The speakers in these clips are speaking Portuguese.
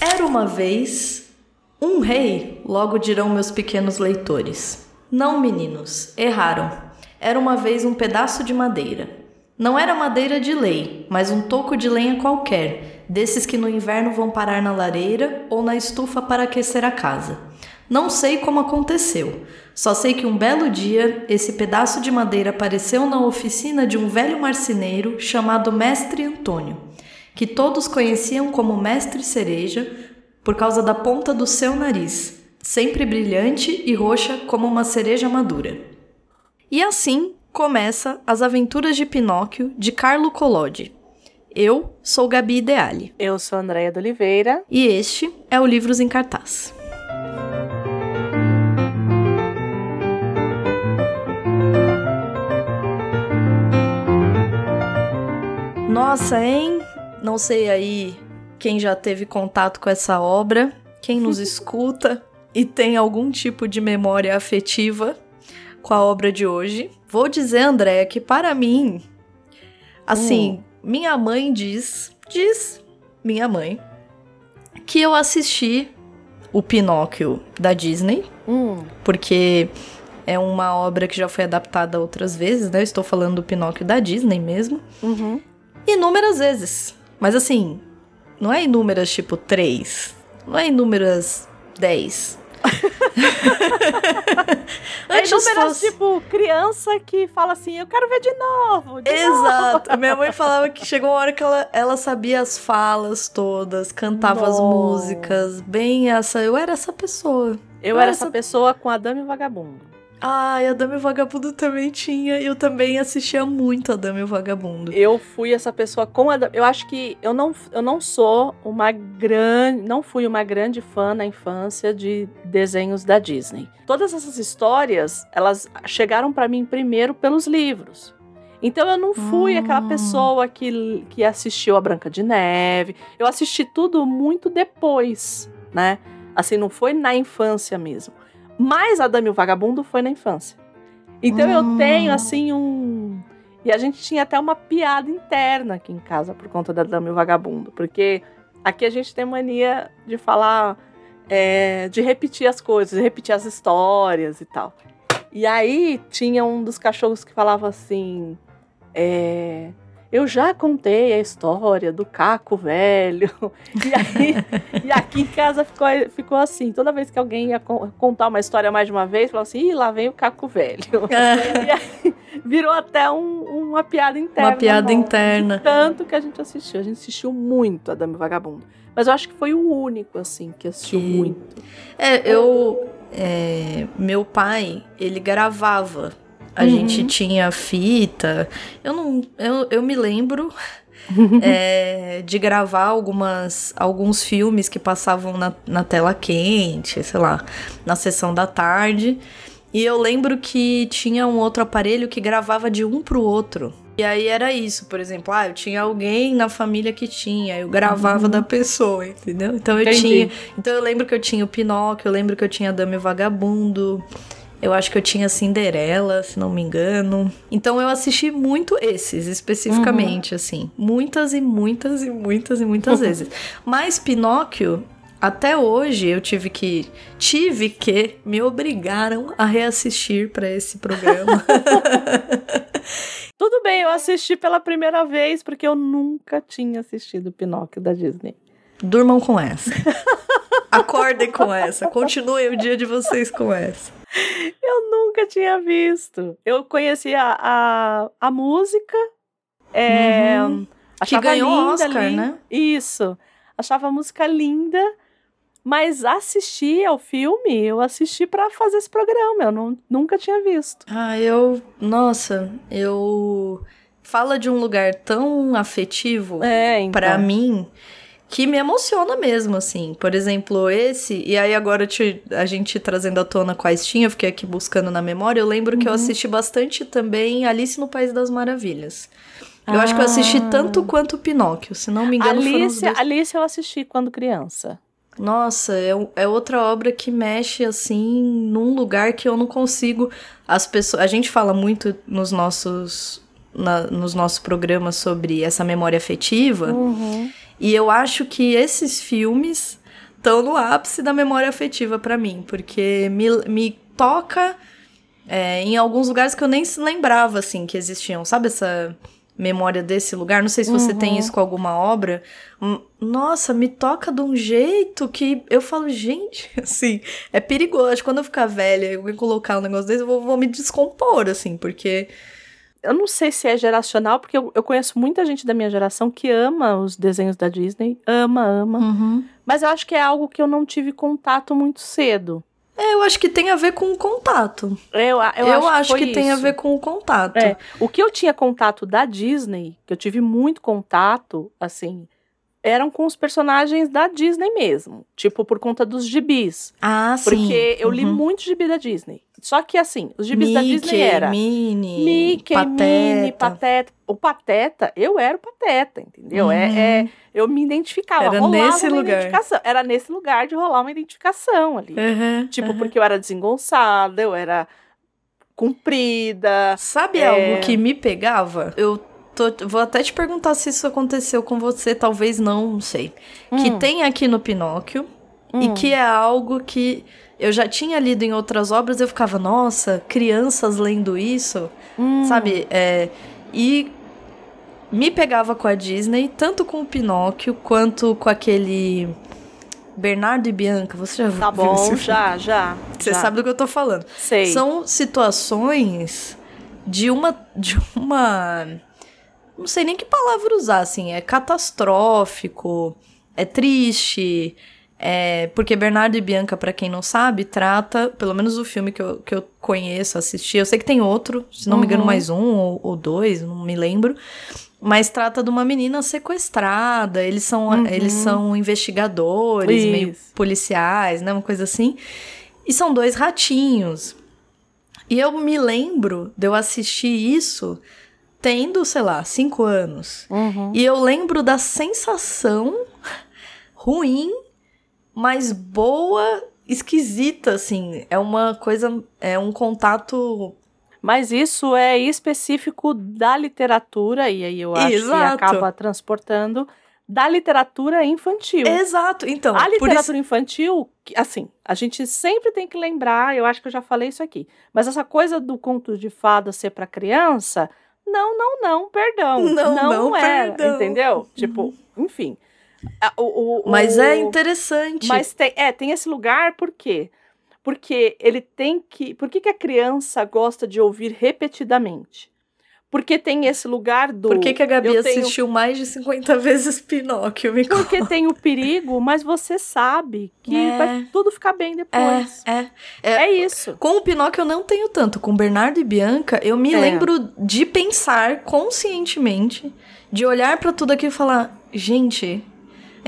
Era uma vez um rei, logo dirão meus pequenos leitores. Não, meninos, erraram. Era uma vez um pedaço de madeira. Não era madeira de lei, mas um toco de lenha qualquer, desses que no inverno vão parar na lareira ou na estufa para aquecer a casa. Não sei como aconteceu, só sei que um belo dia esse pedaço de madeira apareceu na oficina de um velho marceneiro chamado Mestre Antônio, que todos conheciam como Mestre Cereja por causa da ponta do seu nariz, sempre brilhante e roxa como uma cereja madura. E assim começa As Aventuras de Pinóquio de Carlo Collodi. Eu sou Gabi Ideale. Eu sou Andréia de Oliveira. E este é o Livros em Cartaz. Nossa, hein? Não sei aí quem já teve contato com essa obra, quem nos escuta e tem algum tipo de memória afetiva com a obra de hoje. Vou dizer, André, que para mim, assim, hum. minha mãe diz, diz minha mãe, que eu assisti o Pinóquio da Disney, hum. porque é uma obra que já foi adaptada outras vezes, né? Eu estou falando do Pinóquio da Disney mesmo. Uhum. Inúmeras vezes. Mas assim, não é inúmeras tipo 3. Não é inúmeras 10. é inúmeras, fosse... tipo, criança que fala assim, eu quero ver de novo. De Exato. Novo. Minha mãe falava que chegou uma hora que ela, ela sabia as falas todas, cantava Nossa. as músicas, bem essa. Eu era essa pessoa. Eu, eu era, era essa pessoa com a Dama e o Vagabundo. Ai, a Dama e o Vagabundo também tinha. Eu também assistia muito a Dama e o Vagabundo. Eu fui essa pessoa com a Dama. Eu acho que eu não, eu não sou uma grande. Não fui uma grande fã na infância de desenhos da Disney. Todas essas histórias, elas chegaram para mim primeiro pelos livros. Então eu não fui hum. aquela pessoa que, que assistiu a Branca de Neve. Eu assisti tudo muito depois, né? Assim, não foi na infância mesmo. Mas a Dame o Vagabundo foi na infância. Então hum. eu tenho, assim, um. E a gente tinha até uma piada interna aqui em casa por conta da Dame o Vagabundo. Porque aqui a gente tem mania de falar. É, de repetir as coisas, de repetir as histórias e tal. E aí tinha um dos cachorros que falava assim. É, eu já contei a história do caco velho. E, aí, e aqui em casa ficou, ficou assim: toda vez que alguém ia contar uma história mais de uma vez, falava assim: Ih, lá vem o caco velho. e aí virou até um, uma piada interna. Uma piada interna. Tanto que a gente assistiu. A gente assistiu muito a Dame Vagabundo. Mas eu acho que foi o único, assim, que assistiu que... muito. É, eu. É, meu pai, ele gravava a uhum. gente tinha fita. Eu não. Eu, eu me lembro é, de gravar algumas, alguns filmes que passavam na, na tela quente, sei lá, na sessão da tarde. E eu lembro que tinha um outro aparelho que gravava de um pro outro. E aí era isso, por exemplo, ah, eu tinha alguém na família que tinha, eu gravava uhum. da pessoa, entendeu? Então eu Entendi. tinha. Então eu lembro que eu tinha o Pinóquio, eu lembro que eu tinha Dame Vagabundo. Eu acho que eu tinha Cinderela, se não me engano. Então eu assisti muito esses, especificamente, uhum. assim. Muitas e muitas e muitas e muitas vezes. Mas Pinóquio, até hoje eu tive que tive que me obrigaram a reassistir para esse programa. Tudo bem, eu assisti pela primeira vez porque eu nunca tinha assistido Pinóquio da Disney. Durmam com essa. Acordem com essa. Continuem o dia de vocês com essa. Eu nunca tinha visto. Eu conhecia a, a, música. É, uhum. Que ganhou linda, Oscar, linda. né? Isso. Achava a música linda. Mas assistir ao filme, eu assisti para fazer esse programa. Eu não, nunca tinha visto. Ah, eu. Nossa, eu. Fala de um lugar tão afetivo é, então. para mim que me emociona mesmo, assim. Por exemplo, esse, e aí agora te, a gente trazendo à tona quais tinha, eu fiquei aqui buscando na memória, eu lembro uhum. que eu uhum. assisti bastante também Alice no País das Maravilhas. Eu ah. acho que eu assisti ah. tanto quanto Pinóquio, se não me engano. Alice, Alice eu assisti quando criança. Nossa, é, é outra obra que mexe assim num lugar que eu não consigo. As pessoas, a gente fala muito nos nossos na, nos nossos programas sobre essa memória afetiva. Uhum. E eu acho que esses filmes estão no ápice da memória afetiva para mim, porque me, me toca é, em alguns lugares que eu nem se lembrava, assim, que existiam. Sabe essa memória desse lugar? Não sei se você uhum. tem isso com alguma obra. Hum, nossa, me toca de um jeito que eu falo, gente, assim, é perigoso. Quando eu ficar velha, eu vou colocar um negócio desse, eu vou, vou me descompor, assim, porque eu não sei se é geracional, porque eu, eu, conheço muita gente da minha geração que ama os desenhos da Disney, ama, ama. Uhum. Mas eu acho que é algo que eu não tive contato muito cedo. É, eu acho que tem a ver com o contato. Eu, eu, eu acho, acho que, que tem a ver com o contato. É, o que eu tinha contato da Disney, que eu tive muito contato, assim, eram com os personagens da Disney mesmo. Tipo, por conta dos gibis. Ah, sim. Porque eu li uhum. muito gibi da Disney. Só que, assim, os gibis Mickey, da Disney era... Minnie, Mickey, Pateta. Minnie, Pateta. O Pateta, eu era o Pateta, entendeu? Uhum. É, é, eu me identificava. Era nesse lugar. Era nesse lugar de rolar uma identificação ali. Uhum, tipo, porque eu era desengonçada, eu era comprida. Sabe é... algo que me pegava? Eu Tô, vou até te perguntar se isso aconteceu com você, talvez não, não sei. Hum. Que tem aqui no Pinóquio hum. e que é algo que eu já tinha lido em outras obras, eu ficava, nossa, crianças lendo isso, hum. sabe? É, e me pegava com a Disney, tanto com o Pinóquio quanto com aquele Bernardo e Bianca. Você já Tá bom, já, já. Você já. sabe do que eu tô falando. Sei. São situações de uma de uma não sei nem que palavra usar, assim, é catastrófico, é triste, é, porque Bernardo e Bianca, para quem não sabe, trata, pelo menos o filme que eu, que eu conheço, assisti, eu sei que tem outro, se não uhum. me engano, uhum. mais um ou, ou, dois, não me lembro. Mas trata de uma menina sequestrada, eles são, uhum. eles são investigadores, Isso. meio policiais, né? Uma coisa assim. E são dois ratinhos. E eu me lembro de eu assistir isso tendo, sei lá, cinco anos. Uhum. E eu lembro da sensação ruim, mas boa, esquisita, assim. É uma coisa, é um contato. Mas isso é específico da literatura, e aí eu acho Exato. que acaba transportando da literatura infantil. Exato, então. A literatura isso... infantil, assim, a gente sempre tem que lembrar, eu acho que eu já falei isso aqui, mas essa coisa do conto de fada ser para criança, não, não, não, perdão. Não, não, não era, perdão. entendeu? Tipo, enfim. O, o, mas o, é interessante. Mas tem, é, tem esse lugar, por quê? Porque ele tem que. Por que, que a criança gosta de ouvir repetidamente? Porque tem esse lugar do. Por que, que a Gabi assistiu tenho... mais de 50 vezes Pinóquio? Me Porque tem o perigo, mas você sabe que é. vai tudo ficar bem depois. É, é, é. É isso. Com o Pinóquio eu não tenho tanto. Com Bernardo e Bianca, eu me é. lembro de pensar conscientemente, de olhar para tudo aqui e falar: gente,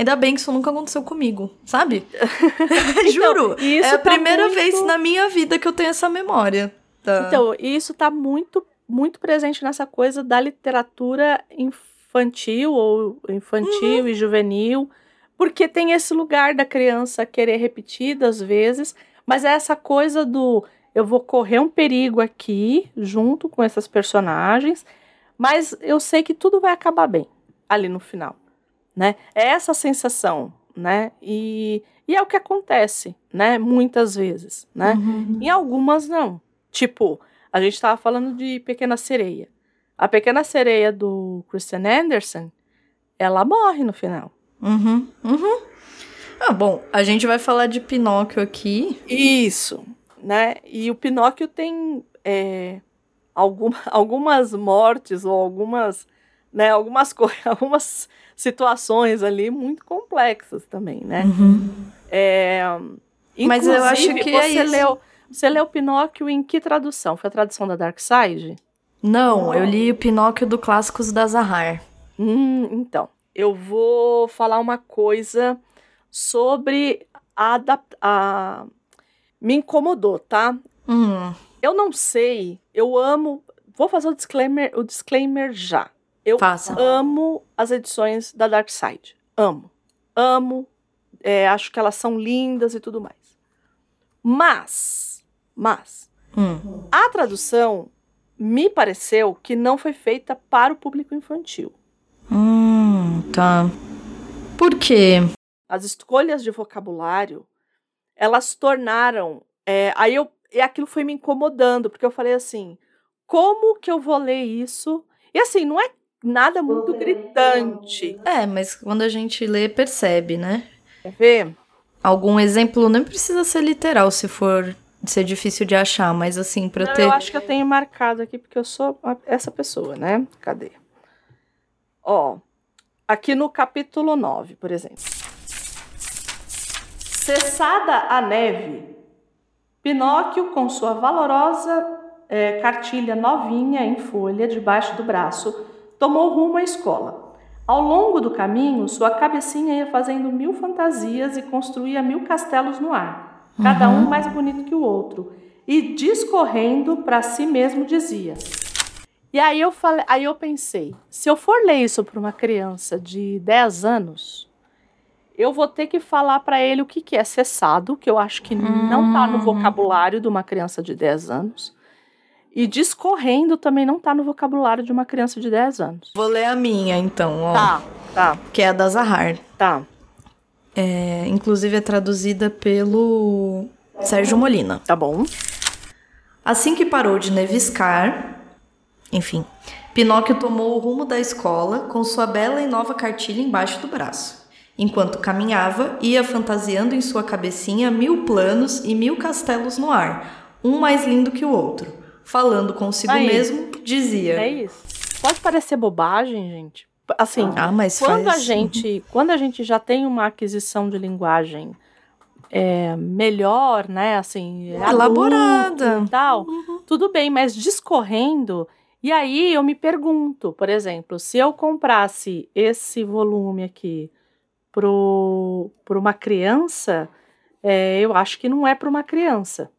Ainda bem que isso nunca aconteceu comigo, sabe? então, Juro. é a tá primeira muito... vez na minha vida que eu tenho essa memória. Tá? Então, isso tá muito muito presente nessa coisa da literatura infantil ou infantil uhum. e juvenil, porque tem esse lugar da criança querer repetir às vezes, mas é essa coisa do eu vou correr um perigo aqui junto com essas personagens, mas eu sei que tudo vai acabar bem ali no final, né? É essa sensação, né? E, e é o que acontece, né? Muitas vezes, né? Uhum. Em algumas não. Tipo, a gente estava falando de Pequena Sereia. A Pequena Sereia do Christian Anderson, ela morre no final. Uhum, uhum. Ah, bom, a gente vai falar de Pinóquio aqui. Isso, né? E o Pinóquio tem é, alguma, algumas mortes ou algumas, né, algumas, algumas situações ali muito complexas também, né? Uhum. É, Mas eu acho que é isso. Leu, você leu Pinóquio em que tradução? Foi a tradução da Dark Side? Não, oh. eu li o Pinóquio do Clássicos da Zahar. Hum, então, eu vou falar uma coisa sobre a, a... Me incomodou, tá? Hum. Eu não sei, eu amo... Vou fazer o disclaimer, o disclaimer já. Eu Faça. amo as edições da Dark Side. Amo. Amo. É, acho que elas são lindas e tudo mais. Mas mas hum. a tradução me pareceu que não foi feita para o público infantil. Hum, tá. Por quê? as escolhas de vocabulário, elas tornaram. É, aí eu. E aquilo foi me incomodando, porque eu falei assim: como que eu vou ler isso? E assim, não é nada muito gritante. É, mas quando a gente lê, percebe, né? Quer ver? Algum exemplo não precisa ser literal se for ser difícil de achar, mas assim, pra Não, ter. Eu acho que eu tenho marcado aqui, porque eu sou essa pessoa, né? Cadê? Ó, aqui no capítulo 9, por exemplo. Cessada a neve, Pinóquio, com sua valorosa eh, cartilha novinha em folha debaixo do braço, tomou rumo à escola. Ao longo do caminho, sua cabecinha ia fazendo mil fantasias e construía mil castelos no ar, cada um mais bonito que o outro, e discorrendo para si mesmo dizia. E aí eu falei, aí eu pensei, se eu for ler isso para uma criança de 10 anos, eu vou ter que falar para ele o que, que é cessado, que eu acho que não tá no Hum. vocabulário de uma criança de 10 anos. E discorrendo também não tá no vocabulário de uma criança de 10 anos. Vou ler a minha, então, ó. Tá, tá, Que é a da Zahar. tá, É, inclusive é traduzida pelo Sérgio Molina. tá bom. Assim que parou de neviscar, enfim, Pinóquio tomou o rumo da escola com sua bela e nova cartilha embaixo do braço. Enquanto caminhava, ia fantasiando em sua cabecinha mil planos e mil castelos no ar, um mais lindo que o outro. Falando consigo Aí. mesmo, dizia: É isso. Pode parecer bobagem, gente. Assim, Ah, mas quando faz... a gente quando a gente já tem uma aquisição de linguagem é, melhor né assim Elaborada. adulto e tal tudo bem mas discorrendo e aí eu me pergunto por exemplo se eu comprasse esse volume aqui para uma criança é, eu acho que não é para uma criança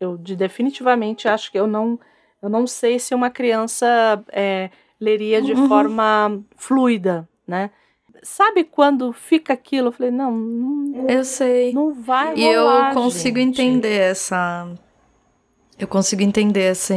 eu de, definitivamente acho que eu não eu não sei se uma criança é, leria de Uhum. forma fluida, né? Sabe quando fica aquilo? Eu falei, não, não, Eu sei. não vai E eu consigo gente. entender essa. Eu consigo entender essa.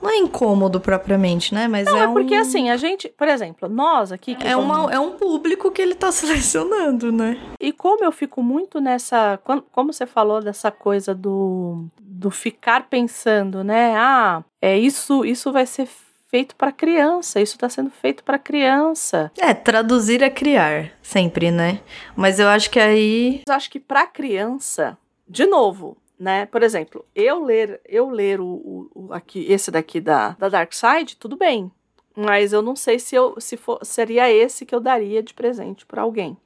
Não é incômodo propriamente, né? Mas Não, é, é porque um... assim, a gente, por exemplo, nós aqui É, somos- uma, é um público que ele tá selecionando, né? E como eu fico muito nessa. Como você falou dessa coisa do, do ficar pensando, né? Ah, é isso, isso vai ser feito para criança, isso está sendo feito para criança. É, traduzir é criar, sempre, né? Mas eu acho que aí. Eu acho que para criança, de novo, né? Por exemplo, eu ler, eu ler o, o- o- aqui, esse daqui da, da Dark Side, tudo bem. Mas eu não sei se, eu, se for, seria esse que eu daria de presente para alguém.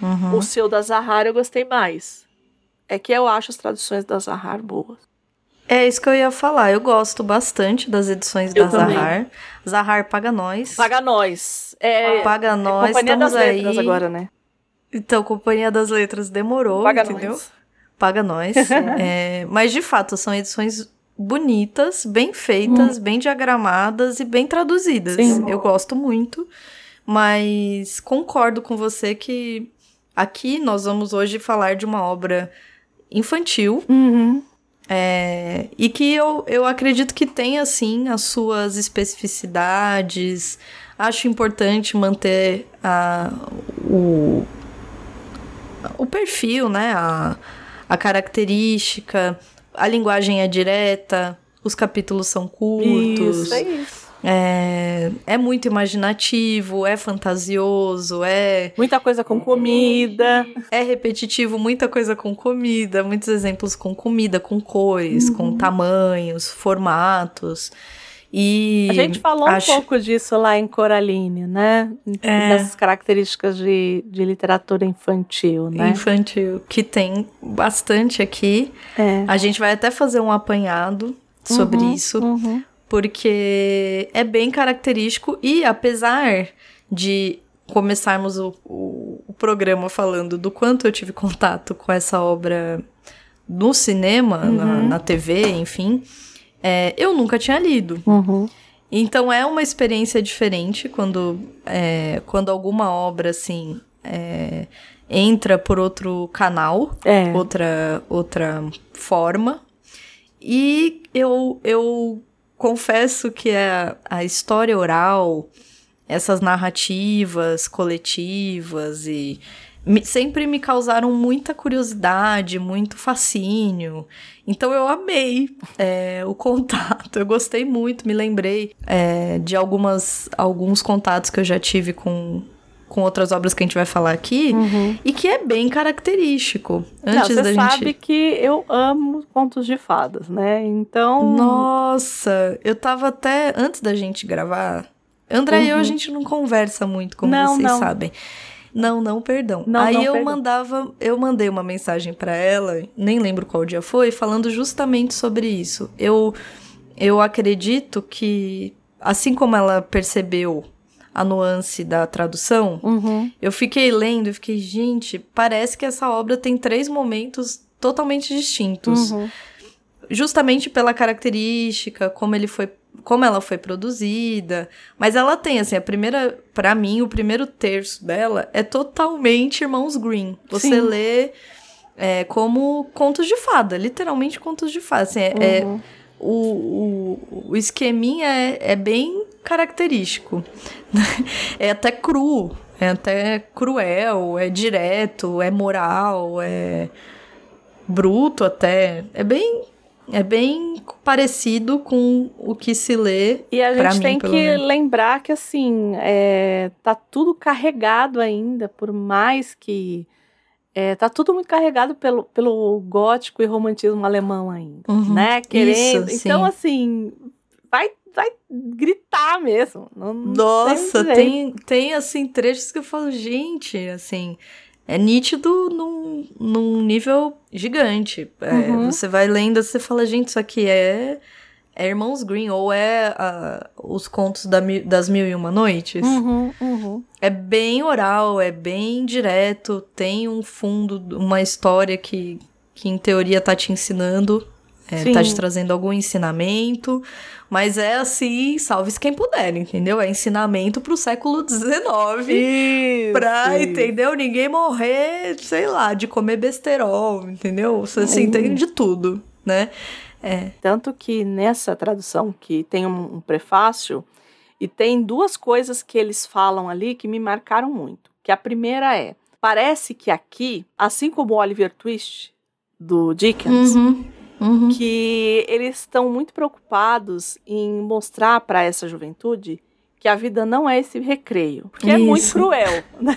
Uhum. O seu da Zahar eu gostei mais. É que eu acho as traduções da Zahar boas. É isso que eu ia falar. Eu gosto bastante das edições Eu da também. Zahar. Zahar paga nós. Paga nós. É, Paga nós. Companhia das estamos Letras aí. agora, né? Então, Companhia das Letras demorou, Paga entendeu? nós. Paga nós. É, mas de fato, são edições bonitas, bem feitas, bem diagramadas e bem traduzidas. Sim. Eu gosto muito, mas concordo com você que aqui nós vamos hoje falar de uma obra infantil Uhum. é, e que eu, eu acredito que tem, assim, as suas especificidades. Acho importante manter a, o, o perfil, né? A, a característica. A linguagem é direta. Os capítulos são curtos. Isso, é isso. É, é muito imaginativo, é fantasioso, é Muita coisa com comida. é repetitivo, muita coisa com comida, muitos exemplos com comida, com cores, Uhum. com tamanhos, formatos. E A gente falou acho- um pouco disso lá em Coraline, né? É. Dessas características de, de literatura infantil, né? infantil, que tem bastante aqui. É. A gente vai até fazer um apanhado sobre Uhum, isso, uhum. Porque é bem característico e apesar de começarmos o, o, o programa falando do quanto eu tive contato com essa obra no cinema, na, Uhum. na TV, enfim, é, eu nunca tinha lido. Uhum. Então é uma experiência diferente quando, é, quando alguma obra assim é, entra por outro canal É. outra, outra forma. E eu, eu confesso que a, a história oral essas narrativas coletivas e me, sempre me causaram muita curiosidade, muito fascínio. Então eu amei é, o contato, eu gostei muito, me lembrei é, de algumas, alguns contatos que eu já tive com, com outras obras que a gente vai falar aqui uhum. e que é bem característico. Antes Não, você da sabe gente... que eu amo contos de fadas, né? Então. Nossa, eu tava até. Antes da gente gravar. André uhum. e eu, a uhum. gente não conversa muito, como não, vocês não. sabem. Não, não, perdão. Não, Aí não, eu perdão. mandava, eu mandei uma mensagem para ela, nem lembro qual dia foi, falando justamente sobre isso. Eu eu acredito que assim como ela percebeu a nuance da tradução, uhum. eu fiquei lendo e fiquei, gente, parece que essa obra tem três momentos totalmente distintos. Uhum. Justamente pela característica, como ele foi como ela foi produzida, mas ela tem assim, a primeira, para mim, o primeiro terço dela é totalmente Irmãos Green. Você Sim. lê é, como contos de fada, literalmente contos de fada. Assim, é, é uhum. é o, o, o esqueminha é, é bem característico. é até cru, é até cruel, é direto, é moral, é bruto até. É bem é bem parecido com o que se lê. E a gente mim, tem que menos. lembrar que assim é, tá tudo carregado ainda, por mais que é, tá tudo muito carregado pelo, pelo gótico e romantismo alemão ainda, uhum, né? Querendo. Isso, então, assim, vai vai gritar mesmo. Não, Nossa, tem, tem, tem, assim, trechos que eu falo, gente, assim, é nítido num, num nível gigante. É, uhum. Você vai lendo, você fala, gente, isso aqui é, é Irmãos Green, ou é uh, os contos da, das Mil e Uma Noites. Uhum, uhum. É bem oral, é bem direto, tem um fundo, uma história que, que em teoria tá te ensinando, é, tá te trazendo algum ensinamento, mas é assim, salve-se quem puder, entendeu? É ensinamento pro século XIX. Isso, pra, isso. entendeu? Ninguém morrer, sei lá, de comer besterol, entendeu? Você se entende de tudo, né? É. Tanto que nessa tradução, que tem um, um prefácio, e tem duas coisas que eles falam ali que me marcaram muito. Que a primeira é, parece que aqui, assim como o Oliver Twist, do Dickens, uhum uhum. que eles estão muito preocupados em mostrar para essa juventude que a vida não é esse recreio, porque Isso. é muito cruel. Né?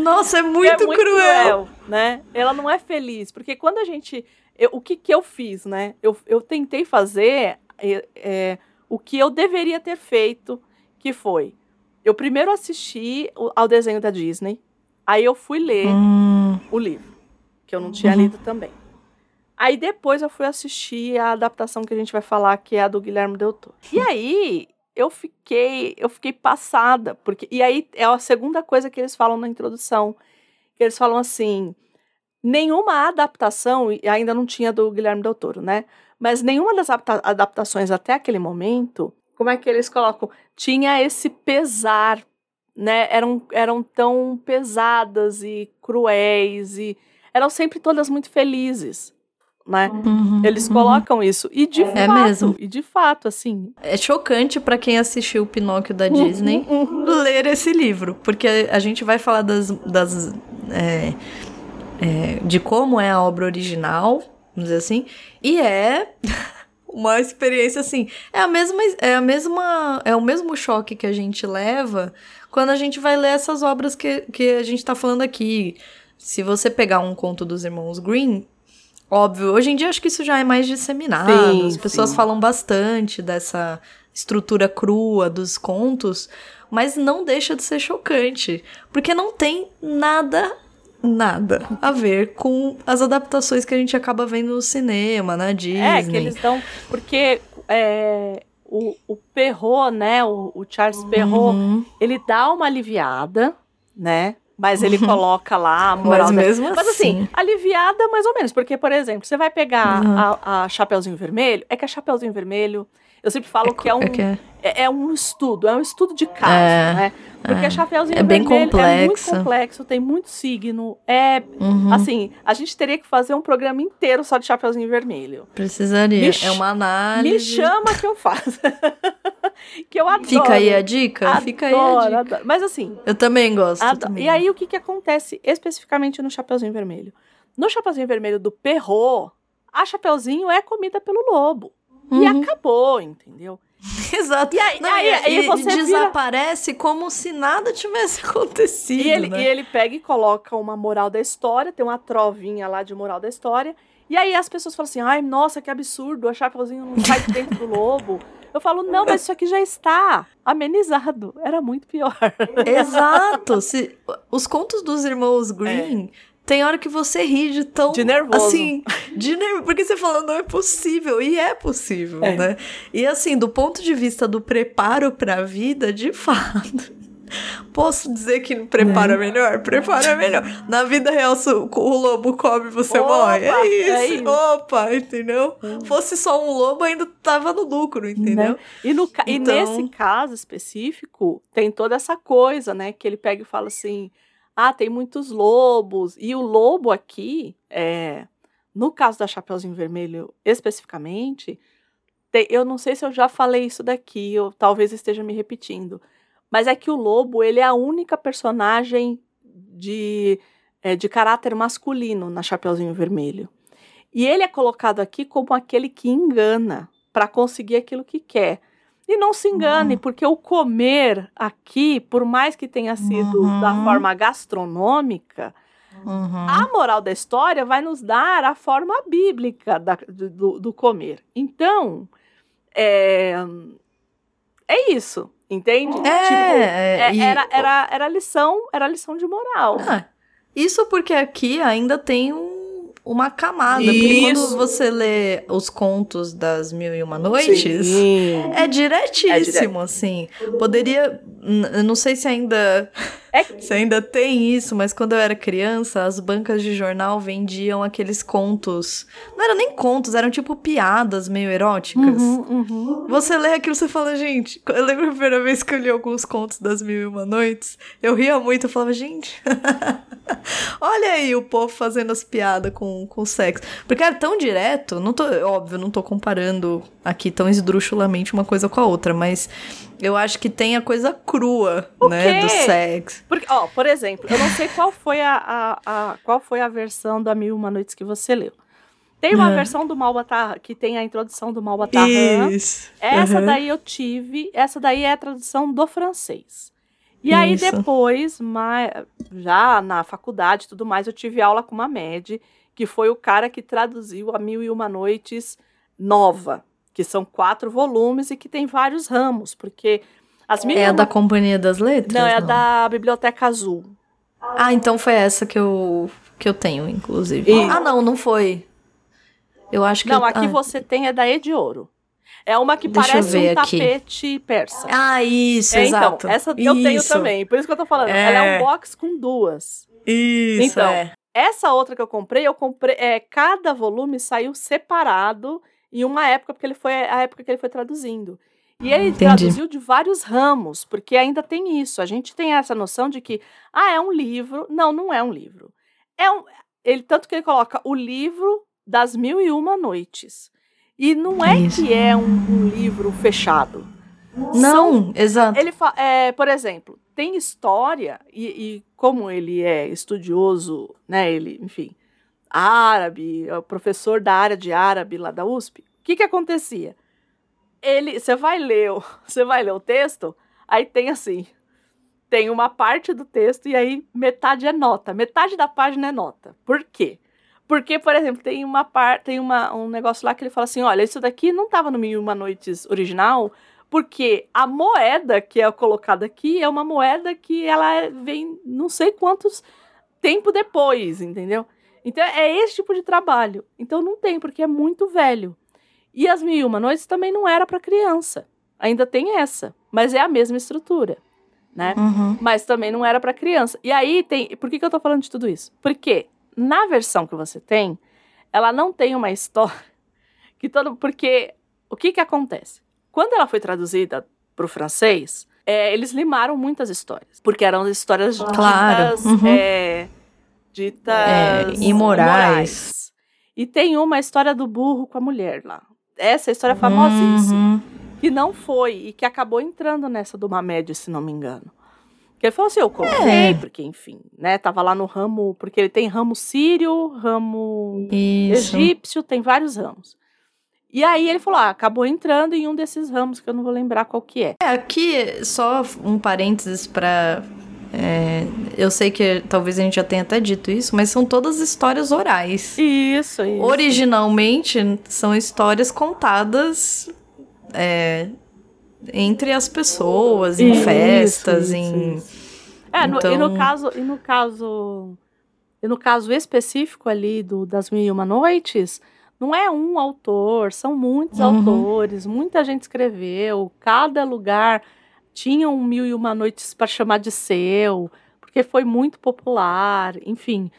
Nossa, é muito, é muito cruel. cruel. né? Ela não é feliz, porque quando a gente, eu, o que que eu fiz, né? Eu, eu tentei fazer é, é, o que eu deveria ter feito, que foi, eu primeiro assisti ao desenho da Disney, aí eu fui ler hum. o livro, que eu não tinha uhum. lido também. Aí depois eu fui assistir a adaptação que a gente vai falar, que é a do Guilherme Del Toro. E aí eu fiquei, eu fiquei passada, porque e aí é a segunda coisa que eles falam na introdução, que eles falam assim, nenhuma adaptação, e ainda não tinha do Guilherme Del Toro, né? Mas nenhuma das adaptações até aquele momento, como é que eles colocam? Tinha esse pesar, né? Eram, eram tão pesadas e cruéis e eram sempre todas muito felizes né? Uhum, Eles uhum. colocam isso. E de é fato, mesmo. e de fato, assim. É chocante para quem assistiu o Pinóquio da Disney uhum, ler esse livro. Porque a gente vai falar das. das é, é, de como é a obra original, vamos dizer assim. E é. uma experiência assim. É a mesma é a mesma é o mesmo choque que a gente leva quando a gente vai ler essas obras que, que a gente tá falando aqui. Se você pegar um conto dos irmãos Green, Óbvio, hoje em dia acho que isso já é mais disseminado. Sim, As pessoas sim. falam bastante dessa estrutura crua dos contos, mas não deixa de ser chocante, porque não tem nada nada a ver com as adaptações que a gente acaba vendo no cinema, na Disney. É, que eles dão. Porque é, o, o Perrault, né? O, o Charles Perrault, uhum. ele dá uma aliviada, né? Mas ele coloca lá a moral. Mas mesmo da... Mas assim, aliviada mais ou menos. Porque, por exemplo, você vai pegar uhum. a, a Chapeuzinho Vermelho. É que a Chapeuzinho Vermelho, Eu sempre falo É que é co- um, é é- é, é um estudo, é um estudo de caso, É, né? Porque é. Chapeuzinho É bem Vermelho é muito complexo. complexo, tem muito signo. É, Uhum, assim, a gente teria que fazer um programa inteiro só de Chapeuzinho Vermelho. precisaria. me É uma Me análise. chama que eu faço. que eu adoro. Fica aí a dica? Fica aí a Adoro, dica. adoro. Mas assim, Eu também gosto. eu Ado- também E aí, o que, que acontece especificamente no Chapeuzinho Vermelho? No Chapeuzinho Vermelho do Perrot, a Chapeuzinho é comida pelo lobo. E Uhum. acabou, entendeu? Exato. E aí, Não, aí, e, aí e você vira... desaparece como se nada tivesse acontecido. E ele, né? e ele pega e coloca uma moral da história, tem uma trovinha lá de moral da história. E aí as pessoas falam assim: ai, nossa, que absurdo, a Chapeuzinho não sai de dentro do lobo. Eu falo, não, mas isso aqui já está amenizado. Era muito pior. Exato. Se, os contos dos irmãos Green. Tem hora que você ri de tão. É. De nervoso. Assim, de nervoso. Porque você fala, não é possível. E é possível, É. né? E assim, do ponto de vista do preparo pra vida, de fato. Posso dizer que prepara melhor? Prepara melhor. Na vida real, se o lobo come você Opa, morre. É isso. é isso. Opa, entendeu? Fosse só um lobo, ainda tava no lucro, entendeu? Né? E, no, ca- e Então- nesse caso específico, tem toda essa coisa, né? Que ele pega e fala assim: ah, tem muitos lobos. E o lobo aqui, é, no caso da Chapeuzinho Vermelho especificamente, tem- eu não sei se eu já falei isso daqui, ou talvez esteja me repetindo. Mas é que o lobo, ele é a única personagem de, é, de caráter masculino na Chapeuzinho Vermelho. E ele é colocado aqui como aquele que engana para conseguir aquilo que quer. E não se engane, Uhum. porque o comer aqui, por mais que tenha sido Uhum. da forma gastronômica, Uhum. a moral da história vai nos dar a forma bíblica da- do, do- comer. Então, é, é isso, entende? É, Tipo, é, é- e- era, era, era lição, era lição de moral. Ah, isso porque aqui ainda tem um- uma camada. Porque quando Isso. você lê os contos das Mil e Uma Noites, Sim. é diretíssimo, É direto. assim. Poderia. não sei se ainda. É- Se ainda tem isso, mas quando eu era criança, as bancas de jornal vendiam aqueles contos. Não eram nem contos, eram tipo piadas meio eróticas. Uhum, uhum. Você lê aquilo, você fala, gente. Eu lembro a primeira vez que eu li alguns contos das Mil e Uma Noites. Eu ria muito, eu falava, gente. Olha aí o povo fazendo as piadas com, com sexo. Porque era tão direto, não tô, óbvio, não tô comparando aqui tão esdrúxulamente uma coisa com a outra, mas eu acho que tem a coisa crua, O né, quê? do sexo. Porque, ó, por exemplo, eu não sei qual foi a, a, a- qual foi a versão da Mil e Uma Noites que você leu. Tem uma Ah. versão do Malbatar que tem a introdução do Malbatar. Isso. Essa Uhum. daí eu tive, essa daí é a tradução do francês. E aí Isso. depois, ma- já na faculdade e tudo mais, eu tive aula com uma MED, que foi o cara que traduziu a Mil e Uma Noites nova, que são quatro volumes e que tem vários ramos, porque as mil e É a da Companhia das Letras? Não, é a da Biblioteca Azul. Ah, então foi essa que eu, que eu tenho, inclusive. E- Ah, não, não foi. Eu acho que. Não, eu- aqui ah. você tem é da E de Ouro. É uma que Deixa parece um aqui. tapete persa. Ah, isso, É, exato. Então, essa eu tenho Isso. também. Por isso que eu tô falando. É. Ela é um box com duas. Isso, Então, é. Essa outra que eu comprei, eu comprei. É, cada volume saiu separado em uma época, porque ele foi a época que ele foi traduzindo. E ele Entendi. traduziu de vários ramos, porque ainda tem isso. A gente tem essa noção de que, ah, é um livro. Não, não é um livro. É um. Ele, tanto que ele coloca o livro das mil e uma noites. E não é Isso. que é um, um livro fechado. São Não, exato. ele é, por exemplo, tem história, e, e como ele é estudioso, né? Ele, enfim, árabe, é professor da área de árabe lá da USP, o que que acontecia? Ele, você vai ler, você vai ler o texto, aí tem assim, tem uma parte do texto e aí metade é nota, metade da página é nota. Por quê? Porque, por exemplo, tem uma parte, tem uma, um negócio lá que ele fala assim, olha, isso daqui não estava no Mil Uma Noites original, porque a moeda que é colocada aqui é uma moeda que ela é- vem não sei quantos tempo depois, entendeu? Então é esse tipo de trabalho. Então não tem, porque é muito velho. E as Mil e Uma Noites também não era para criança. Ainda tem essa, mas é a mesma estrutura, né? Uhum. Mas também não era para criança. E aí tem. Por que, que eu tô falando de tudo isso? Porque na versão que você tem, ela não tem uma história que todo. Porque o que que acontece? Quando ela foi traduzida para o francês, é, eles limaram muitas histórias, porque eram histórias claro. ditas, uhum. é, ditas é, imorais. imorais. E tem uma história do burro com a mulher lá. Essa é história famosíssima. Uhum. Que não foi e que acabou entrando nessa do Mamed, se não me engano. Que ele falou assim, eu comprei, é. porque, enfim, né? Tava lá no ramo, porque ele tem ramo sírio, ramo Isso. egípcio, tem vários ramos. E aí ele falou, ah, acabou entrando em um desses ramos que eu não vou lembrar qual que é. É, aqui, só um parênteses para é, eu sei que talvez a gente já tenha até dito isso, mas são todas histórias orais. Isso, isso. Originalmente são histórias contadas é, entre as pessoas, em isso, festas, isso, em. É, então... no, e no então caso, e no caso, e no caso específico ali do das Mil e Uma Noites, não é um autor, são muitos uhum. autores, muita gente escreveu, cada lugar tinham mil e uma noites para chamar de seu, porque foi muito popular, enfim.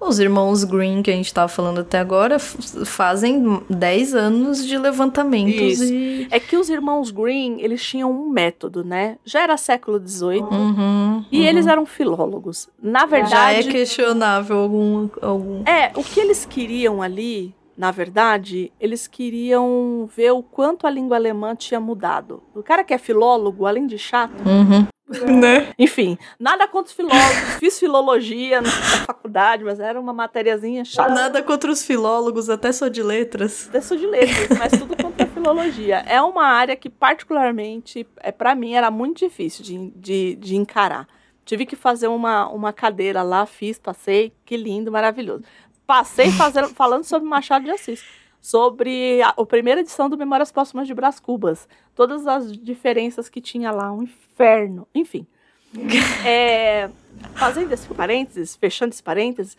Os irmãos Green, que a gente estava falando até agora, fazem 10 anos de levantamentos. E... É que os irmãos Green, eles tinham um método, né? Já era século XVIII uhum, e uhum. eles eram filólogos. Na verdade. Já é questionável algum, algum. É, o que eles queriam ali na verdade, eles queriam ver o quanto a língua alemã tinha mudado. O cara que é filólogo, além de chato, uhum. né? enfim, nada contra os filólogos. Fiz filologia na faculdade, mas era uma matériazinha chata. Nada contra os filólogos, até sou de letras. Até sou de letras, mas tudo contra a filologia. É uma área que, particularmente, é, para mim, era muito difícil de, de, de encarar. Tive que fazer uma, uma cadeira lá, fiz, passei, que lindo, maravilhoso passei fazendo, falando sobre Machado de Assis, sobre a, a, primeira edição do Memórias Póstumas de Brás Cubas, todas as diferenças que tinha lá, um inferno, enfim. é, fazendo esse parênteses, fechando esse parênteses,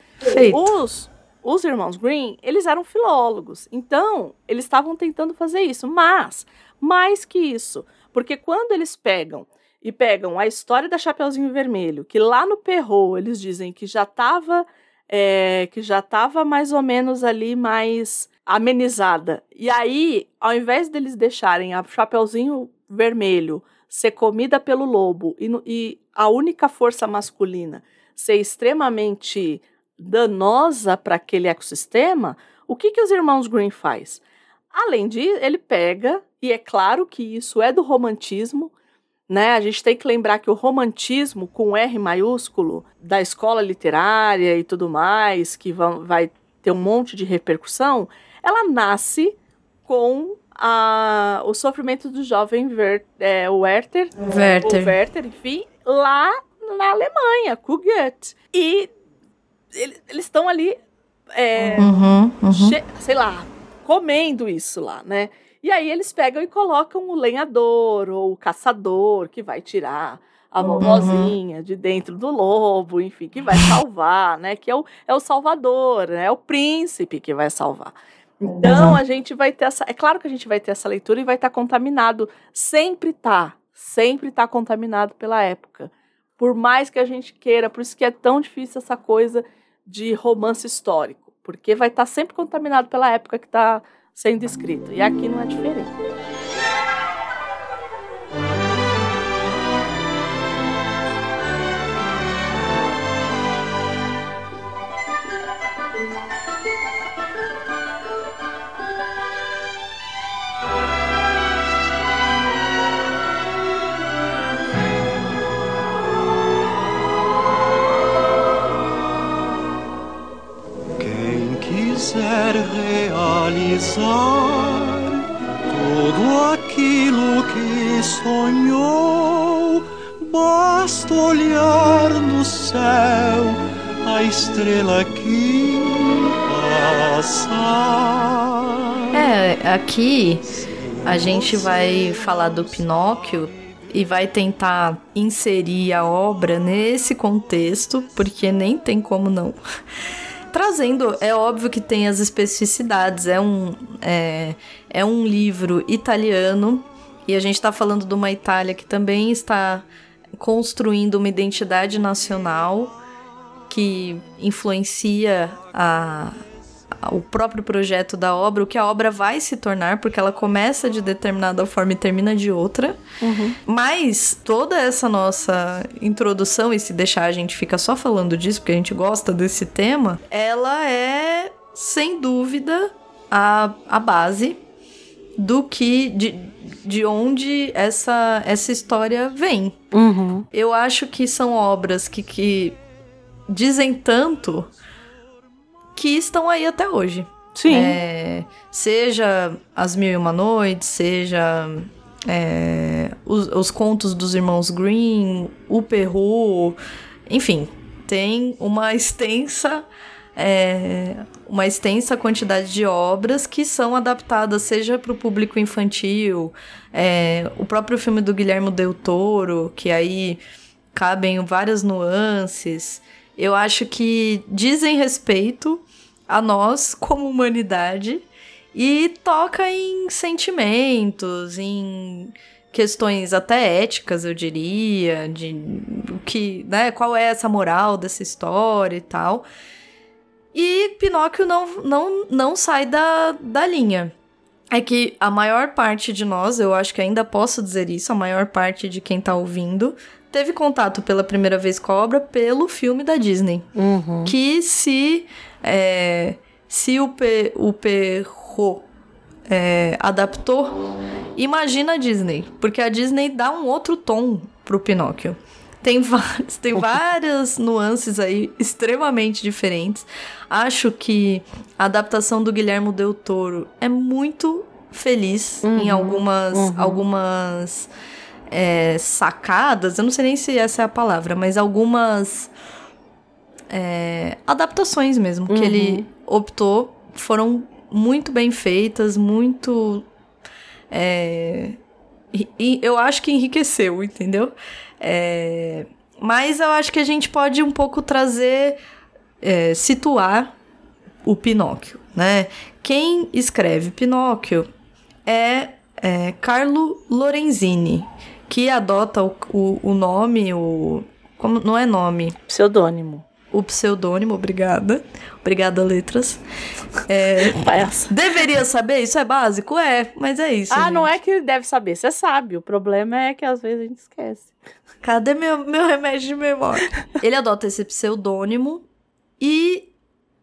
os, os irmãos Green, eles eram filólogos, então eles estavam tentando fazer isso, mas mais que isso, porque quando eles pegam e pegam a história da Chapeuzinho Vermelho, que lá no Perro eles dizem que já estava é, que já estava mais ou menos ali mais amenizada. E aí, ao invés deles deixarem a Chapeuzinho Vermelho ser comida pelo lobo e, e a única força masculina ser extremamente danosa para aquele ecossistema, o que, que os irmãos Green faz? Além disso, ele pega, e é claro que isso é do romantismo, né? A gente tem que lembrar que o romantismo com R maiúsculo da escola literária e tudo mais, que vão, vai ter um monte de repercussão, ela nasce com a, o sofrimento do jovem Ver, é, Werther, Werther. O Werther, enfim, lá na Alemanha, com Goethe. E ele, eles estão ali, é, uhum, uhum. sei lá, comendo isso lá, né? E aí eles pegam e colocam o lenhador ou o caçador que vai tirar a uhum. vovozinha uhum. de dentro do lobo, enfim, que vai salvar, né? Que é o, é o salvador, né? É o príncipe que vai salvar. Então uhum. a gente vai ter essa. É claro que a gente vai ter essa leitura e vai estar tá contaminado. Sempre tá. Sempre tá contaminado pela época. Por mais que a gente queira, por isso que é tão difícil essa coisa de romance histórico. Porque vai estar tá sempre contaminado pela época que está sendo escrito. E aqui não é diferente. Realizar tudo aquilo que sonhou. Basta olhar no céu a estrela que passa. É, aqui a gente vai falar do Pinóquio e vai tentar inserir a obra nesse contexto, porque nem tem como não trazendo, é óbvio que tem as especificidades, é um, é, é um livro italiano e a gente está falando de uma Itália que também está construindo uma identidade nacional que influencia a, o próprio projeto da obra, o que a obra vai se tornar, porque ela começa de determinada forma e termina de outra. Uhum. Mas toda essa nossa introdução, e se deixar a gente fica só falando disso, porque a gente gosta desse tema, ela é, sem dúvida, a, a base do que. De, de onde essa, essa história vem. Uhum. Eu acho que são obras que, que dizem tanto que estão aí até hoje. Sim. É, seja As Mil e Uma Noites, seja é, os, os, contos dos irmãos Green, o Perru, enfim, tem uma extensa é, uma extensa quantidade de obras que são adaptadas, seja para o público infantil, é, o próprio filme do Guilherme Del Toro, que aí cabem várias nuances. Eu acho que dizem respeito a nós como humanidade e toca em sentimentos, em questões até éticas, eu diria, de o que, né, qual é essa moral dessa história e tal. E Pinóquio não, não, não sai da, da linha. É que a maior parte de nós, eu acho que ainda posso dizer isso, a maior parte de quem tá ouvindo, teve contato pela primeira vez com a obra pelo filme da Disney. Uhum. Que se, é, se o, P, o Perro é, adaptou, imagina a Disney. Porque a Disney dá um outro tom pro Pinóquio. Tem, vários, tem várias nuances aí extremamente diferentes. Acho que a adaptação do Guilherme Del Toro é muito feliz uhum, em algumas, uhum. algumas é, sacadas. Eu não sei nem se essa é a palavra, mas algumas é, adaptações mesmo uhum. que ele optou foram muito bem feitas, muito. É, e, eu acho que enriqueceu, entendeu? É, mas eu acho que a gente pode um pouco trazer, é, situar o Pinóquio, né? Quem escreve Pinóquio é, é Carlo Lorenzini, que adota o, o, o nome, o. Como, não é nome? Pseudônimo o pseudônimo, obrigada. Obrigada, letras. É, deveria saber? Isso é básico? É, mas é isso. Ah, gente. não é que deve saber, você sabe. O problema é que às vezes a gente esquece. Cadê meu, meu remédio de memória? Ele adota esse pseudônimo e.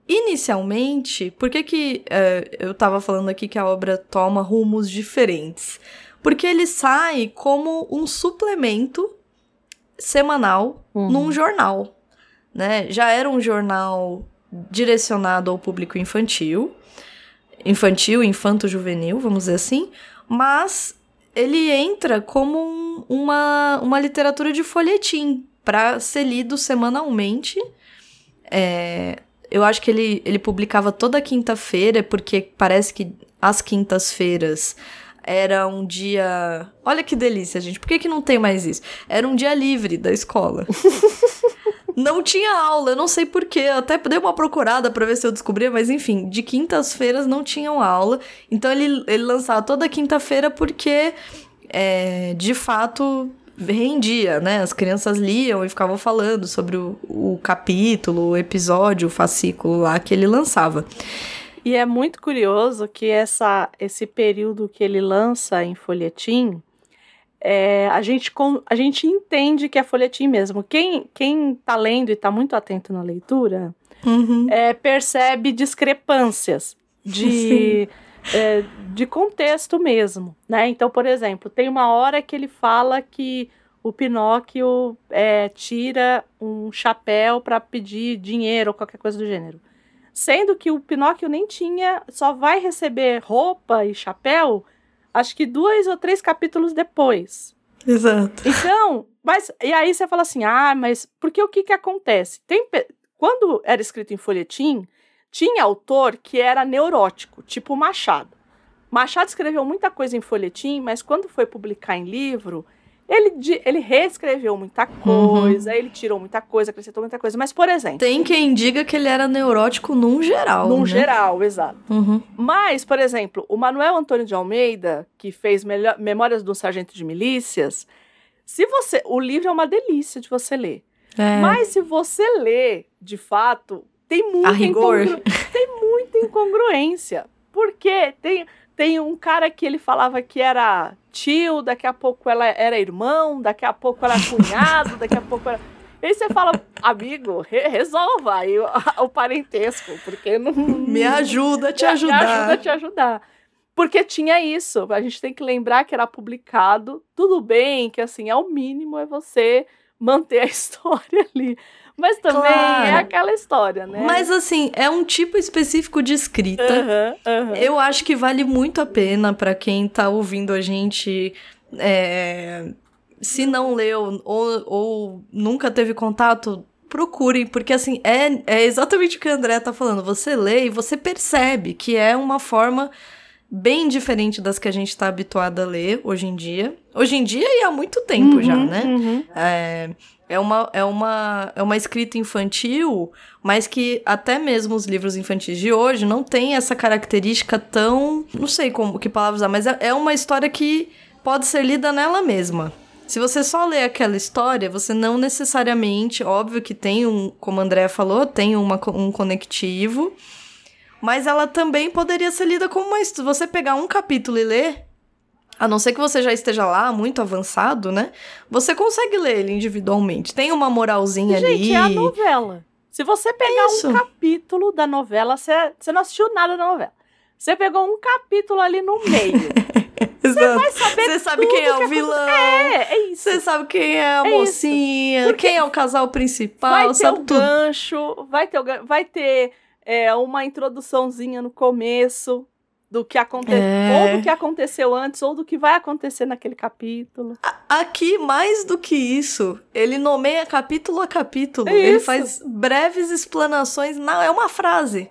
Inicialmente, por que, que é, eu tava falando aqui que a obra toma rumos diferentes? Porque ele sai como um suplemento semanal uhum. num jornal né? Já era um jornal direcionado ao público infantil, infantil, infanto-juvenil, vamos dizer assim, mas ele entra como um, uma, uma literatura de folhetim para ser lido semanalmente. É, eu acho que ele, ele publicava toda quinta-feira, porque parece que as quintas-feiras era um dia. Olha que delícia, gente. Por que, que não tem mais isso? Era um dia livre da escola. não tinha aula, eu não sei porquê. Até dei uma procurada para ver se eu descobria, mas enfim, de quintas-feiras não tinham aula. Então ele, ele lançava toda quinta-feira porque, é, de fato, rendia, né? As crianças liam e ficavam falando sobre o, o capítulo, o episódio, o fascículo lá que ele lançava. E é muito curioso que essa, esse período que ele lança em folhetim, é, a, gente, a gente entende que é folhetim mesmo. Quem, quem tá lendo e está muito atento na leitura uhum. é, percebe discrepâncias de, é, de contexto mesmo. Né? Então, por exemplo, tem uma hora que ele fala que o Pinóquio é, tira um chapéu para pedir dinheiro ou qualquer coisa do gênero. Sendo que o Pinóquio nem tinha, só vai receber roupa e chapéu, acho que dois ou três capítulos depois. Exato. Então, mas e aí você fala assim: "Ah, mas porque o que que acontece? Tem quando era escrito em folhetim, tinha autor que era neurótico, tipo Machado. Machado escreveu muita coisa em folhetim, mas quando foi publicar em livro, ele, ele reescreveu muita coisa, uhum. ele tirou muita coisa, acrescentou muita coisa. Mas, por exemplo. Tem quem diga que ele era neurótico num geral. Num né? geral, exato. Uhum. Mas, por exemplo, o Manuel Antônio de Almeida, que fez Memórias do Sargento de Milícias, se você. O livro é uma delícia de você ler. É. Mas se você lê, de fato, tem muita A rigor. Tem muita incongruência. Porque tem, tem um cara que ele falava que era tio, daqui a pouco ela era irmão, daqui a pouco era cunhado, daqui a pouco era. Aí você fala, amigo, re resolva aí o, o, parentesco, porque não. Me ajuda a te ajudar. Me ajuda a te ajudar. Porque tinha isso. A gente tem que lembrar que era publicado. Tudo bem, que assim, ao mínimo é você manter a história ali. Mas também claro. é aquela história, né? Mas assim, é um tipo específico de escrita. Uhum, uhum. Eu acho que vale muito a pena para quem tá ouvindo a gente. É, se não leu ou, ou nunca teve contato, procurem, porque assim, é, é exatamente o que o André tá falando. Você lê e você percebe que é uma forma bem diferente das que a gente está habituado a ler hoje em dia. Hoje em dia e há muito tempo uhum, já, né? Uhum. É, é, uma, é, uma, é uma escrita infantil, mas que até mesmo os livros infantis de hoje não tem essa característica tão. Não sei como que palavra usar, mas é, é uma história que pode ser lida nela mesma. Se você só lê aquela história, você não necessariamente, óbvio que tem um, como a Andrea falou, tem uma, um conectivo, mas ela também poderia ser lida como uma. Se você pegar um capítulo e ler, a não ser que você já esteja lá, muito avançado, né? Você consegue ler ele individualmente. Tem uma moralzinha Gente, ali. é a novela. Se você pegar Isso. um capítulo da novela, você, você não assistiu nada da novela. Você pegou um capítulo ali no meio. Você vai saber Você sabe quem é o vilão. É, é isso. Você sabe quem é a É mocinha, quem é o casal principal, vai ter sabe o tudo. gancho, vai ter, o vai ter é, uma introduçãozinha no começo do que aconteceu, É. ou do que aconteceu antes, ou do que vai acontecer naquele capítulo. Aqui, mais do que isso, ele nomeia capítulo a capítulo. É ele faz breves explanações. Não, é uma frase.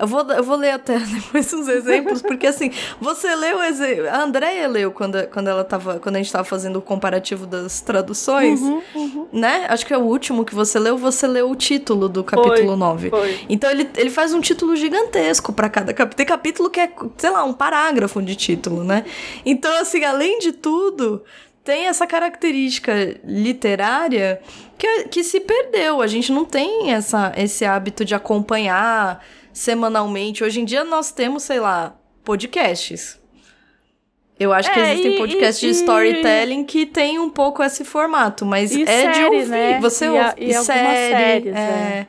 Eu vou, eu vou ler até depois uns exemplos, porque assim, você leu exemplo. A Andrea leu quando, quando ela tava. Quando a gente tava fazendo o comparativo das traduções, Uhum, uhum. né? Acho que é o último que você leu, você leu o título do capítulo 9. Foi. Então ele, ele faz um título gigantesco pra cada capítulo. Tem capítulo que é, sei lá, um parágrafo de título, né? Então, assim, além de tudo, tem essa característica literária que, que se perdeu. A gente não tem essa, esse hábito de acompanhar semanalmente. Hoje em dia nós temos, sei lá, podcasts. Eu acho que É, existem e- podcasts e- de storytelling que tem um pouco esse formato, mas E é de série, ouvir. né? Você E ouve. a- e algumas séries, é. é.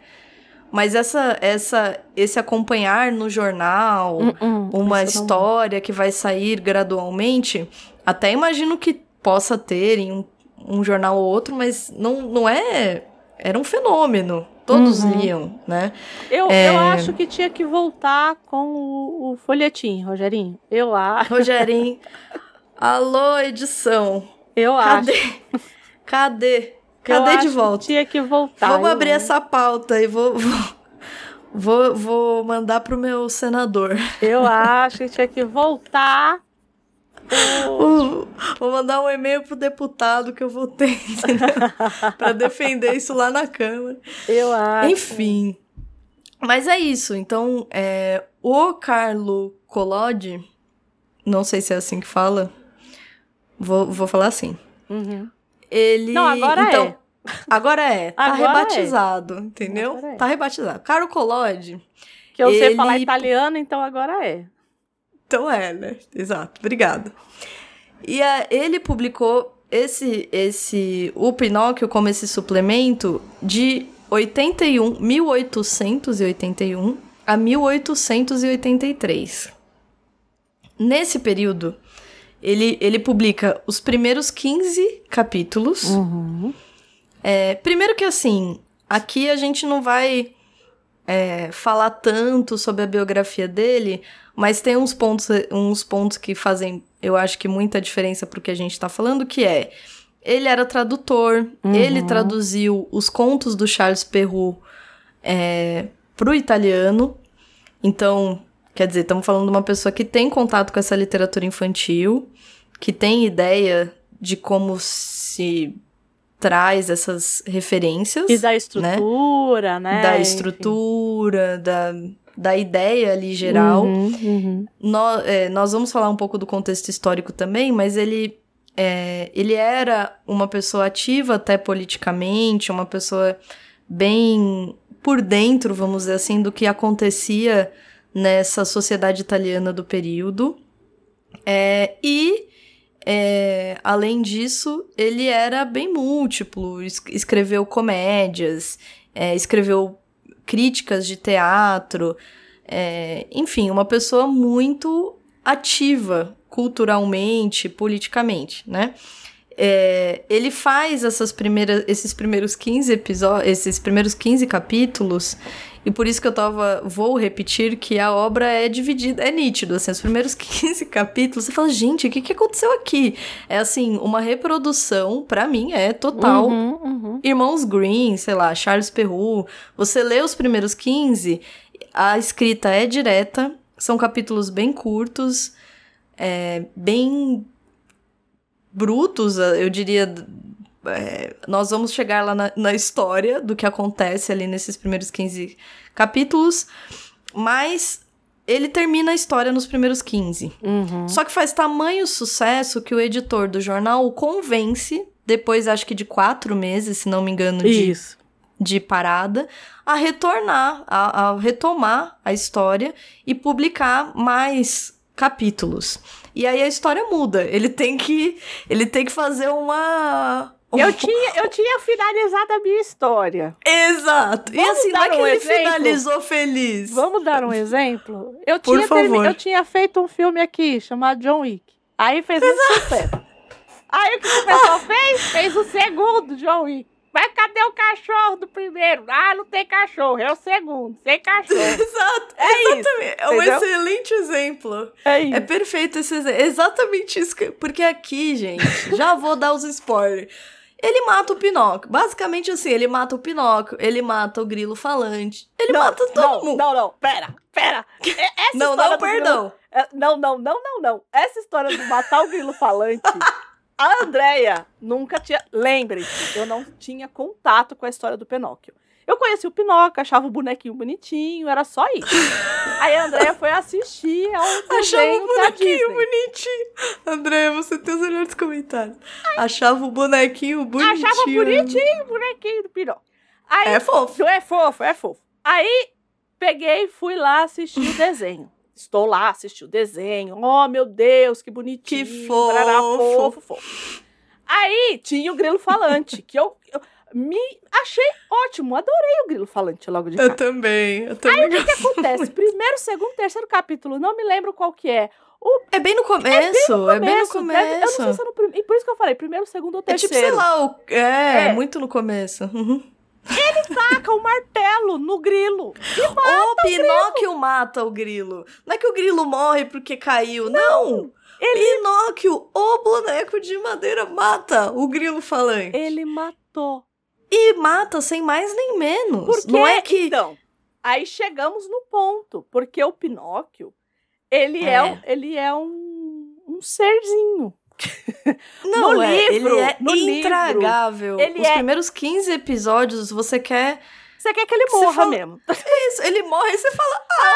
Mas essa, essa, esse acompanhar no jornal, Hum, uma isso não- história que vai sair gradualmente, até imagino que possa ter em um, um jornal ou outro, mas não, não é. Era um fenômeno. Todos Uhum. liam, né? Eu, É. eu acho que tinha que voltar com o, o folhetim, Rogerinho. Eu acho. Rogerinho, alô, edição. Eu Cadê? acho. Cadê? eu Cadê acho de que volta? Tinha que voltar. Vamos eu abrir essa pauta e vou, vou, vou, vou mandar pro meu senador. Eu acho que tinha que voltar. O- Vou mandar um e-mail pro deputado que eu votei, entendeu? pra defender isso lá na Câmara. Eu acho. Enfim. Mas é isso. Então, é, o Carlo Collodi, não sei se é assim que fala, vou, vou falar assim. Uhum. Ele. Não, agora então, é. Agora é. Tá Agora é. rebatizado, entendeu? Agora é. Tá rebatizado. Carlo Collodi. Que eu sei Ele- falar italiano, então agora é. Então é, né? Exato. Obrigada. E a- ele publicou esse, esse, o Pinóquio como esse suplemento de 81, 1881 a 1883. Nesse período, ele, ele publica os primeiros 15 capítulos. Uhum. É, primeiro que assim, aqui a gente não vai é, falar tanto sobre a biografia dele, mas tem uns pontos, uns pontos que fazem, eu acho que muita diferença pro que a gente tá falando, que é ele era tradutor, Uhum. ele traduziu os contos do Charles Perrault é, pro italiano. Então, quer dizer, estamos falando de uma pessoa que tem contato com essa literatura infantil, que tem ideia de como se traz essas referências E da estrutura, né? da Enfim. estrutura, da, da ideia ali geral. Uhum, uhum. Nó- é, nós vamos falar um pouco do contexto histórico também, mas ele, é, ele era uma pessoa ativa até politicamente, uma pessoa bem por dentro, vamos dizer assim, do que acontecia nessa sociedade italiana do período. É, e, é, além disso, ele era bem múltiplo, es escreveu comédias, é, escreveu críticas de teatro, é, enfim, uma pessoa muito ativa culturalmente, politicamente, né? É, ele faz essas primeiras, esses primeiros 15 episódios, esses primeiros 15 capítulos, e por isso que eu tava, vou repetir que a obra é dividida, é nítido, assim, os primeiros 15 capítulos, você fala, gente, o que que aconteceu aqui? É assim, uma reprodução, para mim, é total. Uhum, uhum. Irmãos Green, sei lá, Charles Perrault, você lê os primeiros 15, a escrita é direta, são capítulos bem curtos, é, bem brutos, eu diria. É, nós vamos chegar lá na, na, história do que acontece ali nesses primeiros 15 capítulos, mas ele termina a história nos primeiros 15. Uhum. Só que faz tamanho sucesso que o editor do jornal o convence, depois acho que de quatro meses, se não me engano, de, Isso. de parada, a retornar, a, a retomar a história e publicar mais capítulos. E aí a história muda. Ele tem que ele tem que fazer uma eu tinha, eu tinha finalizado a minha história. Exato. Vamos e assim, não é dar que um ele exemplo? finalizou feliz. Vamos dar um exemplo? Eu Por tinha, favor. eu tinha feito um filme aqui chamado John Wick. Aí fez um sucesso. Aí o que o pessoal fez? Fez o segundo John Wick. Mas cadê o cachorro do primeiro? Ah, não tem cachorro, é o segundo, sem cachorro. Exato. É isso, exatamente. É um excelente exemplo. É isso. É perfeito esse exemplo. Exatamente isso. que- Porque aqui, gente, já vou dar os spoilers. Ele mata o Pinóquio. Basicamente assim, ele mata o Pinóquio, ele mata o grilo falante. Ele mata todo não, mundo. Não, não, pera, pera. E- Essa Não, história não, grilo- perdão. É, Não, não, não, não, não. Essa história do matar o grilo falante, a Andrea nunca tinha. Lembre-se, eu não tinha contato com a história do Pinóquio. Eu conheci o Pinóquio, achava o bonequinho bonitinho, era só isso. Aí a Andrea foi assistir ao Achava o bonequinho bonitinho. André, você tem os melhores comentários. Achava o bonequinho bonitinho. Achava bonitinho o bonequinho do. Aí, É fofo. É fofo, é fofo. Aí peguei e fui lá assistir o desenho. Estou lá, assisti o desenho. Oh, meu Deus, que bonitinho. Que fofo. fofo, fofo. Aí tinha o grilo falante, que eu, eu me achei ótimo. Adorei o grilo falante logo de Eu cara. também. Eu também. O que acontece? Primeiro, segundo, terceiro capítulo, não me lembro qual que é. O É bem no começo. É bem no começo, deve- eu não sei começo. se é no primeiro. E por isso que eu falei, primeiro, segundo ou É tipo, terceiro. sei lá, o... é, É. muito no começo. Uhum. Taca o martelo no grilo. o Pinóquio mata o grilo. Não é que o grilo morre porque caiu, não. Pinóquio, o boneco de madeira, mata o grilo falante. Ele matou. E mata sem mais nem menos. Porque, Não é que. Então, aí chegamos no ponto. Porque o Pinóquio, ele é, É. um- ele é um, um serzinho. Não, no é, livro, ele é no livro, intragável. ele Os é- primeiros 15 episódios, você quer Você quer que ele morra fala- mesmo. isso. Ele morre e você fala, ah,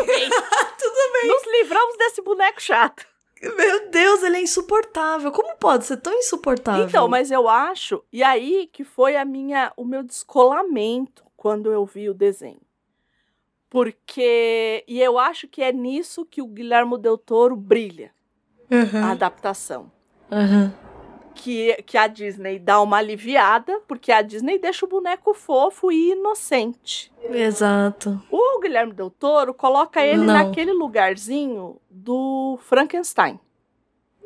ok. Tudo bem. Nos livramos desse boneco chato. Meu Deus, ele é insuportável. Como pode ser tão insuportável? Então, mas eu acho, e aí que foi a minha, o meu descolamento quando eu vi o desenho. Porque, e eu acho que é nisso que o Guilherme Del Toro brilha, a Aham. adaptação. Aham. Que, que a Disney dá uma aliviada, porque a Disney deixa o boneco fofo e inocente. Exato. O Guilherme Del Toro coloca ele Não. naquele lugarzinho do Frankenstein.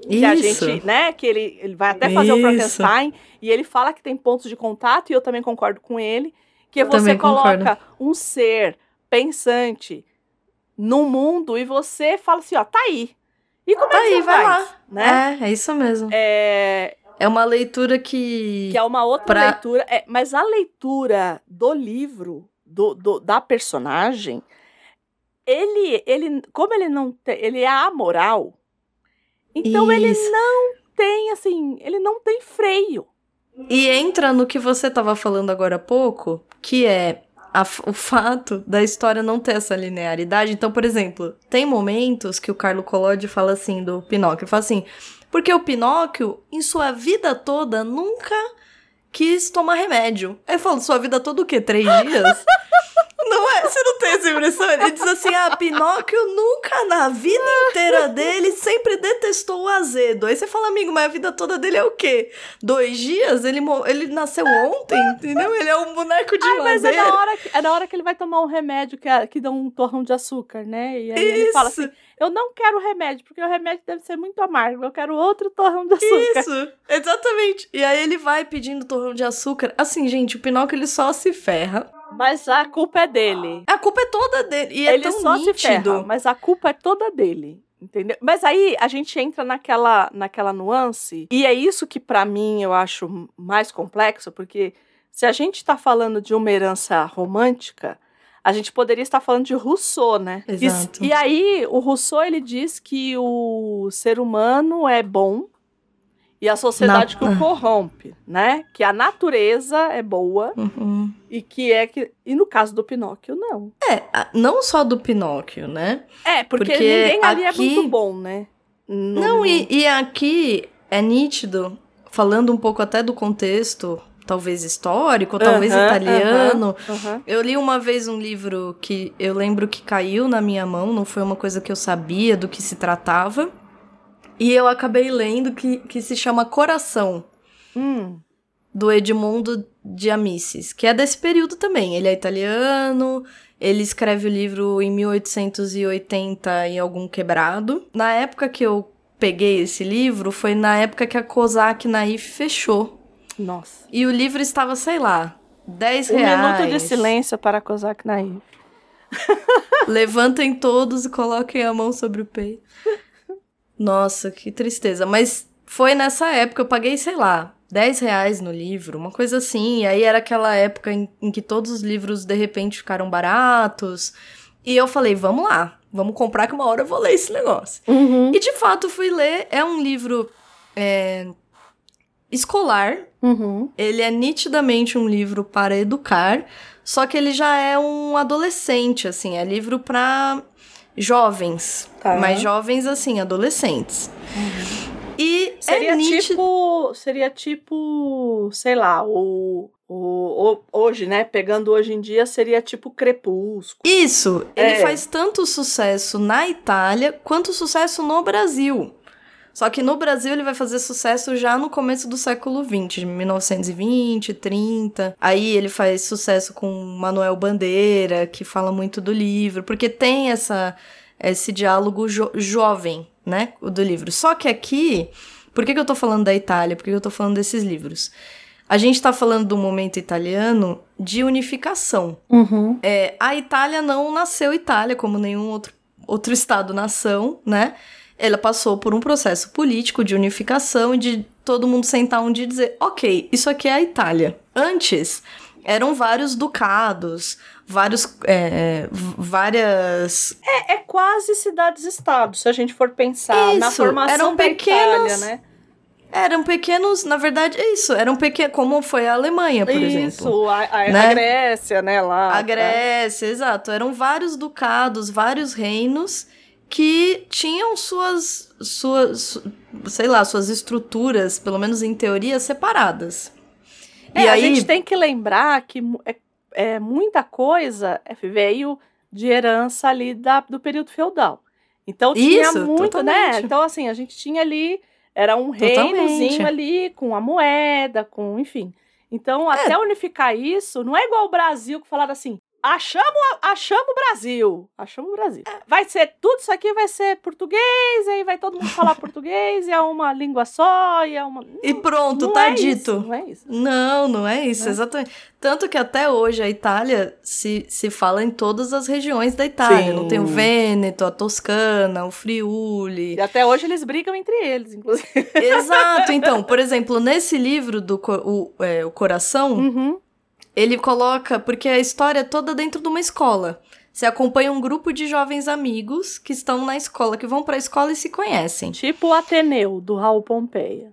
Que a Isso. gente, né, que ele, ele vai até fazer o Isso. Frankenstein e ele fala que tem pontos de contato, e eu também concordo com ele, que você Também concordo. coloca um ser pensante no mundo e você fala assim, ó, tá aí. E como Tá é que aí, você vai faz, lá. Né? É, é isso mesmo. É, É uma leitura que. Que é uma outra Pra- leitura. é, mas a leitura do livro, do, do- da personagem, ele, ele, como ele não tem, ele é amoral, então ele Isso. não tem, assim, ele não tem freio. E entra no que você tava falando agora há pouco, que é a o fato da história não ter essa linearidade. Então, por exemplo, tem momentos que o Carlo Collodi fala assim do Pinóquio, fala assim, porque o Pinóquio, em sua vida toda, nunca quis tomar remédio. Aí eu falo, sua vida toda o quê? Três dias? não é? Você não tem essa impressão? Ele diz assim: ah, Pinóquio nunca na vida inteira dele sempre detestou o azedo. Aí você fala, amigo, mas a vida toda dele é o quê? Dois dias? Ele, ele nasceu ontem, entendeu? Ele é um boneco de ah, mas é madeira. na, hora que, é na hora que ele vai tomar um remédio que, é, que dá um torrão de açúcar, né? E aí ele fala assim: eu não quero remédio, porque o remédio deve ser muito amargo. Eu quero outro torrão de açúcar. Isso, exatamente. E aí ele vai pedindo torrão de açúcar. Assim, gente, o Pinóquio ele só se ferra. Mas a culpa é dele. A culpa é toda dele. E é ele tão só nítido. se ferra, mas a culpa é toda dele. Entendeu? Mas aí a gente entra naquela, naquela nuance, e é isso que para mim eu acho mais complexo, porque se a gente tá falando de uma herança romântica, a gente poderia estar falando de Rousseau, né? Exato. E, e aí, o Rousseau, ele diz que o ser humano é bom e a sociedade Na- que o corrompe, né? Que a natureza é boa Uhum. e que é que... E no caso do Pinóquio, não. É, não só do Pinóquio, né? É, porque, Porque ninguém ali é aqui- muito bom, né? No- Não, e, e aqui é nítido, falando um pouco até do contexto, talvez histórico, talvez Aham, italiano. aham. Eu li uma vez um livro que eu lembro que caiu na minha mão, não foi uma coisa que eu sabia do que se tratava. E eu acabei lendo que, que se chama Coração, Hum, do Edmondo de Amicis, que é desse período também. Ele é italiano, ele escreve o livro em 1880 em algum quebrado. Na época que eu peguei esse livro, foi na época que a Kozak Naif fechou. Nossa. E o livro estava, sei lá, 10 Um reais. minuto de silêncio para Kozak Naif. Levantem todos e coloquem a mão sobre o peito. Nossa, que tristeza. Mas foi nessa época, eu paguei, sei lá, 10 reais no livro, uma coisa assim. E aí era aquela época em, em que todos os livros de repente ficaram baratos. E eu falei, vamos lá, vamos comprar que uma hora eu vou ler esse negócio. Uhum. E de fato fui ler. É um livro é, escolar. Uhum. Ele é nitidamente um livro para educar, só que ele já é um adolescente, assim, é livro para jovens, Tá. mas jovens assim, adolescentes. E Seria é nítido. tipo. Seria tipo. Sei lá, o, o, Hoje, né? Pegando hoje em dia, seria tipo Crepúsculo. Isso, ele É. faz tanto sucesso na Itália quanto sucesso no Brasil. Só que no Brasil ele vai fazer sucesso já no começo do século XX, de 1920, 30. Aí ele faz sucesso com Manuel Bandeira, que fala muito do livro, porque tem essa esse diálogo jo- jovem, né, o do livro. Só que aqui, por que, que eu tô falando da Itália? Por que que eu tô falando desses livros? A gente tá falando do momento italiano de unificação. Uhum. É, a Itália não nasceu Itália como nenhum outro, outro Estado-nação, né? Ela passou por um processo político de unificação e de todo mundo sentar um dia e dizer: ok, isso aqui é a Itália. Antes, eram vários ducados, vários. é, várias. É, é quase cidades-estado, se a gente for pensar na Isso, formação eram pequenos- Itália, né? Eram pequenos, na verdade, é isso. Eram pequenos, como foi a Alemanha, por exemplo. Isso, a, a- a né? Grécia, né? Lá. A Grécia, exato. Eram vários ducados, vários reinos que tinham suas, suas, su- sei lá, suas estruturas, pelo menos em teoria, separadas. É, e a aí, gente tem que lembrar que é, é, muita coisa é, veio de herança ali da, do período feudal. Então tinha Isso, muito, né? totalmente. Então, assim, a gente tinha ali, era um Totalmente. reinozinho ali, com a moeda, com, enfim. Então, É. até unificar isso, não é igual o Brasil que falaram assim. Achamos, achamos o Brasil. Achamos o Brasil. Vai ser, tudo isso aqui vai ser português, aí vai todo mundo falar português, e é uma língua só, e é uma. e pronto, não tá é isso, dito. não é isso. Não, não é isso, Né? exatamente. Tanto que até hoje a Itália se, se fala em todas as regiões da Itália. Sim. Não tem o Vêneto, a Toscana, o Friuli. E até hoje eles brigam entre eles, inclusive. Exato, então, por exemplo, nesse livro do o, é, o Coração, Uhum. Ele coloca, porque a história é toda dentro de uma escola. Você acompanha um grupo de jovens amigos que estão na escola, que vão pra escola e se conhecem. Tipo o Ateneu, do Raul Pompeia.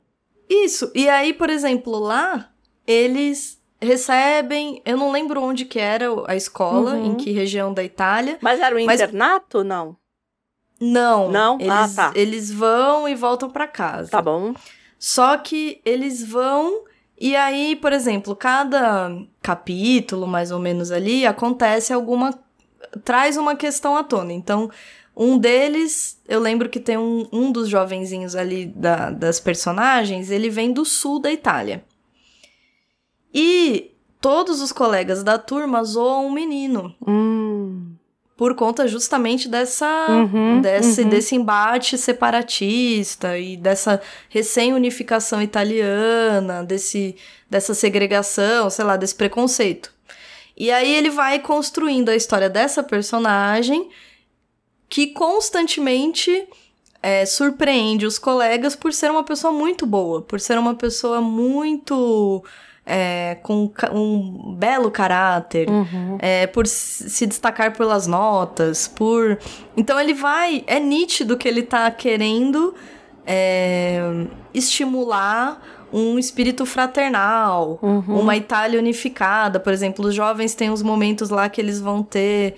Isso. E aí, por exemplo, lá, eles recebem. Eu não lembro onde que era a escola, Uhum. em que região da Itália. Mas era um Mas- internato? Não. Não. Não? Eles, Ah, tá. eles vão e voltam pra casa. Tá bom. Só que eles vão. E aí, por exemplo, cada capítulo, mais ou menos ali, acontece alguma traz uma questão à tona. Então, um deles, eu lembro que tem um, um dos jovenzinhos ali da, das personagens, ele vem do sul da Itália. E todos os colegas da turma zoam um menino. Hum. Por conta justamente dessa, Uhum, desse, uhum. desse embate separatista e dessa recém-unificação italiana, desse, dessa segregação, sei lá, desse preconceito. E aí ele vai construindo a história dessa personagem que constantemente é, surpreende os colegas por ser uma pessoa muito boa, por ser uma pessoa muito. É, com um belo caráter, Uhum. é, por se destacar pelas notas, por. Então ele vai. É nítido que ele tá querendo é, estimular um espírito fraternal, Uhum. uma Itália unificada. Por exemplo, os jovens têm uns momentos lá que eles vão ter.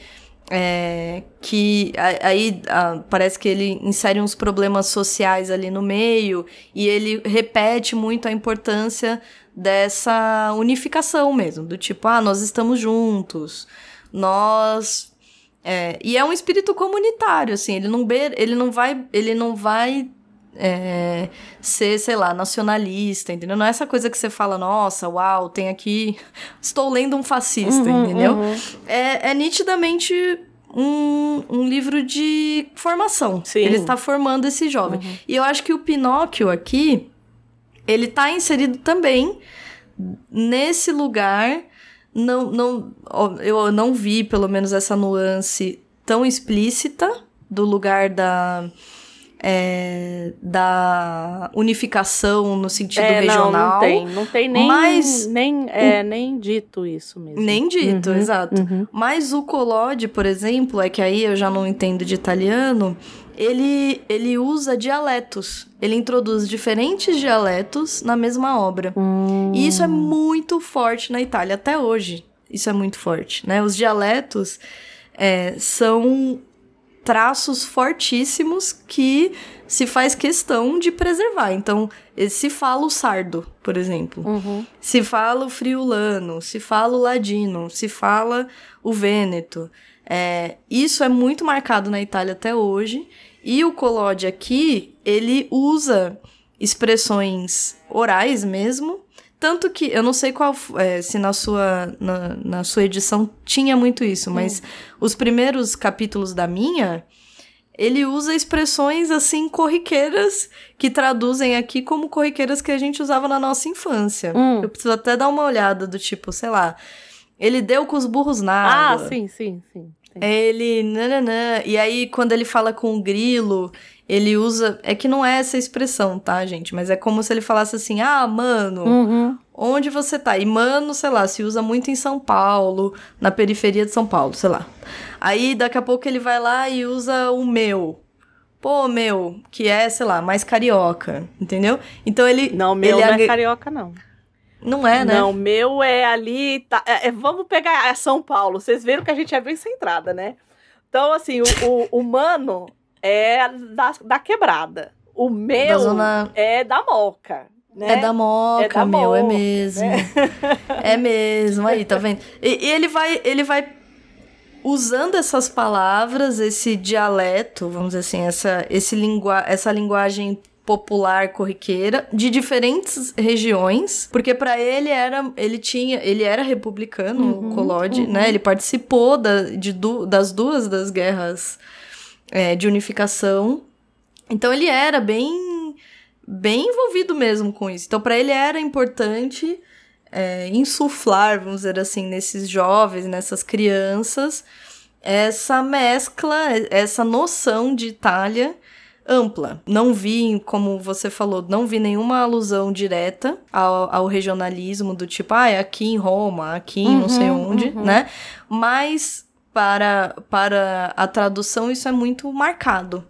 é, que aí ah, parece que ele insere uns problemas sociais ali no meio e ele repete muito a importância dessa unificação mesmo, do tipo, ah, nós estamos juntos, nós é, e é um espírito comunitário, assim, ele não, be- ele não vai, ele não vai é, ser, sei lá, nacionalista, entendeu? Não é essa coisa que você fala, nossa, uau, tem aqui, estou lendo um fascista, Uhum, entendeu? uhum. É, é nitidamente um, um livro de formação. Sim. Ele está formando esse jovem. E eu acho que o Pinóquio aqui, ele tá inserido também nesse lugar. Não, não, eu não vi, pelo menos, essa nuance tão explícita do lugar da. é, da unificação no sentido É, não, regional. não tem. Não tem nem, mas nem, é, nem dito isso mesmo. Nem dito, Uhum, exato. uhum. Mas o Collodi, por exemplo, é que aí eu já não entendo de italiano, ele, ele usa dialetos. Ele introduz diferentes dialetos na mesma obra. Hum. E isso é muito forte na Itália, até hoje. Isso é muito forte, né? Os dialetos é, são traços fortíssimos que se faz questão de preservar. Então, eh, se fala o sardo, por exemplo. Uhum. Se fala o friulano, se fala o ladino, se fala o vêneto. É, isso é muito marcado na Itália até hoje. E o Collodi aqui, ele usa expressões orais mesmo. Tanto que, eu não sei qual, é, se na sua, na, na sua edição tinha muito isso, mas os primeiros capítulos da minha, ele usa expressões assim corriqueiras que traduzem aqui como corriqueiras que a gente usava na nossa infância. Hum. Eu preciso até dar uma olhada do tipo, sei lá, ele deu com os burros na Ah, água. sim, sim, sim. sim. Ele, nananã. E aí, quando ele fala com o grilo, ele usa. É que não é essa expressão, tá, gente? Mas é como se ele falasse assim: ah, mano, Uhum. onde você tá? E mano, sei lá, se usa muito em São Paulo, na periferia de São Paulo, sei lá. Aí, daqui a pouco, ele vai lá e usa o meu. Pô, meu, que é, sei lá, mais carioca, entendeu? Então ele. Não, meu ele não é carioca, não. Não é, né? Não, meu é ali. tá- é- é- vamos pegar é São Paulo. Vocês viram que a gente é bem centrada, né? Então, assim, o, o, o mano é da, da quebrada. O meu Da zona- é da moca. Né? É da moca, É da meu, é moca, mesmo. É mesmo, aí, tá vendo? E, e ele vai, ele vai usando essas palavras, esse dialeto, vamos dizer assim, essa, esse lingua essa linguagem popular corriqueira de diferentes regiões, porque para ele era, ele tinha, ele era republicano, Uhum, o Collodi, uhum. né? Ele participou da, de du, das duas das guerras é, de unificação. Então ele era bem bem envolvido mesmo com isso. Então para ele era importante é, insuflar, vamos dizer assim, nesses jovens, nessas crianças, essa mescla, essa noção de Itália ampla. Não vi, como você falou, não vi nenhuma alusão direta ao, ao regionalismo do tipo, ah, é aqui em Roma, aqui em não sei Uhum, onde, uhum. né? Mas para, para a tradução isso é muito marcado.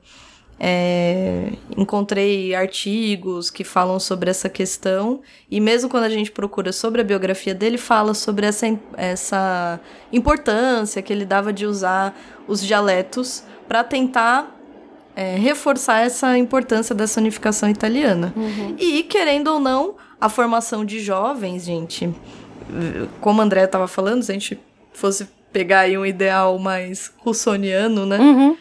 É, encontrei artigos que falam sobre essa questão e mesmo quando a gente procura sobre a biografia dele fala sobre essa, essa importância que ele dava de usar os dialetos para tentar é, reforçar essa importância dessa unificação italiana Uhum. e querendo ou não a formação de jovens gente como a André estava falando se a gente fosse pegar aí um ideal mais russoniano, né? Uhum.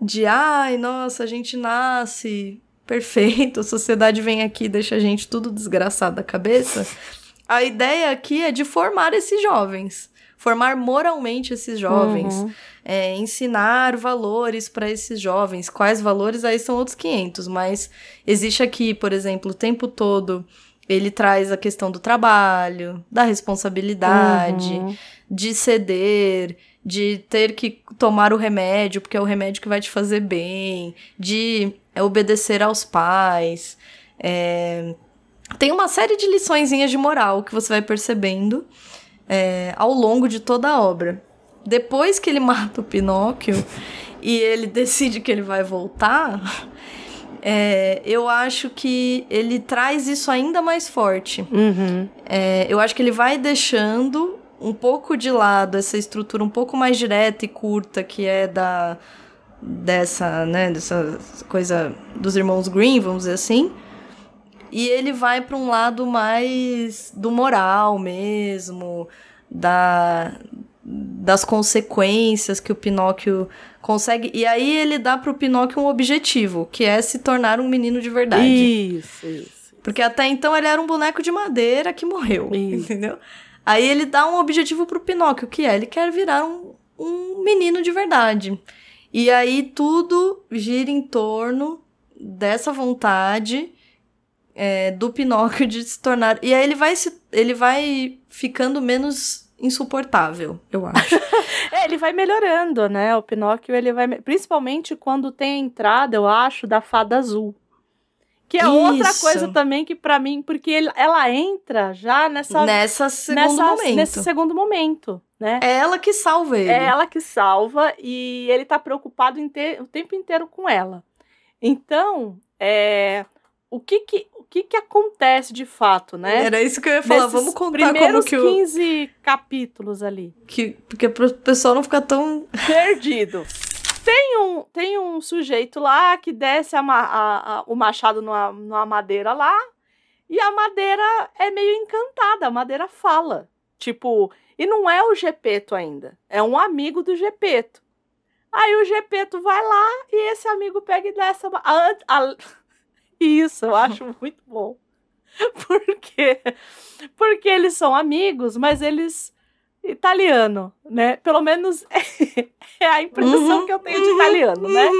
De, ai, nossa, a gente nasce perfeito, a sociedade vem aqui e deixa a gente tudo desgraçado da cabeça. A ideia aqui é de formar esses jovens. Formar moralmente esses jovens. Uhum. É, ensinar valores para esses jovens. Quais valores? Aí são outros 500. Mas existe aqui, por exemplo, o tempo todo ele traz a questão do trabalho, da responsabilidade, Uhum. de ceder, de ter que tomar o remédio, porque é o remédio que vai te fazer bem, de obedecer aos pais. É, Tem uma série de liçõezinhas de moral que você vai percebendo é, ao longo de toda a obra. Depois que ele mata o Pinóquio e ele decide que ele vai voltar, é, eu acho que ele traz isso ainda mais forte. Uhum. É, eu acho que ele vai deixando um pouco de lado essa estrutura um pouco mais direta e curta que é da dessa, né, dessa coisa dos irmãos Green, vamos dizer assim. E ele vai para um lado mais do moral mesmo, da das consequências que o Pinóquio consegue. E aí ele dá pro Pinóquio um objetivo, que é se tornar um menino de verdade. Isso, isso. Porque até então ele era um boneco de madeira que morreu, Isso. entendeu? Aí ele dá um objetivo pro Pinóquio, que é ele quer virar um, um menino de verdade. E aí tudo gira em torno dessa vontade é, do Pinóquio de se tornar. E aí ele vai se, ele vai ficando menos insuportável, eu acho. É, ele vai melhorando, né? O Pinóquio, ele vai. me- Principalmente quando tem a entrada, eu acho, da fada azul. Que é outra Isso. coisa também que, pra mim, porque ele- ela entra já nessa. Nessa segundo nessa- momento. Nesse segundo momento, né? É ela que salva ele. É ela que salva e ele tá preocupado ter o tempo inteiro com ela. Então, é, o que que, que que acontece de fato, né? Era isso que eu ia falar. Nesses Vamos contar como primeiros que o. 15 capítulos ali. Que, porque pro pessoal não ficar tão. Perdido. Tem um, tem um sujeito lá que desce a a- a- o machado numa, numa madeira lá e a madeira é meio encantada, a madeira fala. Tipo, e não é o Gepeto ainda, é um amigo do Gepeto. Aí o Gepeto vai lá e esse amigo pega e desce a, ma- a- a- Isso, eu acho muito bom. Por quê? Porque eles são amigos, mas eles italiano, né? Pelo menos é a impressão Uhum, que eu tenho de italiano, né?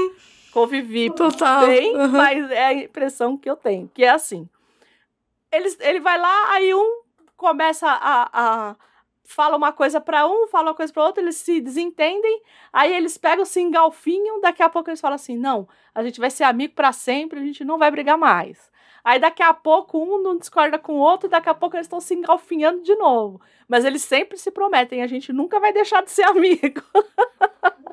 Convivi Total. bem, Uhum. mas é a impressão que eu tenho, que é assim. Eles, ele vai lá, aí um começa a, a fala uma coisa para um, fala uma coisa para outro, eles se desentendem, aí eles pegam, se engalfinham, daqui a pouco eles falam assim: "Não, a gente vai ser amigo para sempre, a gente não vai brigar mais". Aí daqui a pouco um não discorda com o outro, daqui a pouco eles estão se engalfinhando de novo. Mas eles sempre se prometem, a gente nunca vai deixar de ser amigo.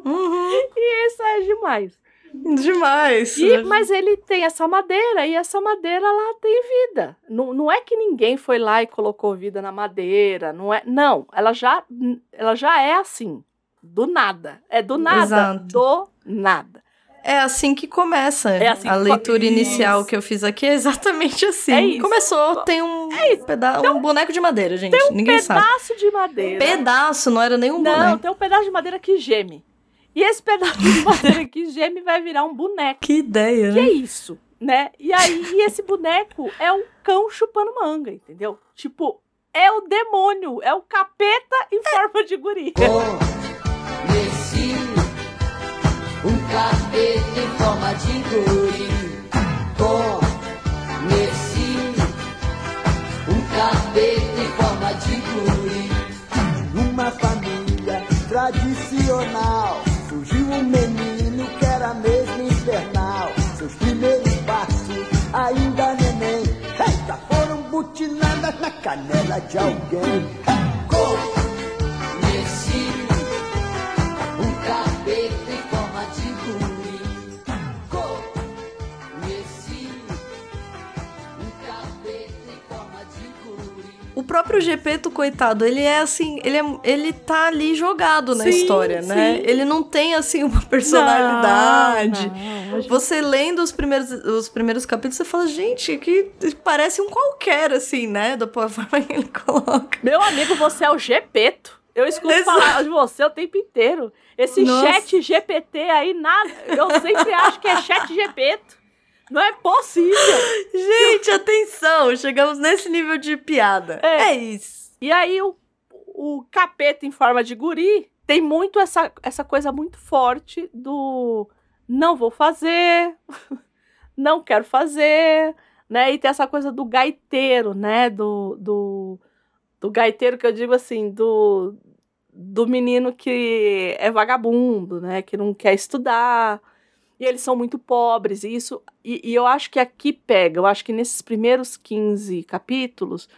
Uhum. Isso é demais. Demais. E, mas ele tem essa madeira e essa madeira lá tem vida. Não, não é que ninguém foi lá e colocou vida na madeira, não é? Não, ela já, ela já é assim, do nada. É do nada, Exato. do nada. É assim que começa. É assim a que leitura co- inicial Isso. que eu fiz aqui é exatamente assim. É isso. Começou, tem um, peda um boneco de madeira, gente. Ninguém sabe. Pedaço de madeira. Pedaço, não era nenhum Não, boneco. tem um pedaço de madeira que geme. E esse pedaço de madeira que geme vai virar um boneco. Que ideia, Que é né? isso, né? E aí, e esse boneco é um cão chupando manga, entendeu? Tipo, é o demônio, é o capeta em forma de guri. Conheci um capeta em forma de guri. Conheci um capeta em forma de guri. Numa família tradicional um menino que era mesmo infernal. Seus primeiros passos, ainda neném, eita, foram butinadas na canela de alguém. Conheci próprio Gepeto, coitado, ele é assim, ele, é, ele tá ali jogado na Sim, história, né? sim. Ele não tem, assim, uma personalidade. Não, não. Você lendo os primeiros, os primeiros capítulos, você fala, gente, que parece um qualquer, assim, né? Da forma que ele coloca. Meu amigo, você é o Gepeto. Eu escuto Exato. falar de você o tempo inteiro. Esse Nossa. chat GPT aí, nada. Eu sempre acho que é chat GPT. Não é possível. Gente, atenção! Chegamos nesse nível de piada. É. É, isso. E aí o, o capeta em forma de guri tem muito essa, essa coisa muito forte do não vou fazer, não quero fazer, né? E tem essa coisa do gaiteiro, né? Do, do, do gaiteiro que eu digo assim, do, do menino que é vagabundo, né? Que não quer estudar. E eles são muito pobres, e isso. E, e eu acho que aqui pega, eu acho que nesses primeiros 15 capítulos,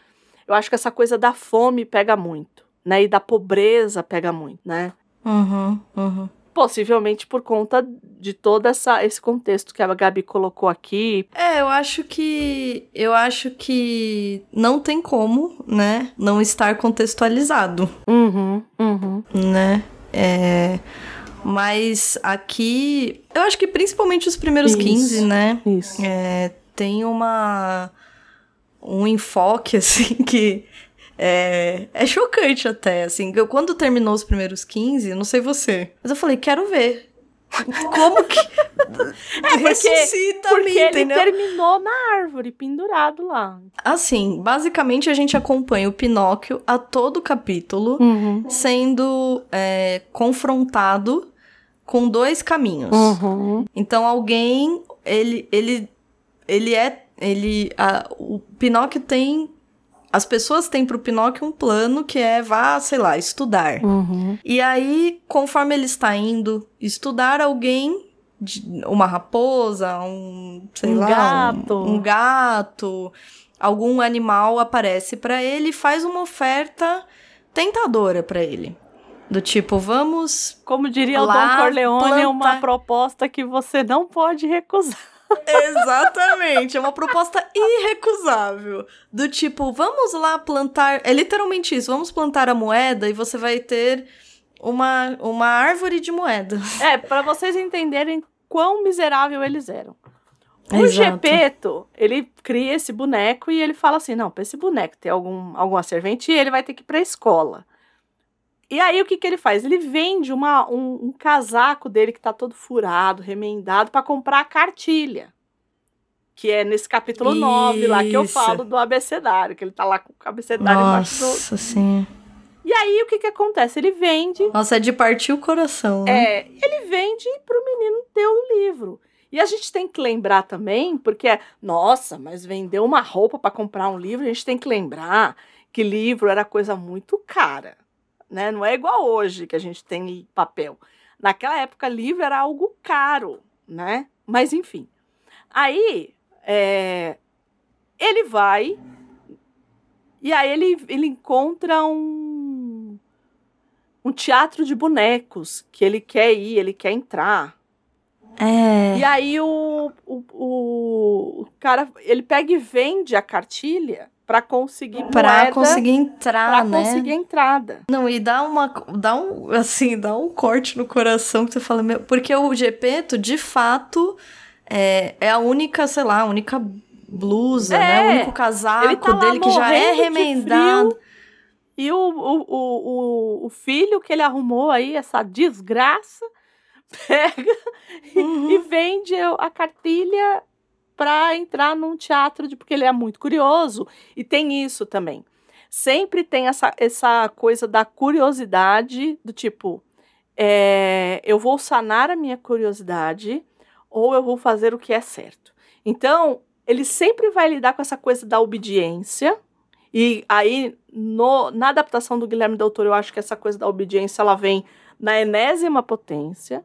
eu acho que essa coisa da fome pega muito, né? E da pobreza pega muito, né? Uhum, uhum. Possivelmente por conta de todo essa, esse contexto que a Gabi colocou aqui. É, eu acho que. Eu acho que não tem como, né? Não estar contextualizado, Uhum, uhum. né? É. Mas aqui. Eu acho que principalmente os primeiros Isso. 15, né? Isso. É, tem uma. Um enfoque, assim, que. É, é chocante até, assim. Eu, quando terminou os primeiros 15, não sei você, mas eu falei, quero ver. Como que. É porque, Ressuscita porque me, ele entendeu? terminou na árvore, pendurado lá. Assim, basicamente a gente acompanha o Pinóquio a todo capítulo Uhum. sendo é, confrontado com dois caminhos. Uhum. Então alguém, ele, ele, ele é, ele, a- o Pinóquio tem, as pessoas têm pro Pinóquio um plano que é vá, sei lá, estudar. Uhum. E aí, conforme ele está indo estudar, alguém, uma raposa, um, sei Um lá, gato. Um, um gato, algum animal aparece para ele e faz uma oferta tentadora para ele. Do tipo, vamos. Como diria o Lá, Dom Corleone, é uma proposta que você não pode recusar. Exatamente, é uma proposta irrecusável. Do tipo, vamos lá plantar. É literalmente isso, vamos plantar a moeda e você vai ter uma, uma árvore de moeda. É, pra vocês entenderem quão miserável eles eram. O. Gepeto, ele cria esse boneco e ele fala assim: não, pra esse boneco ter algum, alguma serventia, ele vai ter que ir pra escola. E aí, o que, que ele faz? Ele vende uma, um, um casaco dele que tá todo furado, remendado, pra comprar a cartilha. Que é nesse capítulo 9 lá que eu Isso. falo do abecedário, que ele tá lá com o abecedário embaixo do. Nossa, sim. E aí, o que, que acontece? Ele vende Nossa, é de partir o coração, né? é, ele vende para o menino ter o livro. E a gente tem que lembrar também, porque, é, nossa, mas vendeu uma roupa para comprar um livro, a gente tem que lembrar que livro era coisa muito cara. Né? Não é igual hoje que a gente tem papel. Naquela época, livro era algo caro, né? Mas enfim. Aí, é, ele vai e aí ele, ele encontra um, um teatro de bonecos que ele quer ir, ele quer entrar. É. E aí o, o, o, cara, ele pega e vende a cartilha para conseguir Pra moeda, conseguir entrar, pra né? conseguir entrada. Não, e dá uma. Dá um. Assim, dá um corte no coração que você fala, meu. Porque o Gepeto, de fato, é, é a única, sei lá, a única blusa, É, né? O único casaco tá dele que já é remendado. E o, o, o, o, filho que ele arrumou aí, essa desgraça, pega Uhum. e vende a cartilha para entrar num teatro, de, porque ele é muito curioso. E tem isso também. Sempre tem essa, essa coisa da curiosidade, do tipo, é, eu vou sanar a minha curiosidade ou eu vou fazer o que é certo. Então, ele sempre vai lidar com essa coisa da obediência. E aí, no, na adaptação do Guilherme Del Toro, eu acho que essa coisa da obediência ela vem na enésima potência.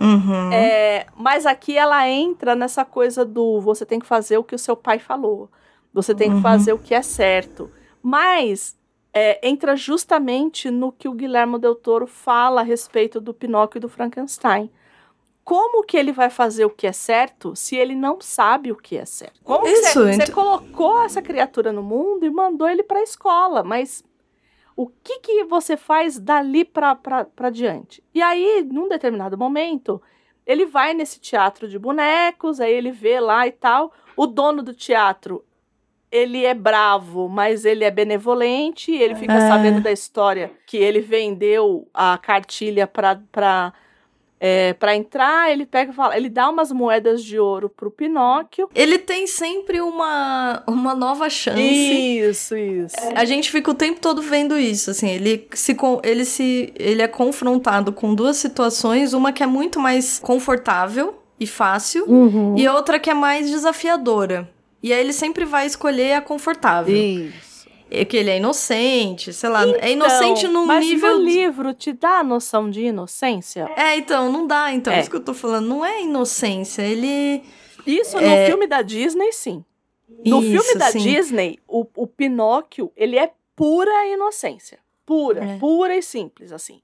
Uhum. É, mas aqui ela entra nessa coisa do você tem que fazer o que o seu pai falou. Você tem Uhum. que fazer o que é certo. Mas é, entra justamente no que o Guilherme Del Toro fala a respeito do Pinóquio e do Frankenstein. Como que ele vai fazer o que é certo se ele não sabe o que é certo? Como que Isso, você, você então- colocou essa criatura no mundo e mandou ele para a escola, mas o que, que você faz dali para diante? E aí, num determinado momento, ele vai nesse teatro de bonecos, aí ele vê lá e tal. O dono do teatro ele é bravo, mas ele é benevolente, ele fica É. sabendo da história que ele vendeu a cartilha pra, é, pra entrar, ele pega e fala, ele dá umas moedas de ouro pro Pinóquio. Ele tem sempre uma, uma nova chance. Isso, isso. A gente fica o tempo todo vendo isso, assim, ele se, ele se ele é confrontado com duas situações, uma que é muito mais confortável e fácil Uhum. e outra que é mais desafiadora. E aí ele sempre vai escolher a confortável. Isso. É que ele é inocente, sei lá, é inocente Então, num mas nível no de- livro te dá a noção de inocência? É, então, não dá, então, É. isso que eu tô falando, não é inocência, ele Isso É. no filme da Disney, sim. No Isso, filme da sim. Disney, o, o Pinóquio, ele é pura inocência. Pura, É. pura e simples, assim.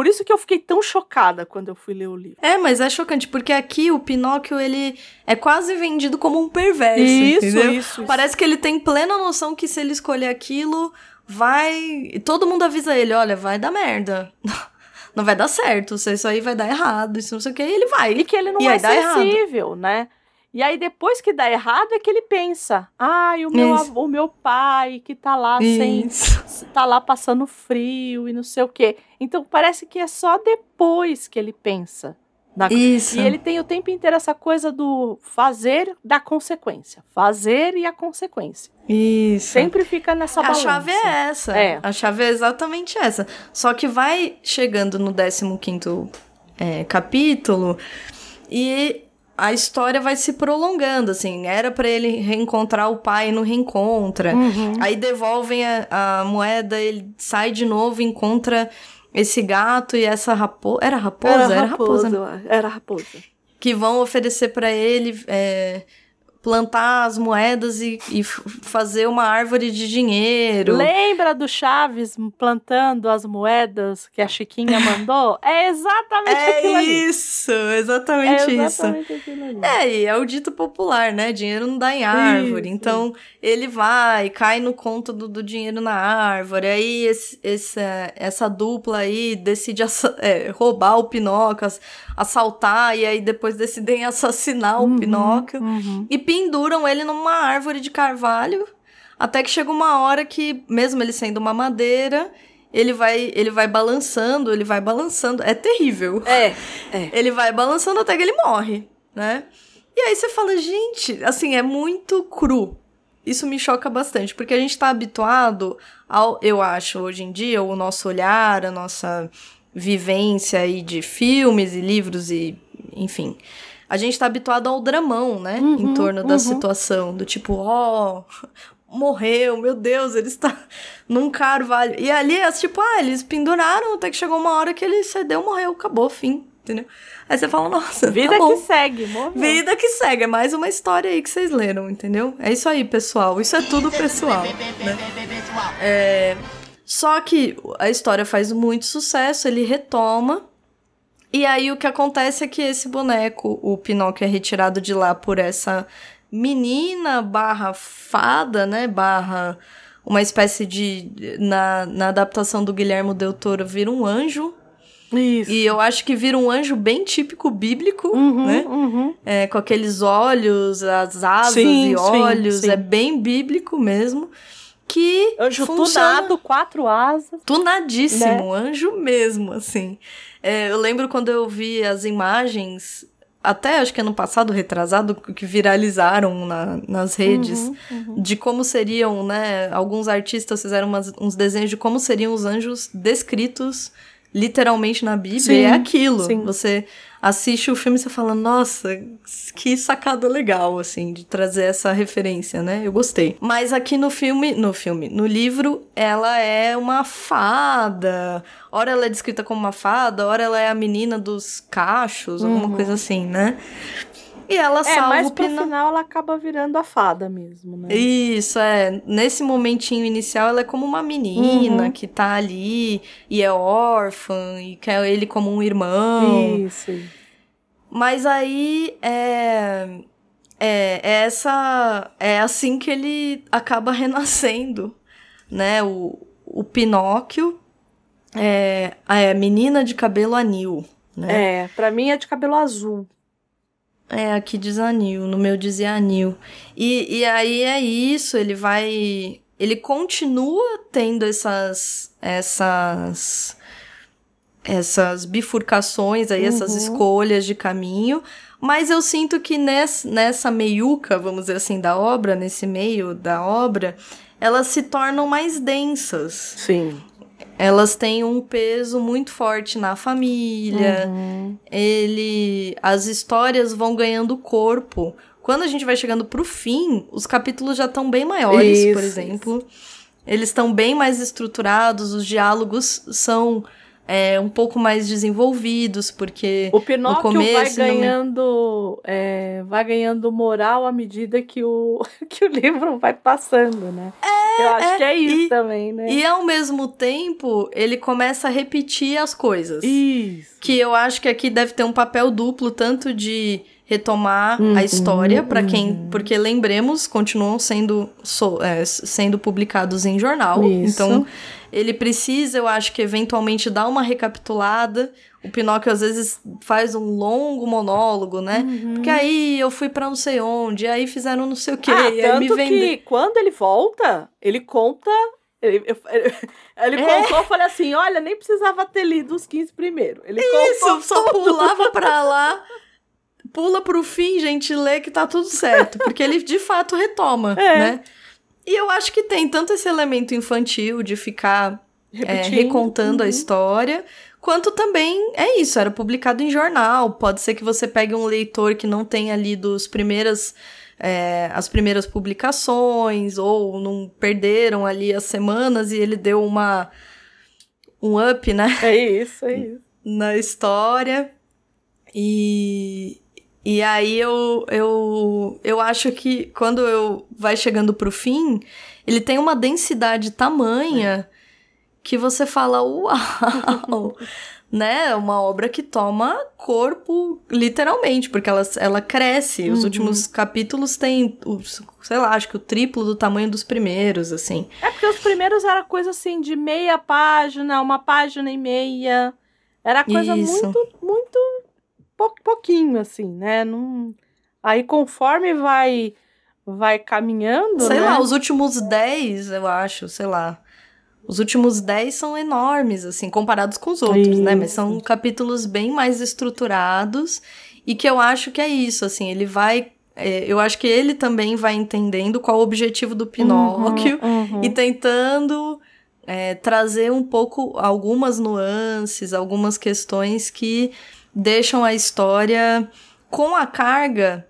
Por isso que eu fiquei tão chocada quando eu fui ler o livro. É, mas é chocante, porque aqui o Pinóquio, ele é quase vendido como um perverso, Isso, entendeu? isso, isso. Parece que ele tem plena noção que se ele escolher aquilo, vai... Todo mundo avisa ele, olha, vai dar merda. Não vai dar certo, isso aí vai dar errado, isso não sei o que, e ele vai. E que ele não E é sensível, né? E aí, depois que dá errado, é que ele pensa: ai, o meu, o meu pai que tá lá sem. Isso. tá lá passando frio e não sei o quê. Então parece que é só depois que ele pensa. na Isso. E ele tem o tempo inteiro essa coisa do fazer da consequência. Fazer e a consequência. Isso. Sempre fica nessa A balança. chave é essa. É. A chave é exatamente essa. Só que vai chegando no 15 é, capítulo e a história vai se prolongando, assim. Era pra ele reencontrar o pai e não reencontra. Uhum. Aí devolvem a, a moeda, ele sai de novo, encontra esse gato e essa raposa. Era raposa? Era, raposa. né? eu acho. Era raposa. Que vão oferecer pra ele. é, plantar as moedas e, e fazer uma árvore de dinheiro. Lembra do Chaves plantando as moedas que a Chiquinha mandou? É exatamente aquilo É ali. isso, É exatamente isso. exatamente aquilo ali. É, e é o dito popular, né? Dinheiro não dá em árvore. Isso. Então, ele vai, cai no conto do, do dinheiro na árvore. Aí, esse, essa, essa dupla aí decide assa- é, roubar o Pinóquio, ass- assaltar, e aí depois decidem assassinar o Pinóquio. Uhum. E penduram ele numa árvore de carvalho. Até que chega uma hora que, mesmo ele sendo uma madeira, ele vai, ele vai balançando, ele vai balançando. É terrível. É, é. Ele vai balançando até que ele morre, né? E aí você fala, gente, assim, é muito cru. Isso me choca bastante, porque a gente tá habituado ao, eu acho, hoje em dia, o nosso olhar, a nossa vivência aí de filmes e livros e, enfim. A gente tá habituado ao dramão, né? em torno da situação, do tipo, ó, morreu, meu Deus, ele está num carvalho. E ali é tipo, ah, eles penduraram até que chegou uma hora que ele cedeu, morreu, acabou, fim, entendeu? Aí você fala, nossa, Vida tá que segue, morreu. Vida que segue, é mais uma história aí que vocês leram, entendeu? É isso aí, pessoal. Isso é tudo pessoal. né? É, Só que a história faz muito sucesso, ele retoma. E aí o que acontece é que esse boneco, o Pinóquio, é retirado de lá por essa menina barra fada, né? Barra uma espécie de. Na, na adaptação do Guilherme Del Toro, vira um anjo. Isso. E eu acho que vira um anjo bem típico bíblico, Uhum, né? uhum. É, com aqueles olhos, as asas Sim, e sim, olhos, sim. é bem bíblico mesmo. Que Anjo funciona tunado, quatro asas. tunadíssimo, Né? anjo mesmo, assim. É, eu lembro quando eu vi as imagens, até acho que ano passado, retrasado, que viralizaram na- nas redes, Uhum, de como seriam, né? Alguns artistas fizeram umas- uns desenhos de como seriam os anjos descritos literalmente na Bíblia. Sim, e é aquilo. sim. Você assiste o filme e você fala, nossa, que sacada legal, assim, de trazer essa referência, né? Eu gostei. Mas aqui no filme, no filme, no livro, ela é uma fada. Ora ela é descrita como uma fada, ora ela é a menina dos cachos, alguma coisa assim, né? E ela. É, salva mas o pro Pinóquio. final ela acaba virando a fada mesmo, né? Isso, é. Nesse momentinho inicial, ela é como uma menina Uhum. que tá ali e é órfã e quer ele como um irmão. Isso. Mas aí é, é, é essa. É assim que ele acaba renascendo, né? O, o Pinóquio é a menina de cabelo anil, né? É, pra mim é de cabelo azul. É, aqui diz anil, no meu dizia anil. E, e aí é isso, ele vai. Ele continua tendo essas. essas. essas bifurcações aí, essas Uhum. escolhas de caminho. Mas eu sinto que nessa, nessa meiuca, vamos dizer assim, da obra, nesse meio da obra, elas se tornam mais densas. Sim. Elas têm um peso muito forte na família. Uhum. Ele, as histórias vão ganhando corpo. Quando a gente vai chegando pro fim, os capítulos já estão bem maiores, Isso, por exemplo. Eles estão bem mais estruturados, os diálogos são é, um pouco mais desenvolvidos, porque O Pinóquio começo, vai ganhando, é, vai ganhando moral à medida que o, que o livro vai passando, né? Eu acho é, que é isso e- também, né? E ao mesmo tempo, ele começa a repetir as coisas. Isso. Que eu acho que aqui deve ter um papel duplo, tanto de retomar Uhum, a história, para quem. uhum. Porque lembremos, continuam sendo, so- é, sendo publicados em jornal. Isso. Então, ele precisa, eu acho que eventualmente dar uma recapitulada. O Pinóquio às vezes faz um longo monólogo, né? Uhum. Porque aí eu fui pra não sei onde, aí fizeram não sei o quê, Ah, e aí me vendeu. que quando ele volta, ele conta. Ele, eu- ele É. contou, eu falei assim: olha, nem precisava ter lido os 15 primeiro. Ele Isso, contou só tudo. pulava pra lá, pula pro fim, gente, lê que tá tudo certo. Porque ele de fato retoma, É. né? E eu acho que tem tanto esse elemento infantil de ficar é, recontando a Uhum. história, quanto também é isso, era publicado em jornal. Pode ser que você pegue um leitor que não tenha lido os primeiras. é, as primeiras publicações, ou não perderam ali as semanas e ele deu uma um up, né? É isso, é isso. na história. E, e aí eu, eu, eu acho que quando eu vai chegando pro fim, ele tem uma densidade tamanha que você fala, uau! né? Uma obra que toma corpo, literalmente, porque ela, ela cresce. Os Uhum. últimos capítulos têm, sei lá, acho que o triplo do tamanho dos primeiros, assim. É porque os primeiros era coisa assim de meia página, uma página e meia. Era coisa Isso. muito, muito pou- pouquinho, assim, né? Não... Aí conforme vai vai caminhando. Sei né? lá, os últimos 10, eu acho, sei lá. Os últimos 10 são enormes, assim, comparados com os outros, né? Mas são Isso. capítulos bem mais estruturados e que eu acho que é isso, assim, ele vai. é, eu acho que ele também vai entendendo qual o objetivo do Pinóquio Uhum, uhum. e tentando é, trazer um pouco algumas nuances, algumas questões que deixam a história com a carga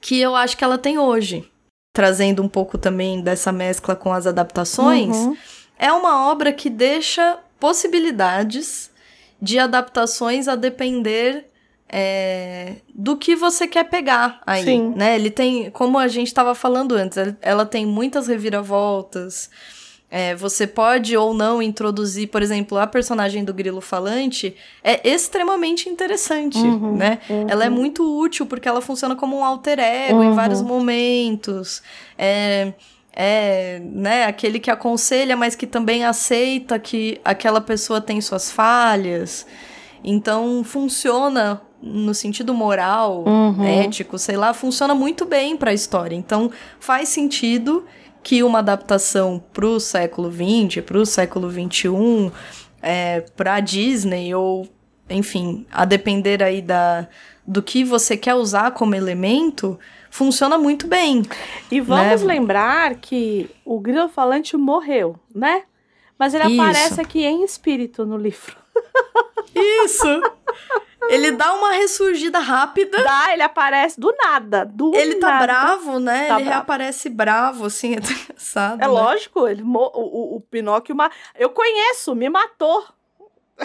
que eu acho que ela tem hoje. Trazendo um pouco também dessa mescla com as adaptações, Uhum. é uma obra que deixa possibilidades de adaptações a depender é, do que você quer pegar aí, Sim. né? Ele tem, como a gente estava falando antes, ela- ela tem muitas reviravoltas. É, você pode ou não introduzir, por exemplo, a personagem do grilo falante é extremamente interessante, Uhum, né? uhum. Ela é muito útil porque ela funciona como um alter ego em Uhum. vários momentos. É, é, né, aquele que aconselha, mas que também aceita que aquela pessoa tem suas falhas. Então, funciona no sentido moral, Uhum. ético, sei lá, funciona muito bem para a história. Então, faz sentido que uma adaptação para o século XX, para o século XXI, é, para a Disney ou, enfim, a depender aí da, do que você quer usar como elemento, funciona muito bem. E vamos né? lembrar que o grilo falante morreu, né? Mas ele Isso. aparece aqui em espírito no livro. Isso! Ele dá uma ressurgida rápida. Dá, ele aparece do nada, do Ele tá nada. bravo, né? Tá ele bravo. reaparece bravo, assim, é engraçado. É né? lógico, ele o, o, o Pinóquio. ma- Eu conheço, me matou.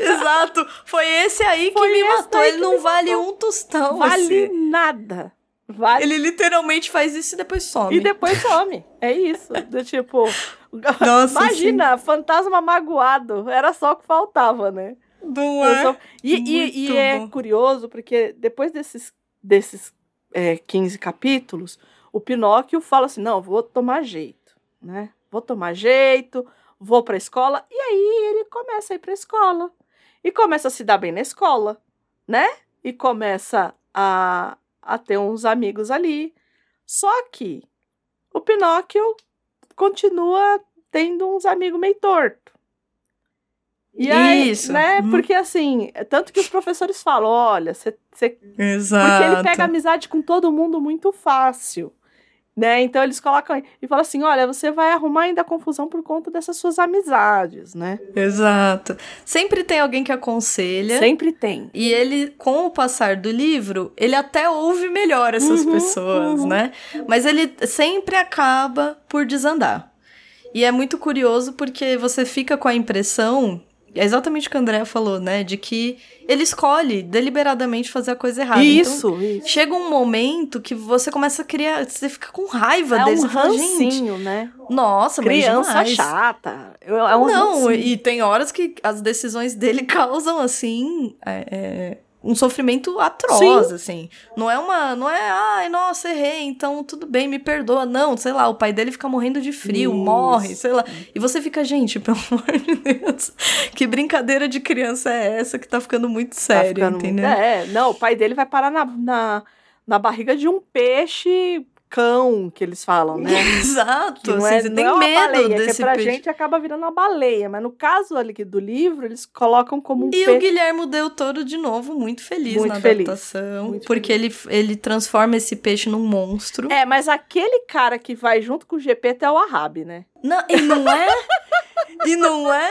Exato. Foi esse aí que Foi me esse matou. Ele que não me vale um tostão. Vale assim. nada. Vale. Ele literalmente faz isso e depois some. E depois some. É isso. Do tipo. Nossa, imagina, fantasma magoado. Era só o que faltava, né? É? sou- E, e- e é curioso, porque depois desses, desses é, 15 capítulos, o Pinóquio fala assim: não, vou tomar jeito, né? Vou tomar jeito, vou pra escola. E aí ele começa a ir pra escola. E começa a se dar bem na escola, né? E começa a, a ter uns amigos ali. Só que o Pinóquio continua tendo uns amigos meio torto. E aí, Isso. né? Uhum. Porque assim, é tanto que os professores falam, olha, você você Exato. porque ele pega amizade com todo mundo muito fácil. Né? Então eles colocam e falam assim: olha, você vai arrumar ainda confusão por conta dessas suas amizades, né? Exato. Sempre tem alguém que aconselha. Sempre tem. E ele, com o passar do livro, ele até ouve melhor essas Uhum, pessoas, uhum. né? Mas ele sempre acaba por desandar. E é muito curioso porque você fica com a impressão, é exatamente o que a Andrea falou, né? De que ele escolhe deliberadamente fazer a coisa errada. Então, Isso, isso. chega um momento que você começa a criar, você fica com raiva É deles. um fala, gente, rancinho, né? nossa, mas Criança demais. chata. É um Não, rancinho. e tem horas que as decisões dele causam, assim, é, é, um sofrimento atroz, assim. Não é uma, não é, ai, nossa, errei, então tudo bem, me perdoa. Não, sei lá, o pai dele fica morrendo de frio, Isso. morre, sei lá. E você fica, gente, pelo amor de Deus, que brincadeira de criança é essa que tá ficando muito Tá séria, muito- entendeu? É, não, o pai dele vai parar na, na, na barriga de um peixe que eles falam, né? Exato, Que não assim, é, você não tem é uma medo baleia, desse que pra peixe. gente acaba virando uma baleia, mas no caso ali do livro, eles colocam como um E o peixe. Guilherme Del Toro, de novo, muito feliz Muito na feliz, adaptação. muito porque ele, ele transforma esse peixe num monstro. É, mas aquele cara que vai junto com o GP é o Ahab, né? Não, e não é? e não é?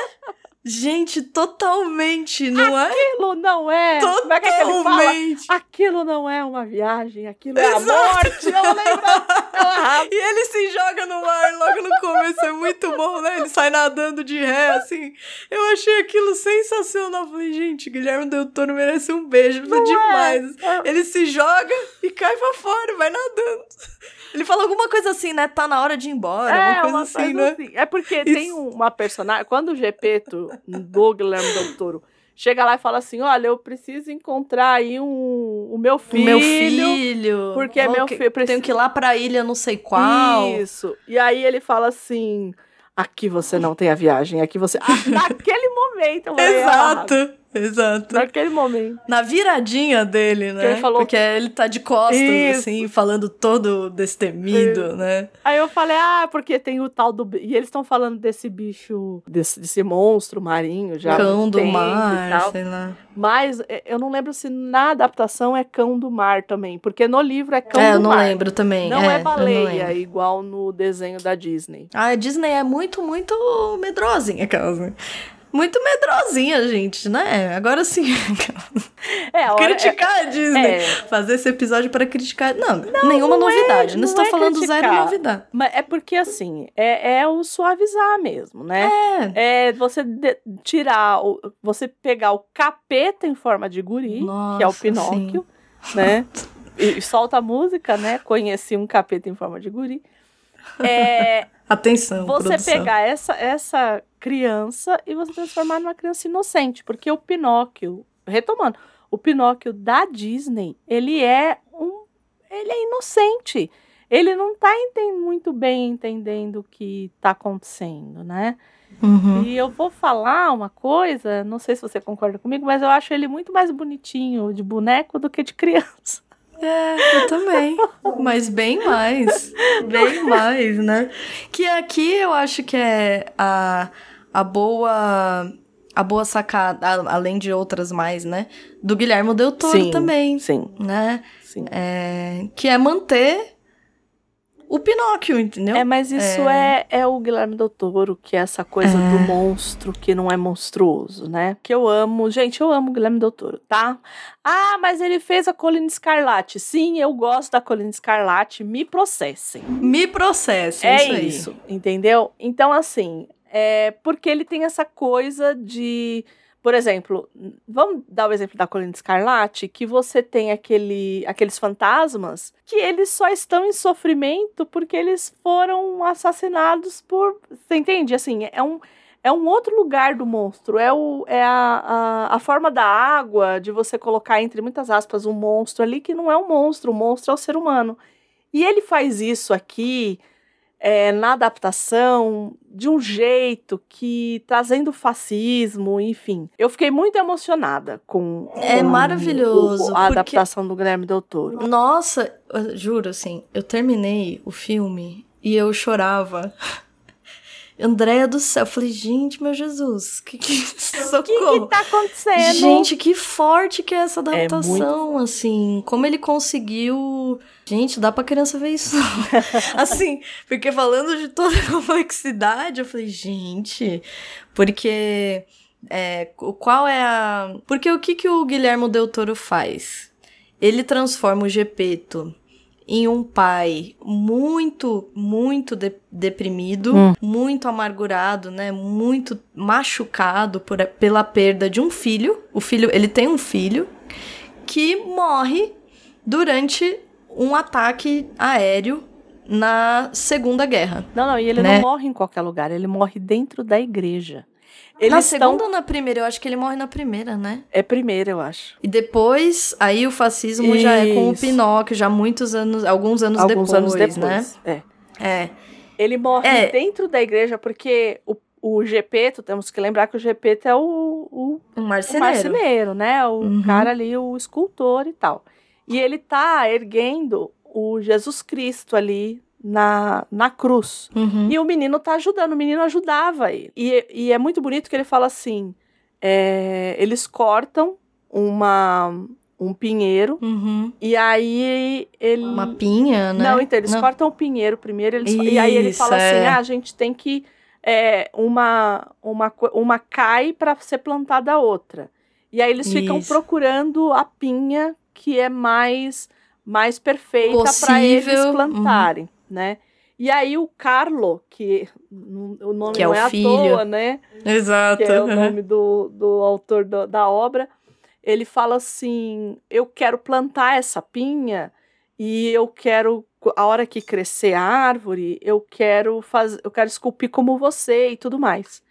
Gente, totalmente, não é? Aquilo não é. É é? Totalmente. Aquilo não é uma viagem, aquilo é a Exato. morte. Eu lembro. É. E ele se joga no mar logo no começo, é muito bom, né? Ele sai nadando de ré, assim. Eu achei aquilo sensacional. Falei, gente, Guilherme Del Toro merece um beijo, foi demais. Ele se joga e cai pra fora, vai nadando. Ele fala alguma coisa assim, né? Tá na hora de ir embora, É, coisa uma assim, coisa né? assim. É porque Isso. tem uma personagem. Quando o Gepeto, do Guilherme Del Toro, chega lá e fala assim: Olha, eu preciso encontrar aí um, o meu O filho. meu filho. porque é Ó, meu filho, preciso- Tenho que ir lá pra ilha não sei qual. Isso. E aí ele fala assim: Aqui você não tem a viagem, aqui você. Ah, naquele momento, eu falei, ah, Exato, naquele momento. Na viradinha dele, né? ele falou- Porque ele tá de costas, Isso. assim, falando todo destemido, né? Aí eu falei, ah, porque tem o tal do. E eles estão falando desse bicho, desse, desse monstro marinho já. Cão do mar, sei lá. Mas eh, eu não lembro se na adaptação é cão do mar também. Porque no livro é cão é, do eu não mar. lembro também. Não é, é, não baleia, lembro. igual no desenho da Disney. Ah, a Disney é muito, muito medrosinha, aquelas, né? Muito medrosinha, gente, né? Agora sim. É, hora- criticar a Disney. é. Fazer esse episódio pra criticar. Não, nenhuma não é- novidade. não, não estou é falando zero criticar. novidade. Mas é porque assim, é, é o suavizar mesmo, né? É. É você de- tirar, o, você pegar o capeta em forma de guri, que é o Nossa, Pinóquio, né? E, e solta a música, né? Conheci um capeta em forma de guri. É, Atenção, você produção. pegar essa, essa criança e você transformar numa criança inocente, porque o Pinóquio, retomando, o Pinóquio da Disney, ele é um, ele é inocente. Ele não tá enten- muito bem entendendo o que tá acontecendo, né? Uhum. E eu vou falar uma coisa, não sei se você concorda comigo, mas eu acho ele muito mais bonitinho de boneco do que de criança. É, eu também. Mas bem mais. Bem mais, né? Que aqui eu acho que é a, a boa. A boa sacada, a- além de outras mais, né? Do Guilherme Del Toro Sim. também, Sim, né? sim. É, que é manter o Pinóquio, entendeu? É, mas isso é, é o Guilherme Del Toro, que é essa coisa do monstro que não é monstruoso, né? Que eu amo. Gente, eu amo o Guilherme Del Toro, tá? Ah, mas ele fez a Colina Escarlate. Sim, eu gosto da Colina Escarlate. Me processem. Me processa, É isso, isso, entendeu? Então, assim, é porque ele tem essa coisa de. Por exemplo, vamos dar o exemplo da Colina Escarlate, que você tem aquele, aqueles fantasmas que eles só estão em sofrimento porque eles foram assassinados por. Você entende? Assim, é um, é um outro lugar do monstro. É, o, é a, a, a forma da água, de você colocar, entre muitas aspas, um monstro ali que não é um monstro, o monstro é o ser humano. E ele faz isso aqui é, na adaptação de um jeito que trazendo fascismo, enfim. Eu fiquei muito emocionada com, É com maravilhoso, o- a adaptação do Guilherme Del Toro. Nossa, eu juro, assim, eu terminei o filme e eu chorava. Andréia do céu, eu falei, gente, meu Jesus, que que O que, socorro. que tá acontecendo? Gente, que forte que é essa É adaptação, assim. Como ele conseguiu. Gente, dá pra criança ver isso. assim, porque falando de toda a complexidade, eu falei, gente. Porque. É, o- qual é a. Porque o que, que o Guilherme Del Toro faz? Ele transforma o Gepeto em um pai muito, muito de- deprimido, Hum. muito amargurado, né? Muito machucado por, pela perda de um filho. O filho, ele tem um filho que morre durante um ataque aéreo na Segunda Guerra. Não, não, e ele né? não morre em qualquer lugar, ele morre dentro da igreja. Eles na segunda ou na primeira? Eu acho que ele morre na primeira, né? É primeiro, eu acho. E depois, aí o fascismo já é com o Isso. Pinóquio, já muitos anos, alguns anos Alguns depois, anos né? depois. É. É. Ele morre É. dentro da igreja porque o, o Gepeto, temos que lembrar que o Gepeto é o, o, Um o marceneiro. marceneiro, né? O Uhum. cara ali, o escultor e tal. E ele tá erguendo o Jesus Cristo ali na, na cruz. Uhum. E o menino tá ajudando, o menino ajudava ele. E, e é muito bonito que ele fala assim: é, eles cortam uma, um pinheiro, Uhum. e aí ele. Uma pinha, né? Não, então eles cortam o pinheiro primeiro, eles, e aí ele Isso, fala assim: é. ah, a gente tem que. é, uma, uma, uma cai para ser plantada a outra. E aí eles ficam Isso. procurando a pinha que é mais, mais perfeita para eles Possível, uhum. Né? E aí o Carlo, que o nome Que é não o é à toa, né? Exato. que é o nome do, do autor do- da obra, ele fala assim: eu quero plantar essa pinha e eu quero, a hora que crescer a árvore, eu quero fazer, eu quero esculpir como você e tudo mais.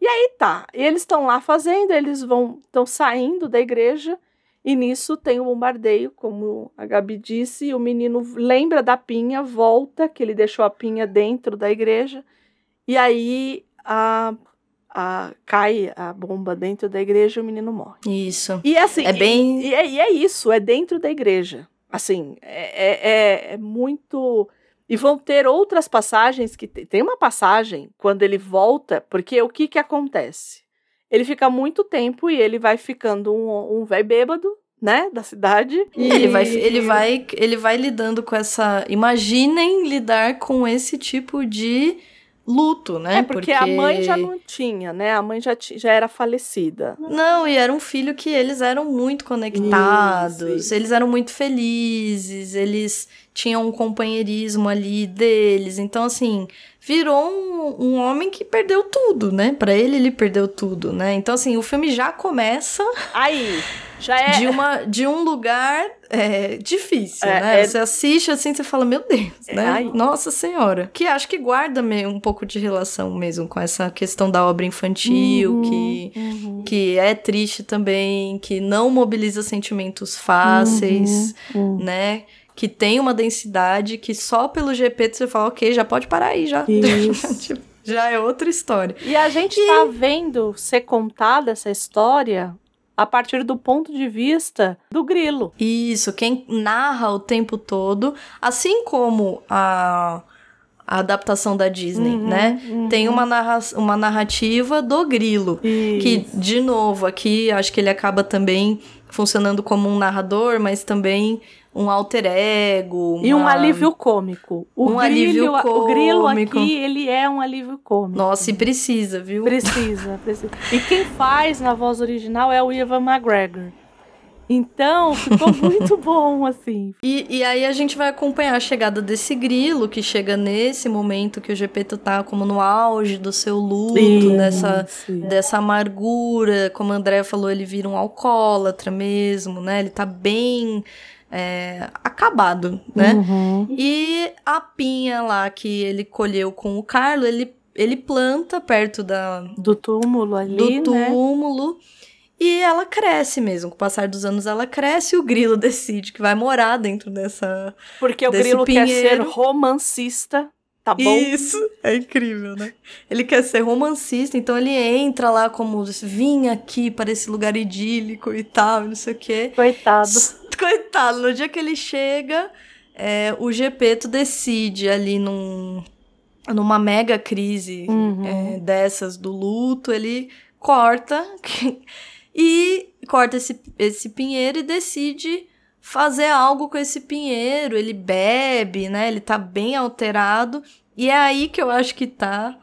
E aí tá, e eles estão lá fazendo, eles vão estão saindo da igreja e nisso tem o bombardeio, como a Gabi disse, e o menino lembra da pinha, volta, que ele deixou a pinha dentro da igreja, e aí a, a- cai a bomba dentro da igreja e o menino morre. Isso. E assim, É bem- e, e é, e é isso, é dentro da igreja. Assim, é, é, é- é muito. E vão ter outras passagens que te- tem uma passagem quando ele volta, porque o que que acontece? Ele fica muito tempo e ele vai ficando um, um velho bêbado, né, da cidade. E Ele vai, ele, vai, ele vai lidando com essa. Imaginem lidar com esse tipo de luto, né? É porque, a mãe já não tinha, né? A mãe já, já era falecida. Não, e era um filho que eles eram muito conectados, Isso, isso. eles eram muito felizes, eles tinham um companheirismo ali deles. Então, assim, virou um, um homem que perdeu tudo, né? Pra ele, ele perdeu tudo, né? Então, assim, o filme já começa Aí, já é. de, uma, de um lugar é, difícil, É, né? é- Você assiste assim, você fala, meu Deus, É, né? ai. Nossa Senhora. Que acho que guarda meio um pouco de relação mesmo com essa questão da obra infantil, Uhum, que, uhum, que é triste também, que não mobiliza sentimentos fáceis, uhum. né? Que tem uma densidade que só pelo GP você fala, ok, já pode parar aí, já. Tipo, já é outra história. E a gente tá vendo ser contada essa história a partir do ponto de vista do grilo. Isso, quem narra o tempo todo, assim como a, a adaptação da Disney, Uhum, né? uhum. Tem uma, narra uma narrativa do grilo. Que, Isso. de novo, aqui acho que ele acaba também funcionando como um narrador, mas também um alter ego. E um uma- alívio cômico. O Um grilo, alívio o grilo cômico. aqui, ele é um alívio cômico. Nossa, e precisa, viu? Precisa, precisa. E quem faz na voz original é o Ivan McGregor. Então, ficou muito bom, assim. E, e aí a gente vai acompanhar a chegada desse grilo, que chega nesse momento que o Gepeto tá como no auge do seu luto, dessa, Isso. dessa amargura. Como a Andrea falou, ele vira um alcoólatra mesmo, né? Ele tá bem é, acabado, né? Uhum. E a pinha lá que ele colheu com o Carlo, ele, ele planta perto da, Do túmulo ali, do né? túmulo. E ela cresce mesmo. Com o passar dos anos, ela cresce e o grilo decide que vai morar dentro dessa. Porque o grilo quer ser pinheiro. romancista. tá bom? Isso, é incrível, né? Ele quer ser romancista, então ele entra lá como vim aqui para esse lugar idílico e tal, não sei o quê. Coitado. Coitado, no dia que ele chega, é, o Gepeto decide ali num, numa mega crise Uhum. é, dessas do luto, ele corta e corta esse, esse pinheiro e decide fazer algo com esse pinheiro. Ele bebe, né? Ele tá bem alterado. E é aí que eu acho que tá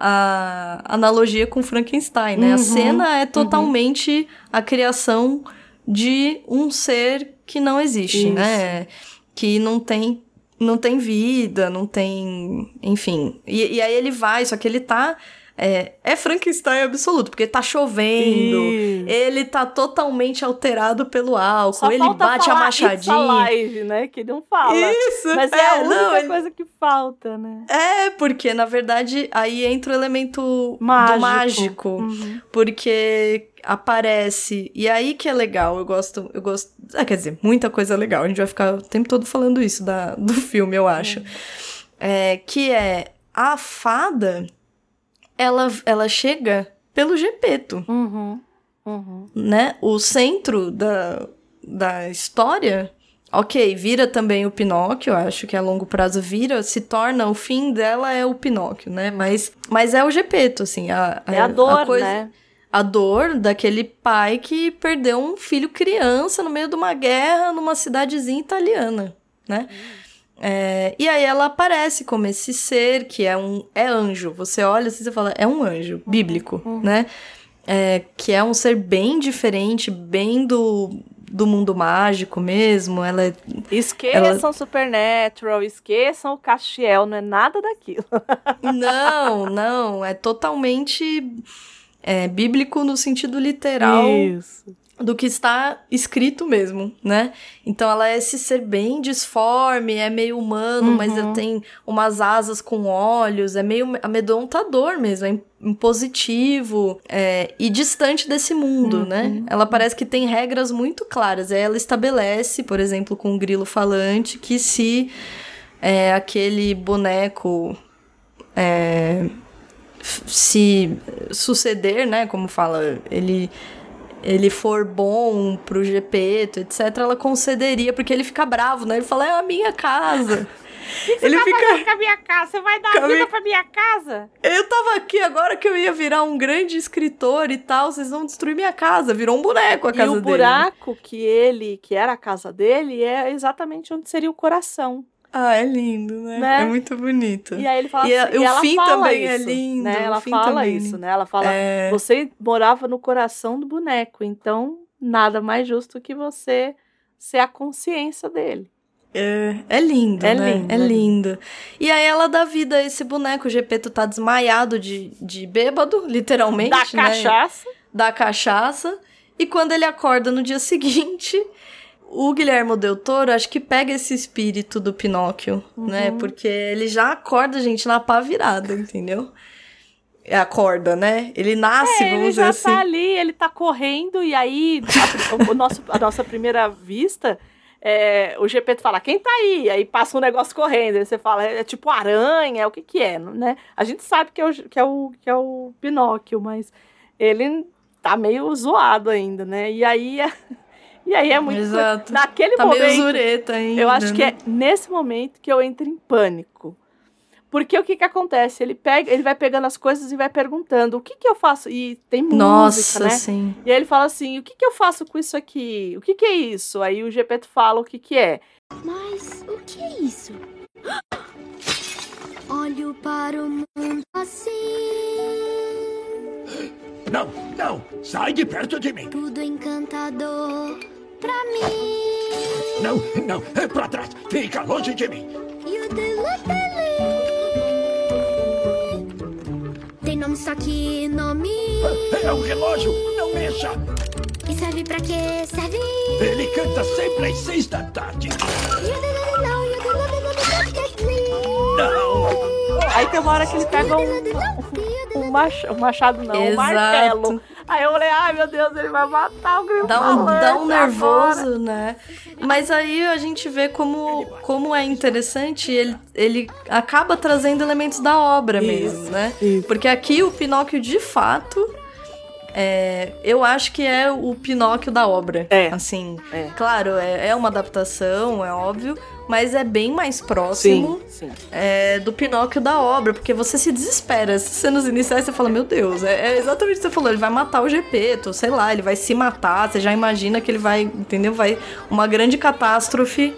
a analogia com Frankenstein, né? A Uhum, cena é totalmente a criação de um ser que não existe, Isso. né? Que não tem não tem vida, não tem, enfim. E, e aí ele vai, só que ele tá é, é Frankenstein absoluto, porque tá chovendo, Isso. ele tá totalmente alterado pelo álcool, Só ele bate a It's machadinha. live, né? Que não fala. Isso, Mas é, a única não, ele- coisa que falta, né? É, porque na verdade aí entra o elemento Mágico. mágico, Uhum. porque aparece e aí que é legal. Eu gosto, eu gosto. Ah, quer dizer, muita coisa legal. A gente vai ficar o tempo todo falando isso da, do filme, eu acho. É, que é a fada, ela, ela chega pelo Gepeto, Uhum. Uhum. né? O centro da, da história. Ok, vira também o Pinóquio, acho que a longo prazo vira, se torna, o fim dela é o Pinóquio, né? Mas, mas é o Gepeto, assim. A, É a dor, coisa- né? a dor daquele pai que perdeu um filho criança no meio de uma guerra numa cidadezinha italiana, né? É, e aí ela aparece como esse ser que é um é anjo. Você olha assim e fala, é um anjo bíblico, né? É, que é um ser bem diferente, bem do, do mundo mágico mesmo. Ela é Esqueçam Supernatural, esqueçam o Castiel, não é nada daquilo. Não, não, é totalmente é, bíblico no sentido literal Isso. Do que está escrito mesmo, né? Então ela é esse ser bem disforme, é meio humano, mas Uhum. ela tem umas asas com olhos, é meio amedrontador mesmo, é im- impositivo é, e distante desse mundo, Uhum. né? Ela parece que tem regras muito claras. Aí ela estabelece, por exemplo, com o grilo falante, que se é, aquele boneco é, se suceder, né? Como fala, ele ele for bom pro Gepeto, etc, ela concederia, porque ele fica bravo, né? Ele fala, é a minha casa. ele fica. com a minha casa? Você vai dar Com a minha- pra minha casa? Eu tava aqui agora que eu ia virar um grande escritor e tal, vocês vão destruir minha casa. Virou um boneco a E casa o dele. buraco que ele, que era a casa dele, é exatamente onde seria o coração. Ah, é lindo, né? Né? É muito bonito. E aí ele fala E assim, a- e o ela fim fala também é isso, lindo, Né? Ela fala também. isso, né? Ela fala, É. você morava no coração do boneco, então nada mais justo que você ser a consciência dele. É, é lindo, É né? lindo, É é lindo. E aí ela dá vida a esse boneco. O Gepeto tá desmaiado de, de bêbado, literalmente. Da né? cachaça. Da cachaça. E quando ele acorda no dia seguinte, o Guilhermo Del Toro acho que pega esse espírito do Pinóquio, né? Uhum. Porque ele já acorda, gente, na pá virada, entendeu? Acorda, né? Ele nasce, É, vamos ele dizer já assim. tá ali, ele tá correndo, e aí a, o nosso, a nossa primeira vista, é, o Gepeto fala, quem tá aí? Aí passa um negócio correndo, aí você fala, é, tipo aranha, o que que é, né? A gente sabe que é o, que é o, que é o Pinóquio, mas ele tá meio zoado ainda, né? E aí, é- e aí é muito... Exato. Naquele Tá meio momento, zureta ainda. eu acho que né? é nesse momento que eu entro em pânico. Porque o que que acontece? Ele pega, ele vai pegando as coisas e vai perguntando: "O que que eu faço?" E tem música, Nossa, né? sim. E aí ele fala assim: "O que que eu faço com isso aqui? O que que é isso?" Aí o Gepeto fala o que que é. Mas o que é isso? Olho para o mundo assim, Não, não! Sai de perto de mim! tudo encantador pra mim. Não, não! É pra trás! Fica longe de mim! Yudeluteli. Tem nome só que nome. É um relógio! Não mexa! E serve pra quê? Serve. Ele canta sempre às seis da tarde! Não! Aí tem uma hora que ele pega um, um, mach- um machado, não, um Exato. martelo. Aí eu falei, ai meu Deus, ele vai matar o grilo Dá um, dá um agora. nervoso, né? Mas aí a gente vê como, como é interessante, ele, ele acaba trazendo elementos da obra mesmo, Isso, né? isso. Porque aqui o Pinóquio, de fato, é, eu acho que é o Pinóquio da obra. É. Assim, É. claro, é, é uma adaptação, é óbvio, mas é bem mais próximo Sim, sim. é, do Pinóquio da obra, porque você se desespera. Essas cenas iniciais você fala, meu Deus, é, é exatamente o que você falou, ele vai matar o Gepeto, sei lá, ele vai se matar, você já imagina que ele vai, entendeu? Vai. Uma grande catástrofe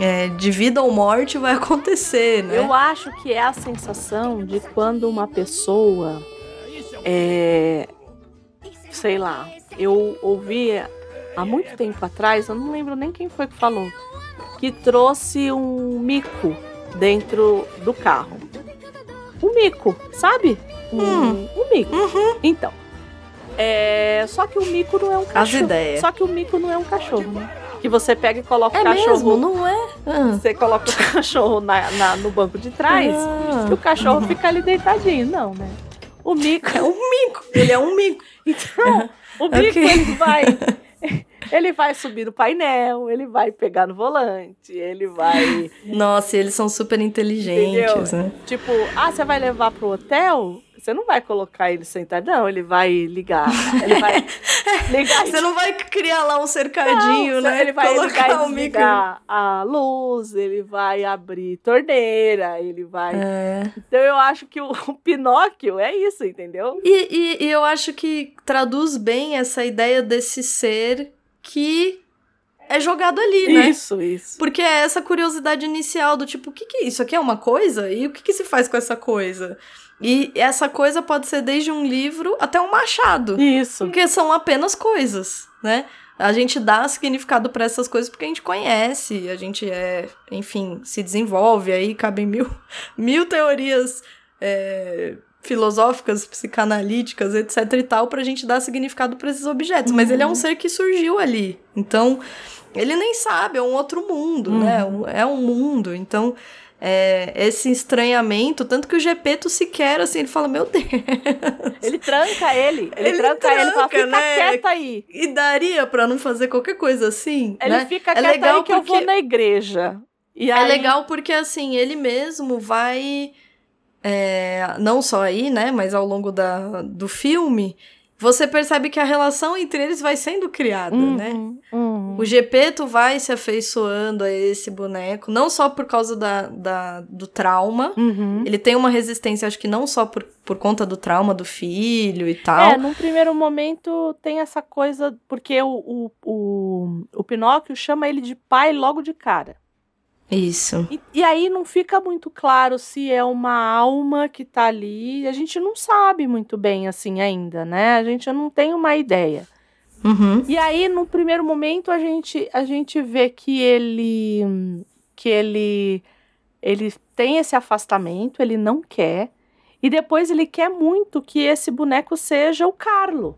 é, de vida ou morte vai acontecer, né? Eu acho que é a sensação de quando uma pessoa é. Sei lá, eu ouvi há muito tempo atrás, eu não lembro nem quem foi que falou, que trouxe um mico dentro do carro. Um mico, sabe? Um, Hum. um mico. Então. É, só que o mico não é um cachorro. ideias. Só que o mico não é um cachorro, né? Que você pega e coloca É o cachorro. mesmo, não é? Ah. Você coloca o cachorro na, na- no banco de trás Ah. e o cachorro fica ali deitadinho. Não, né? O mico. É um mico, ele é um mico. Então, o mico Ok. ele vai. Ele vai subir no painel, ele vai pegar no volante, ele vai. Nossa, eles são super inteligentes, né? Tipo, ah, você vai levar pro hotel? Você não vai colocar ele sentado, não. Ele vai ligar. Ele vai ligar. Você não vai criar lá um cercadinho, Não, né? Ele vai ligar Colocar e o micro. desligar a luz, ele vai abrir torneira, ele vai. É. Então eu acho que o, o Pinóquio é isso, entendeu? E, e- e eu acho que traduz bem essa ideia desse ser que é jogado ali, né? Isso, isso. Porque é essa curiosidade inicial do tipo, o que que é isso aqui é uma coisa? E o que que se faz com essa coisa? E essa coisa pode ser desde um livro até um machado. Isso. Porque são apenas coisas, né? A gente dá significado para essas coisas porque a gente conhece, a gente é, enfim, se desenvolve, aí cabem mil, mil teorias é, filosóficas, psicanalíticas, etc e tal, pra gente dar significado para esses objetos. Mas ele é um ser que surgiu ali. Então, ele nem sabe, é um outro mundo, né? Um- É um mundo. Então, é, esse estranhamento, tanto que o Gepeto sequer, assim, ele fala, meu Deus. Ele tranca ele. Ele, Ele tranca, ele fala, tranca, fica né? quieta aí. E daria pra não fazer qualquer coisa assim, Ele né? fica É quieta legal aí que eu vou porque- na igreja. E É aí, legal porque, assim, ele mesmo vai. é, não só aí, né? Mas ao longo da, do filme, você percebe que a relação entre eles vai sendo criada, Uhum, né? uhum. O Gepeto vai se afeiçoando a esse boneco, não só por causa da, da- do trauma. Uhum. Ele tem uma resistência, acho que não só por, por conta do trauma do filho e tal. É, num primeiro momento tem essa coisa, porque o, o, o, o Pinóquio chama ele de pai logo de cara. Isso. E, e aí não fica muito claro se é uma alma que tá ali. A gente não sabe muito bem assim ainda, né? A gente não tem uma ideia. Uhum. E aí, no primeiro momento, a gente, a gente vê que ele que ele ele tem esse afastamento, ele não quer. E depois ele quer muito que esse boneco seja o Carlo.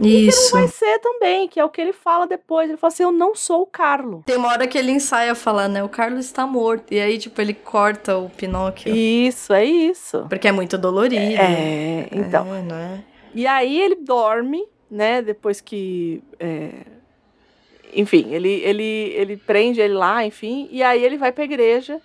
Isso. Vai ser também, que é o que ele fala depois. Ele fala assim: Eu não sou o Carlo. Tem uma hora que ele ensaia falar, né? O Carlos está morto. E aí, tipo, ele corta o Pinóquio. Isso, é isso. Porque é muito dolorido. É, então. É, não é? E aí ele dorme, né? Depois que. é, Enfim, ele, ele, ele prende ele lá, enfim. E aí ele vai pra igreja.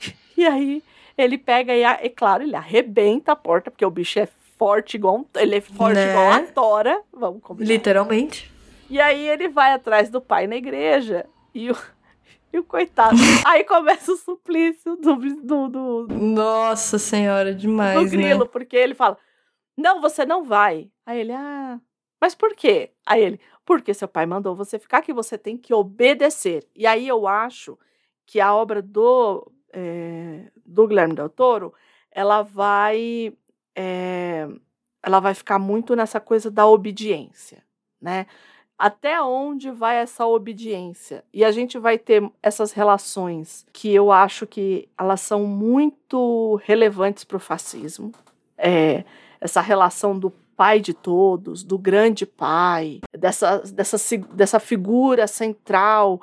E aí ele pega e, é claro, ele arrebenta a porta, porque o bicho é forte igual um, Ele é forte Né? igual a tora. Vamos combinar. Literalmente. E aí ele vai atrás do pai na igreja. E o, e o coitado. aí começa o suplício do, do, do, Nossa senhora, demais, no grilo, né? porque ele fala: Não, você não vai. Aí ele, ah, mas por quê? Aí ele, porque seu pai mandou você ficar que você tem que obedecer. E aí eu acho que a obra do, eh, do Guilherme Del Toro, ela vai, eh, ela vai ficar muito nessa coisa da obediência, né? Até onde vai essa obediência? E a gente vai ter essas relações que eu acho que elas são muito relevantes para o fascismo. É, essa relação do pai de todos, do grande pai, dessa, dessa, dessa figura central.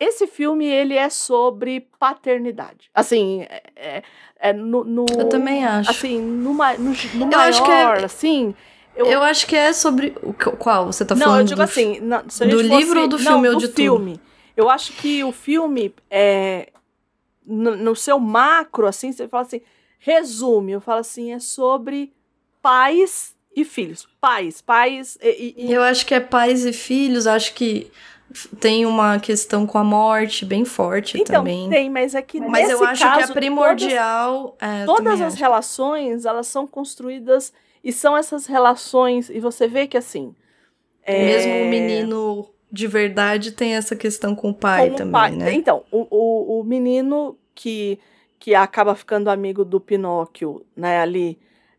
Esse filme ele é sobre paternidade. Assim, é, é- é no, no- Eu também acho. assim, no, ma- no, no Eu acho que é- assim, Eu, Eu acho que é sobre. o Qual? Você tá não, falando eu digo do assim, do gente fosse- livro ou do não, filme ou do de tudo? filme. Eu acho que o filme é no, no seu macro assim, você fala assim, resume, eu falo assim, é sobre pais e filhos. Pais, pais e- e- Eu acho que é pais e filhos, acho que tem uma questão com a morte bem forte então também. tem, mas é que Mas eu acho caso, que é primordial. é, Todas, também todas as acho. relações, elas são construídas e são essas relações e você vê que assim, é, Mesmo o menino de verdade tem essa questão com o pai com o também, pai. né? Então, o, o, o menino que, que acaba ficando amigo do Pinóquio, né, ali,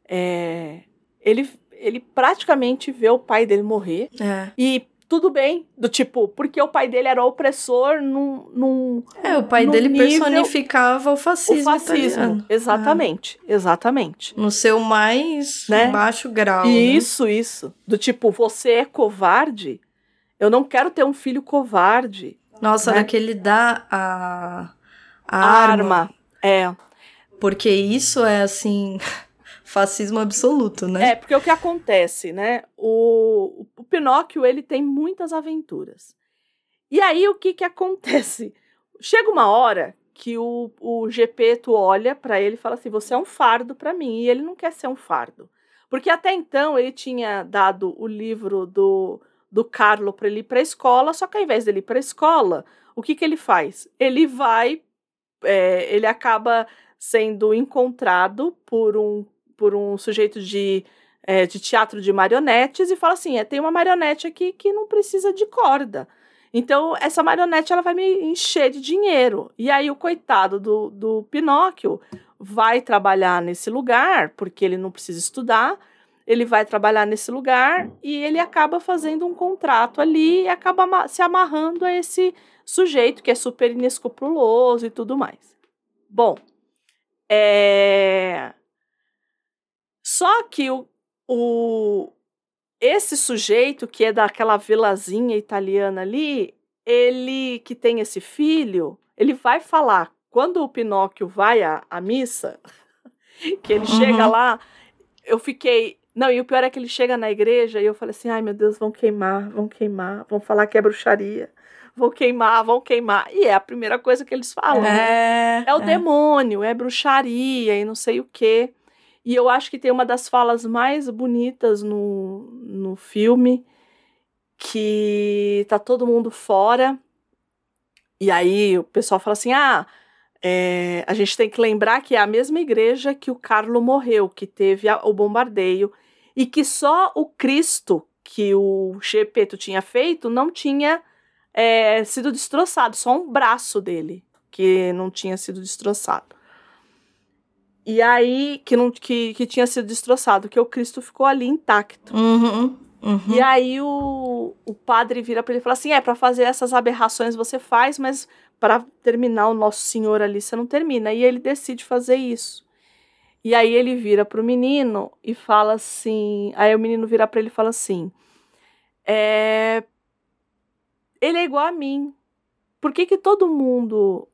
é, ele, ele praticamente vê o pai dele morrer. É. E tudo bem, do tipo, porque o pai dele era opressor num. num É, o pai dele nível- personificava o o fascismo, fascismo. italiano. Exatamente, exatamente. No seu mais Né? baixo grau. né? Isso, isso. Do tipo, você é covarde? Eu não quero ter um filho covarde. Nossa, né? ele dá a, a arma. arma. É. Porque isso é, assim, fascismo absoluto, né? É, porque o que acontece, né? O, o Pinóquio, ele tem muitas aventuras. E aí, o que que acontece? Chega uma hora que o, o Gepeto olha pra ele e fala assim, você é um fardo pra mim. E ele não quer ser um fardo. Porque até então, ele tinha dado o livro do, do Carlo pra ele ir pra escola, só que ao invés dele ir pra escola, o que que ele faz? Ele vai, é, ele acaba sendo encontrado por um, por um sujeito de, é, de teatro de marionetes e fala assim: é, tem uma marionete aqui que não precisa de corda. Então, essa marionete ela vai me encher de dinheiro. E aí, o coitado do, do Pinóquio vai trabalhar nesse lugar, porque ele não precisa estudar. Ele vai trabalhar nesse lugar e ele acaba fazendo um contrato ali e acaba se amarrando a esse sujeito que é super inescrupuloso e tudo mais. Bom, é... Só que o, o, esse sujeito que é daquela vilazinha italiana ali, ele que tem esse filho, ele vai falar. Quando o Pinóquio vai à, à missa, que ele Uhum. chega lá, eu fiquei. Não, e o pior é que ele chega na igreja e eu falei assim: ai meu Deus, vão queimar, vão queimar, vão falar que é bruxaria, vão queimar, vão queimar. E é a primeira coisa que eles falam. né? É, É o demônio, é bruxaria e não sei o quê. E eu acho que tem uma das falas mais bonitas no, no filme, que tá todo mundo fora. E aí o pessoal fala assim: ah, é, a gente tem que lembrar que é a mesma igreja que o Carlo morreu, que teve a- o bombardeio, e que só o Cristo que o Gepeto tinha feito não tinha é, sido destroçado, só um braço dele que não tinha sido destroçado. E aí, que, não, que, que tinha sido destroçado, que o Cristo ficou ali intacto. Uhum, uhum. E aí o, o padre vira para ele e fala assim: é, para fazer essas aberrações você faz, mas para terminar o Nosso Senhor ali você não termina. E ele decide fazer isso. E aí ele vira pro menino e fala assim. Aí o menino vira para ele e fala assim: é, ele é igual a mim. Por que, que todo mundo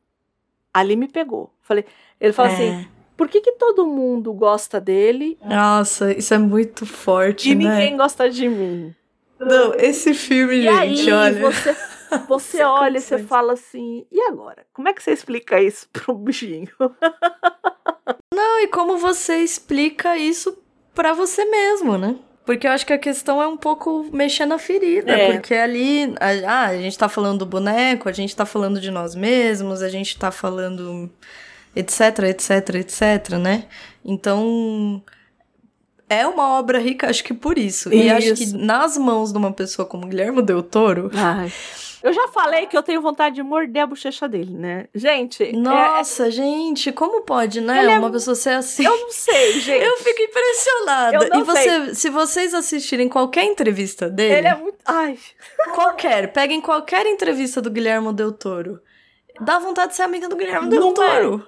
ali me pegou? Falei, ele fala É. assim: por que, que todo mundo gosta dele Nossa, isso é muito forte, e né? ninguém gosta de mim? Não, esse filme, E gente, aí olha. você, você olha e você fala assim, e agora? Como é que você explica isso pro bichinho? Não, e como você explica isso pra você mesmo, né? Porque eu acho que a questão é um pouco mexer na ferida. É. Porque ali, a, ah, a gente tá falando do boneco, a gente tá falando de nós mesmos, a gente tá falando etc, etc, etc, né? Então, é uma obra rica, acho que por isso. E acho que Isso. nas mãos de uma pessoa como Guilherme Del Toro, Ai. Eu já falei que eu tenho vontade de morder a bochecha dele, né? Gente, é- nossa, gente, como pode, né? É uma pessoa ser assim. eu não sei, gente. Eu fico impressionada. Eu não e você, se vocês assistirem qualquer entrevista dele, Ele é muito. Ai. qualquer, peguem qualquer entrevista do Guilherme Del Toro, dá vontade de ser amiga do Guilherme Del Não é.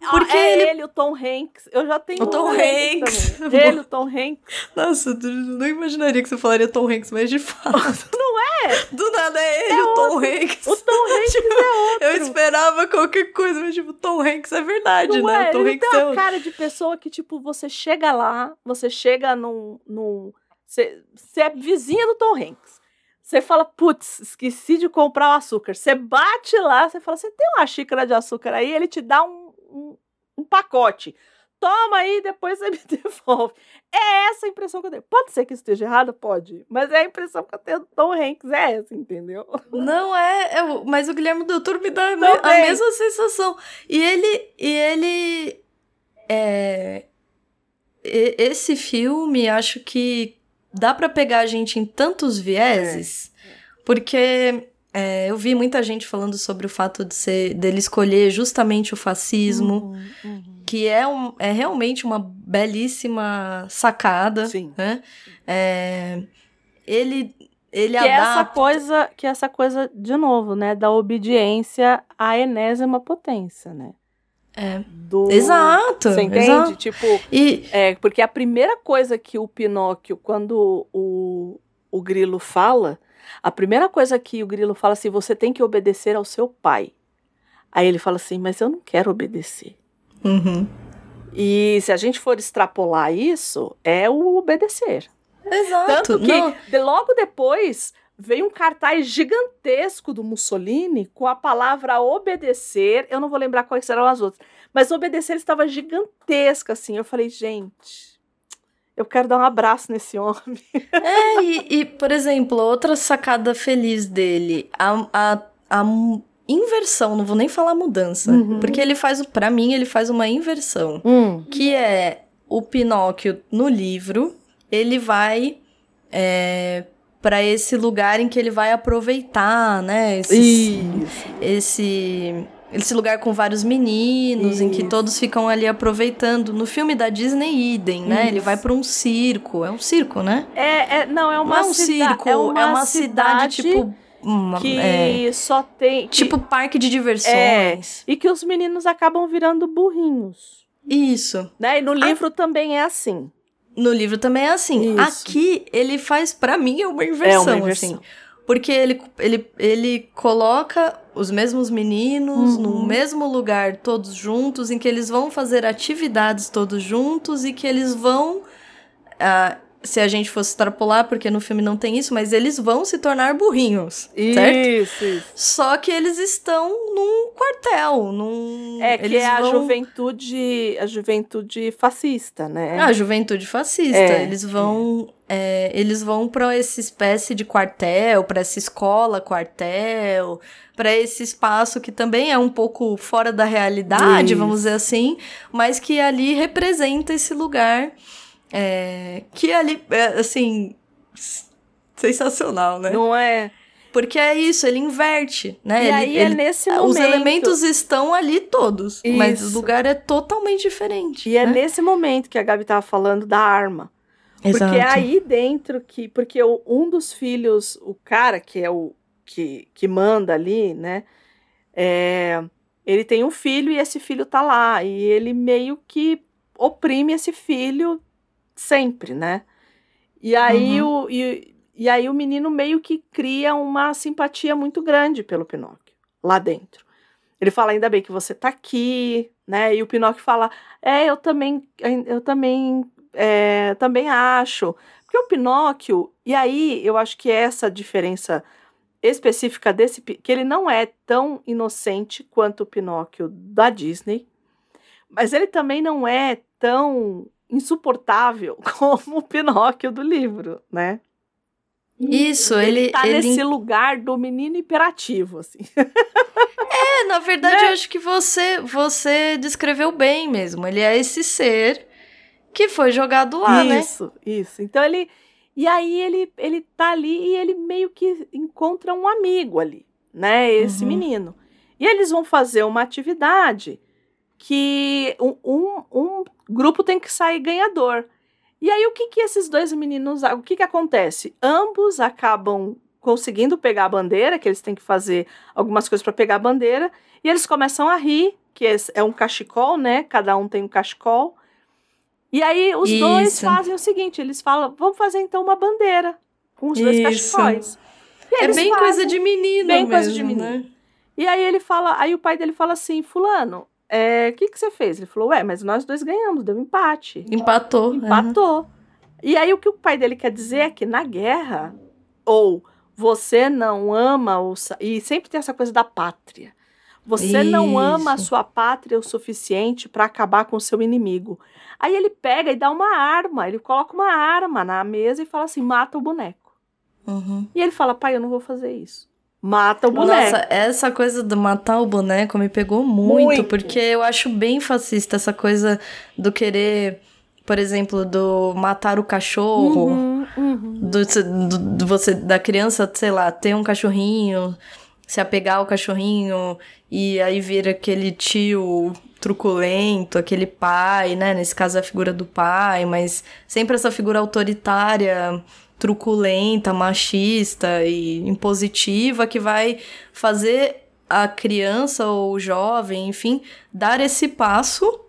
Toro. Porque Ah, é ele- ele... o Tom Hanks. Eu já tenho O Tom Hanks. também. Ele, o Tom Hanks. Nossa, eu não imaginaria que você falaria Tom Hanks, mas de fato. Não é? Do nada é ele, o Tom Hanks. O Tom Hanks Tipo, é outro. Eu esperava qualquer coisa, mas tipo, Tom Hanks é verdade, Não né? é? O Tom Ele Hanks tem é uma outro. cara de pessoa que, tipo, você chega lá, você chega num. num Você você é vizinha do Tom Hanks. Você fala, putz, esqueci de comprar o açúcar. Você bate lá, você fala, você tem uma xícara de açúcar aí? Ele te dá um, um, um pacote. Toma aí, depois você me devolve. É essa a impressão que eu tenho. Pode ser que esteja errado? Pode. Mas é a impressão que eu tenho do Tom Hanks. É essa, entendeu? Não é, é mas o Guilherme Del Toro me dá Também. a mesma sensação. E ele, e ele, é, esse filme, acho que dá pra pegar a gente em tantos vieses, porque é, eu vi muita gente falando sobre o fato de ser dele escolher justamente o fascismo, Uhum, que é, um, é realmente uma belíssima sacada, Sim. né? É, ele ele Que é essa adapta coisa, que é essa coisa, de novo, né? Da obediência à enésima potência, né? É. Do... Exato. Você entende? exato. Tipo, E é, porque a primeira coisa que o Pinóquio, quando o, o Grilo fala, a primeira coisa que o Grilo fala assim, você tem que obedecer ao seu pai. Aí ele fala assim, mas eu não quero obedecer. Uhum. E se a gente for extrapolar isso, é o obedecer. Exato. Tanto que Não, de- logo depois veio um cartaz gigantesco do Mussolini com a palavra obedecer. Eu não vou lembrar quais eram as outras, mas obedecer estava gigantesca assim. Eu falei, gente, eu quero dar um abraço nesse homem. é, e, e, por exemplo, outra sacada feliz dele, a, a, a inversão, não vou nem falar mudança, Uhum. porque ele faz, o- pra mim, ele faz uma inversão, que é o Pinóquio no livro, ele vai é, para esse lugar em que ele vai aproveitar, né, esses- Isso. esse esse lugar com vários meninos, em que Isso. todos ficam ali aproveitando. No filme da Disney, idem, né? Ele Isso. vai pra um circo. É um circo, né? É, é, não, é uma, Não é um circo, é uma, cidade, tipo. uma- que é, só tem. que- tipo parque de diversões. e que os meninos acabam virando burrinhos. Isso. Né? E no livro também é assim. No livro também é assim. Isso. Aqui, ele faz, pra mim, é uma inversão, é uma inversão. assim. Porque ele, ele, ele coloca os mesmos meninos Uhum. no mesmo lugar, todos juntos, em que eles vão fazer atividades todos juntos e que eles vão. ah, se a gente fosse extrapolar, porque no filme não tem isso, mas eles vão se tornar burrinhos, certo? Isso, isso. Só que eles estão num quartel, num. É que eles é a vão- juventude, a juventude fascista, né? a juventude fascista. É, eles vão, é, eles vão para essa espécie de quartel, para essa escola quartel, para esse espaço que também é um pouco fora da realidade, Isso. vamos dizer assim, mas que ali representa esse lugar é, que ali, é, assim, sensacional, né? Não é? Porque é isso, ele inverte, né? E Ele- aí é ele- nesse momento. os elementos estão ali todos, mas Isso. o lugar é totalmente diferente. E é né? nesse momento que a Gabi tava falando da arma. Porque é Exato. aí dentro que. Porque um dos filhos, o cara que é o que, que manda ali, né? é, ele tem um filho e esse filho tá lá. E ele meio que oprime esse filho sempre, né? E aí, o, e, e aí o menino meio que cria uma simpatia muito grande pelo Pinóquio, lá dentro. Ele fala, ainda bem que você tá aqui, né? E o Pinóquio fala, é, eu também, eu também, é, também acho. Porque o Pinóquio, e aí eu acho que essa diferença específica desse, que ele não é tão inocente quanto o Pinóquio da Disney, mas ele também não é tão insuportável como o Pinóquio do livro, né? Isso, ele, tá ele nesse lugar do menino hiperativo, assim. É, na verdade, Né? eu acho que você você descreveu bem mesmo. Ele é esse ser que foi jogado lá, né? isso, isso. Então ele. E aí ele, ele tá ali e ele meio que encontra um amigo ali, né? Esse Uhum. menino. E eles vão fazer uma atividade que um, um, um grupo tem que sair ganhador. E aí o que que esses dois meninos, o que que acontece? Ambos acabam conseguindo pegar a bandeira, que eles têm que fazer algumas coisas para pegar a bandeira, e eles começam a rir, que é, é um cachecol, né? Cada um tem um cachecol. E aí os dois Isso. fazem o seguinte, eles falam, vamos fazer então uma bandeira com os dois Isso. cachecóis. E É bem fazem. coisa de menino bem mesmo, coisa de menino. né? E aí ele fala, aí o pai dele fala assim, fulano, é, o que que você fez? Ele falou, ué, mas nós dois ganhamos, deu empate. Empatou. Empatou. E aí o que o pai dele quer dizer é que na guerra, ou você não ama o. sa- E sempre tem essa coisa da pátria. Você não ama a Isso. sua pátria o suficiente para acabar com o seu inimigo. Aí ele pega e dá uma arma, ele coloca uma arma na mesa e fala assim: mata o boneco. Uhum. E ele fala: pai, eu não vou fazer isso. Mata o boneco. Nossa, essa coisa do matar o boneco me pegou muito, Muito. porque eu acho bem fascista essa coisa do querer, por exemplo, do matar o cachorro, Uhum, uhum. do, do- do você da criança, sei lá, ter um cachorrinho, se apegar ao cachorrinho e aí vira aquele tio truculento, aquele pai, né? Nesse caso a figura do pai, mas sempre essa figura autoritária, truculenta, machista e impositiva que vai fazer a criança ou o jovem, enfim, dar esse passo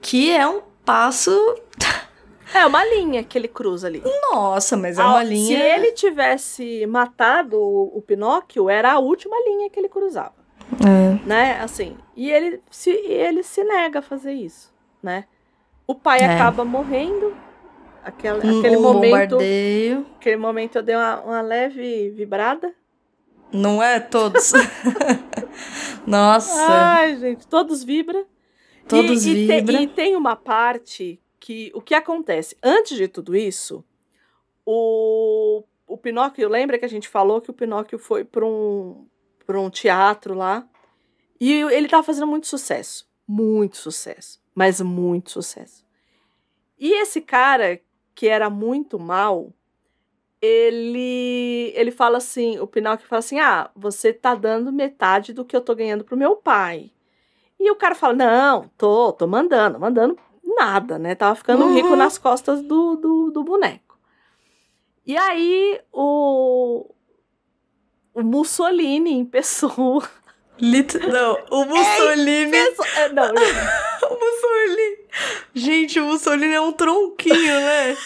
que é um passo, É uma linha que ele cruza ali. nossa, mas é Ah, uma linha Se ele tivesse matado o, o Pinóquio, era a última linha que ele cruzava, É. né? Assim, e ele se, e ele se nega a fazer isso, né? O pai É. acaba morrendo. Aquela, Um- aquele um momento, bombardeio. aquele momento eu dei uma, uma leve vibrada. Não é todos. Nossa. Ai, gente, todos vibram. Todos e, e te- e tem uma parte que o que acontece antes de tudo isso, o, o Pinóquio lembra que a gente falou que o Pinóquio foi para um para um teatro lá e ele tava fazendo muito sucesso, muito sucesso, mas muito sucesso. E esse cara que era muito mal, ele ele fala assim, o Pinóquio fala assim: "Ah, você tá dando metade do que eu tô ganhando pro meu pai". E o cara fala: Não, tô, tô mandando, mandando nada, né? Tava ficando Uhum. rico nas costas do, do, do boneco. E aí o, o Mussolini em pessoa. Lit... Não, o Mussolini. pessoa é, não, O Mussolini. Gente, o Mussolini é um tronquinho, né?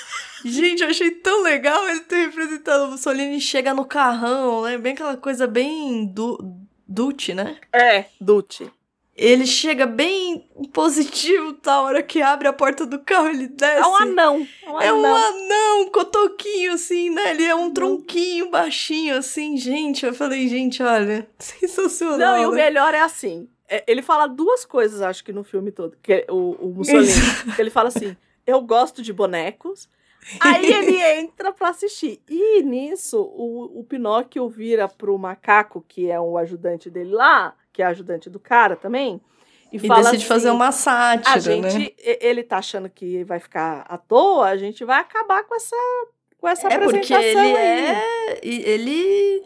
Gente, eu achei tão legal ele ter representado o Mussolini chega no carrão, né? Bem aquela coisa bem du... Dutch, né? é, Dutti. Ele chega bem positivo, tá? A hora que abre a porta do carro, ele desce. É um anão. É um É um anão. anão, um cotoquinho, assim, né? Ele é um tronquinho baixinho, assim, gente. Eu falei, gente, olha, sensacional. Não, e o né? melhor é assim. é, ele fala duas coisas, acho que no filme todo. Que é o, o Mussolini. ele fala assim: eu gosto de bonecos. Aí ele entra pra assistir. E nisso, o, o Pinóquio vira pro macaco, que é o ajudante dele lá, que é ajudante do cara também. E, E fala decide assim, fazer uma sátira, A gente, né? e- ele tá achando que vai ficar à toa, a gente vai acabar com essa, com essa É porque apresentação ele aí. é. e Ele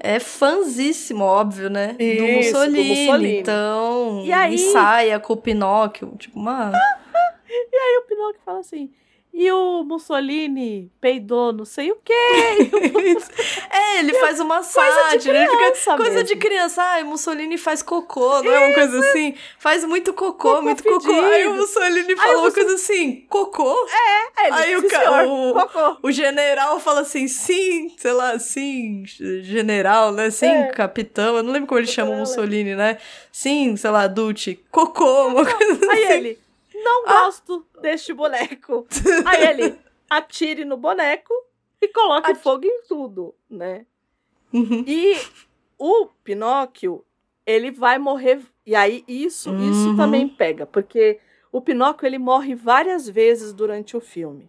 é fãzíssimo, óbvio, né? do, Isso, do Mussolini, Mussolini. Então. E aí- saia com o Pinóquio. Tipo, uma. Aí o Pinóquio fala assim. E o Mussolini peidou não sei o quê. é, ele faz uma Coisa de sátira. ele fica. criança Coisa mesmo. de criança. Ai, Mussolini faz cocô, não é uma coisa assim? Faz muito cocô, Cocô muito cocô. Aí o. Mussolini Aí falou o uma coisa assim: cocô? Aí, ele, Aí o "Sim, ca- senhor, o- cocô. O general fala assim, sim, sei lá, sim, general, né? Sim, É. capitão. Eu não lembro como ele chama o é. Mussolini, né? Sim, sei lá, Duce, cocô, uma coisa Aí assim. ele, não Ah. gosto deste boneco. Aí ele, atire no boneco e coloque Ati- fogo em tudo, né? Uhum. E o Pinóquio, ele vai morrer. E aí isso, isso Uhum. também pega, porque o Pinóquio ele morre várias vezes durante o filme.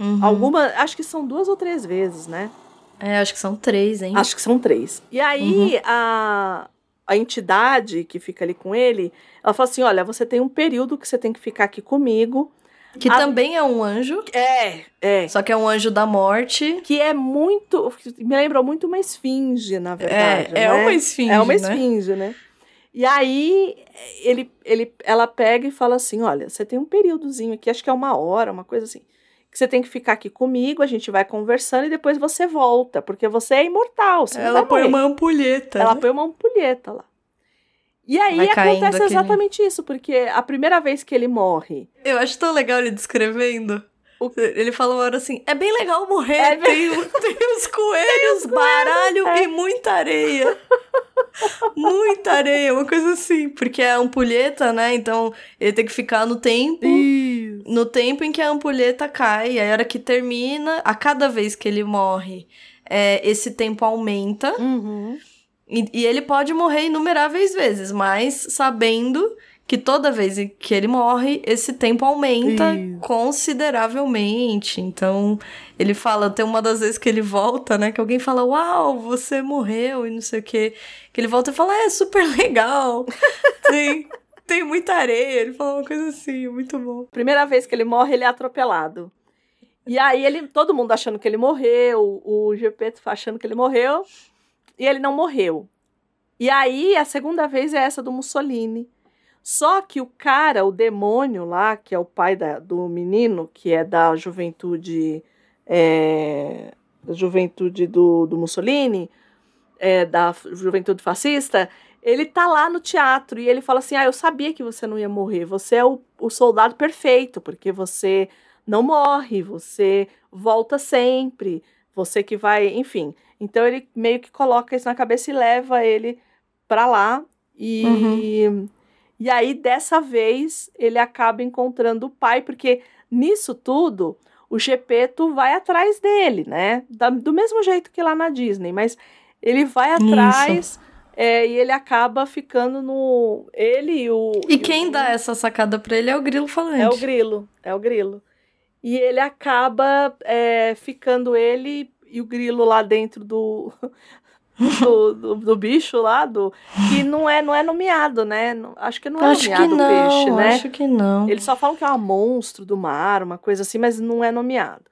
Uhum. Alguma, acho que são duas ou três vezes, né? É, acho que são três, hein? Acho que são três. E aí Uhum. a, a entidade que fica ali com ele, ela fala assim: olha, você tem um período que você tem que ficar aqui comigo. Que a- também é um anjo, É, é. só que é um anjo da morte. Que é muito. Me lembrou muito uma esfinge, na verdade. é, é né? uma esfinge, É uma né? esfinge, né? E aí ele, ele, ela pega e fala assim: olha, você tem um períodozinho aqui, acho que é uma hora, uma coisa assim. Que você tem que ficar aqui comigo, a gente vai conversando e depois você volta, porque você é imortal. Você Ela põe morrer. uma ampulheta. Ela né? põe uma ampulheta lá. E aí Vai acontece aquele- exatamente isso, porque a primeira vez que ele morre. Eu acho tão legal ele descrevendo. O- Ele fala uma hora assim: é bem legal morrer. É bem- Tem, tem os coelhos, baralho é. e muita areia. muita areia, uma coisa assim. Porque é a ampulheta, né? Então ele tem que ficar no tempo. No tempo em que a ampulheta cai, a hora que termina, a cada vez que ele morre, é, esse tempo aumenta. Uhum. E, e ele pode morrer inumeráveis vezes, mas sabendo que toda vez que ele morre, esse tempo aumenta consideravelmente. Então, ele fala, tem uma das vezes que ele volta, né? Que alguém fala, uau, você morreu e não sei o quê. Que ele volta e fala, é super legal. tem, tem muita areia. Ele fala uma coisa assim, muito bom. Primeira vez que ele morre, ele é atropelado. E aí ele, todo mundo achando que ele morreu, o Gepeto achando que ele morreu, e ele não morreu. E aí a segunda vez é essa do Mussolini. Só que o cara, o demônio lá, que é o pai da- do menino, que é da juventude, é, da juventude do, do Mussolini, é, da juventude fascista, ele tá lá no teatro e ele fala assim: Ah, eu sabia que você não ia morrer. Você é o, o soldado perfeito, porque você não morre, você volta sempre, você que vai, enfim. Então ele meio que coloca isso na cabeça e leva ele pra lá. E, e aí, dessa vez, ele acaba encontrando o pai, porque nisso tudo, o Gepeto vai atrás dele, né? Da- do mesmo jeito que lá na Disney, mas ele vai atrás é, e ele acaba ficando no. Ele e o. E o- quem dá essa sacada pra ele é o grilo falante. é o grilo, é o grilo. E ele acaba é, ficando ele e o grilo lá dentro do, do, do, do bicho lá, do, que não é, não é nomeado, né? Acho que não é Acho que nomeado o não, peixe, né? acho que não. Eles só falam que é um monstro do mar, uma coisa assim, mas não é nomeado.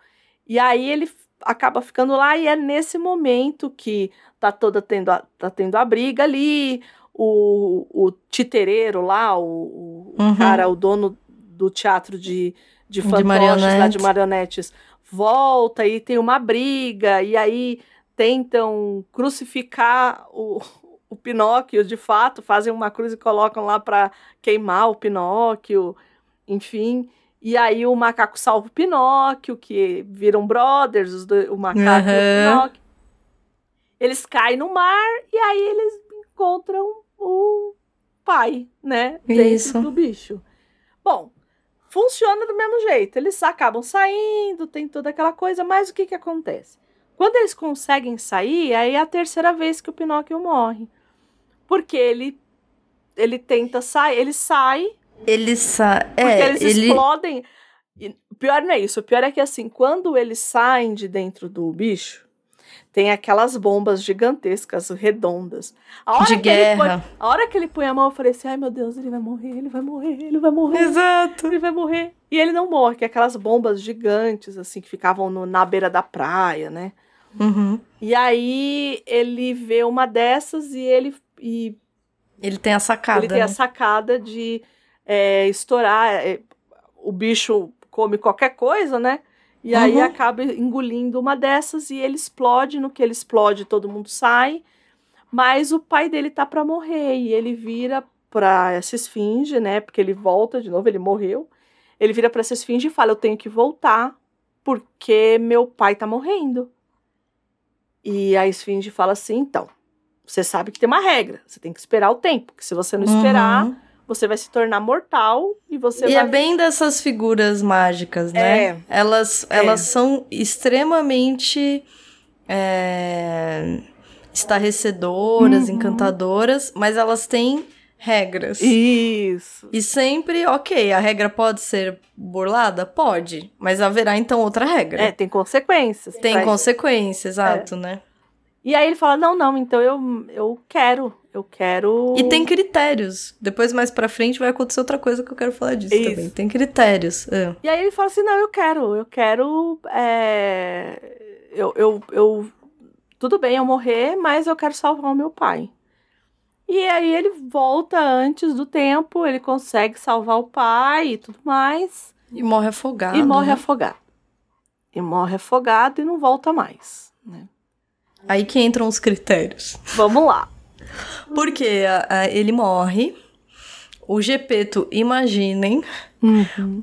E aí ele acaba ficando lá e é nesse momento que tá toda tendo a, tá tendo a briga ali, o, o titereiro lá, o, o Uhum. cara, o dono do teatro de, de De fantoches lá, marionetes. de marionetes, volta e tem uma briga, e aí tentam crucificar o, o Pinóquio de fato, fazem uma cruz e colocam lá para queimar o Pinóquio, enfim. E aí o macaco salva o Pinóquio, que viram brothers, dois- o macaco e o. Pinóquio. Eles caem no mar e aí eles encontram o pai, né? Dentro Isso. do bicho. Bom, funciona do mesmo jeito. Eles acabam saindo, tem toda aquela coisa, mas o que que acontece? Quando eles conseguem sair, aí é a terceira vez que o Pinóquio morre. Porque ele ele tenta sair, ele sai, Ele sa... porque É, eles ele... explodem. E o pior não é isso, o pior é que assim, quando eles saem de dentro do bicho, tem aquelas bombas gigantescas, redondas. A hora De que ele põe- guerra. a hora que ele põe a mão, eu falei assim: ai meu Deus, ele vai morrer, ele vai morrer, ele vai morrer. Exato. Ele vai morrer. E ele não morre, que é aquelas bombas gigantes, assim, que ficavam no- na beira da praia, né? Uhum. E aí ele vê uma dessas e ele. E Ele tem a sacada. ele tem a né? sacada de é, estourar. é, o bicho come qualquer coisa, né? E aí Uhum. acaba engolindo uma dessas e ele explode. No que ele explode, todo mundo sai. Mas o pai dele tá pra morrer e ele vira pra essa esfinge, né? Porque ele volta de novo, ele morreu. Ele vira pra essa esfinge e fala: Eu tenho que voltar porque meu pai tá morrendo. E a esfinge fala assim: Então, você sabe que tem uma regra, você tem que esperar o tempo, porque se você não esperar, Uhum. Você vai se tornar mortal e você E vai. é bem dessas figuras mágicas, né? É. Elas, É. elas são extremamente é, estarrecedoras, Uhum. encantadoras, mas elas têm regras. Isso. E sempre, ok, a regra pode ser burlada? Pode. Mas haverá então outra regra. É, tem consequências. Tem pra isso. consequência, exato, né? E aí ele fala: Não, não, então eu, eu quero. Eu quero. E tem critérios. Depois, mais pra frente, vai acontecer outra coisa que eu quero falar disso Isso. também. Tem critérios. é. E aí ele fala assim: Não, eu quero. Eu quero. é, Eu, eu, eu. Tudo bem eu morrer, mas eu quero salvar o meu pai. E aí ele volta antes do tempo, ele consegue salvar o pai e tudo mais. E morre afogado. e morre né? afogado. E morre afogado e não volta mais. né? Aí que entram os critérios. Vamos lá. Porque a- a- ele morre. O Gepeto, imaginem,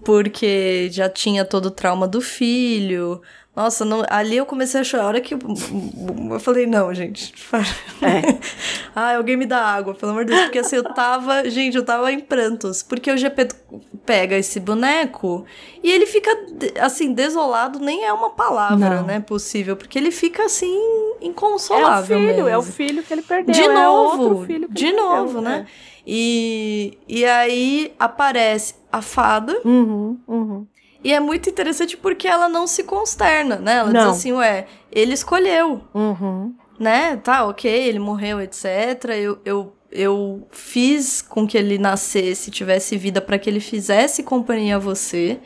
porque já tinha todo o trauma do filho. Nossa, não- ali eu comecei a chorar. A hora que eu, eu falei, não, gente. É. Ai, alguém me dá água, pelo amor de Deus. Porque assim, eu tava. Gente, eu tava em prantos. Porque o GP pega esse boneco e ele fica, assim, desolado, nem é uma palavra, Não. né? Possível. Porque ele fica assim, É o inconsolável. filho, mesmo. é o filho que ele perdeu. De é novo, outro filho que de ele perdeu, novo, né? E, e aí aparece a fada. É. Uhum, uhum. E é muito interessante porque ela não se consterna, né? Ela Não. diz assim, ué, ele escolheu, Uhum. né? Tá, ok, ele morreu, etc. Eu, eu, eu fiz com que ele nascesse, tivesse vida para que ele fizesse companhia a você.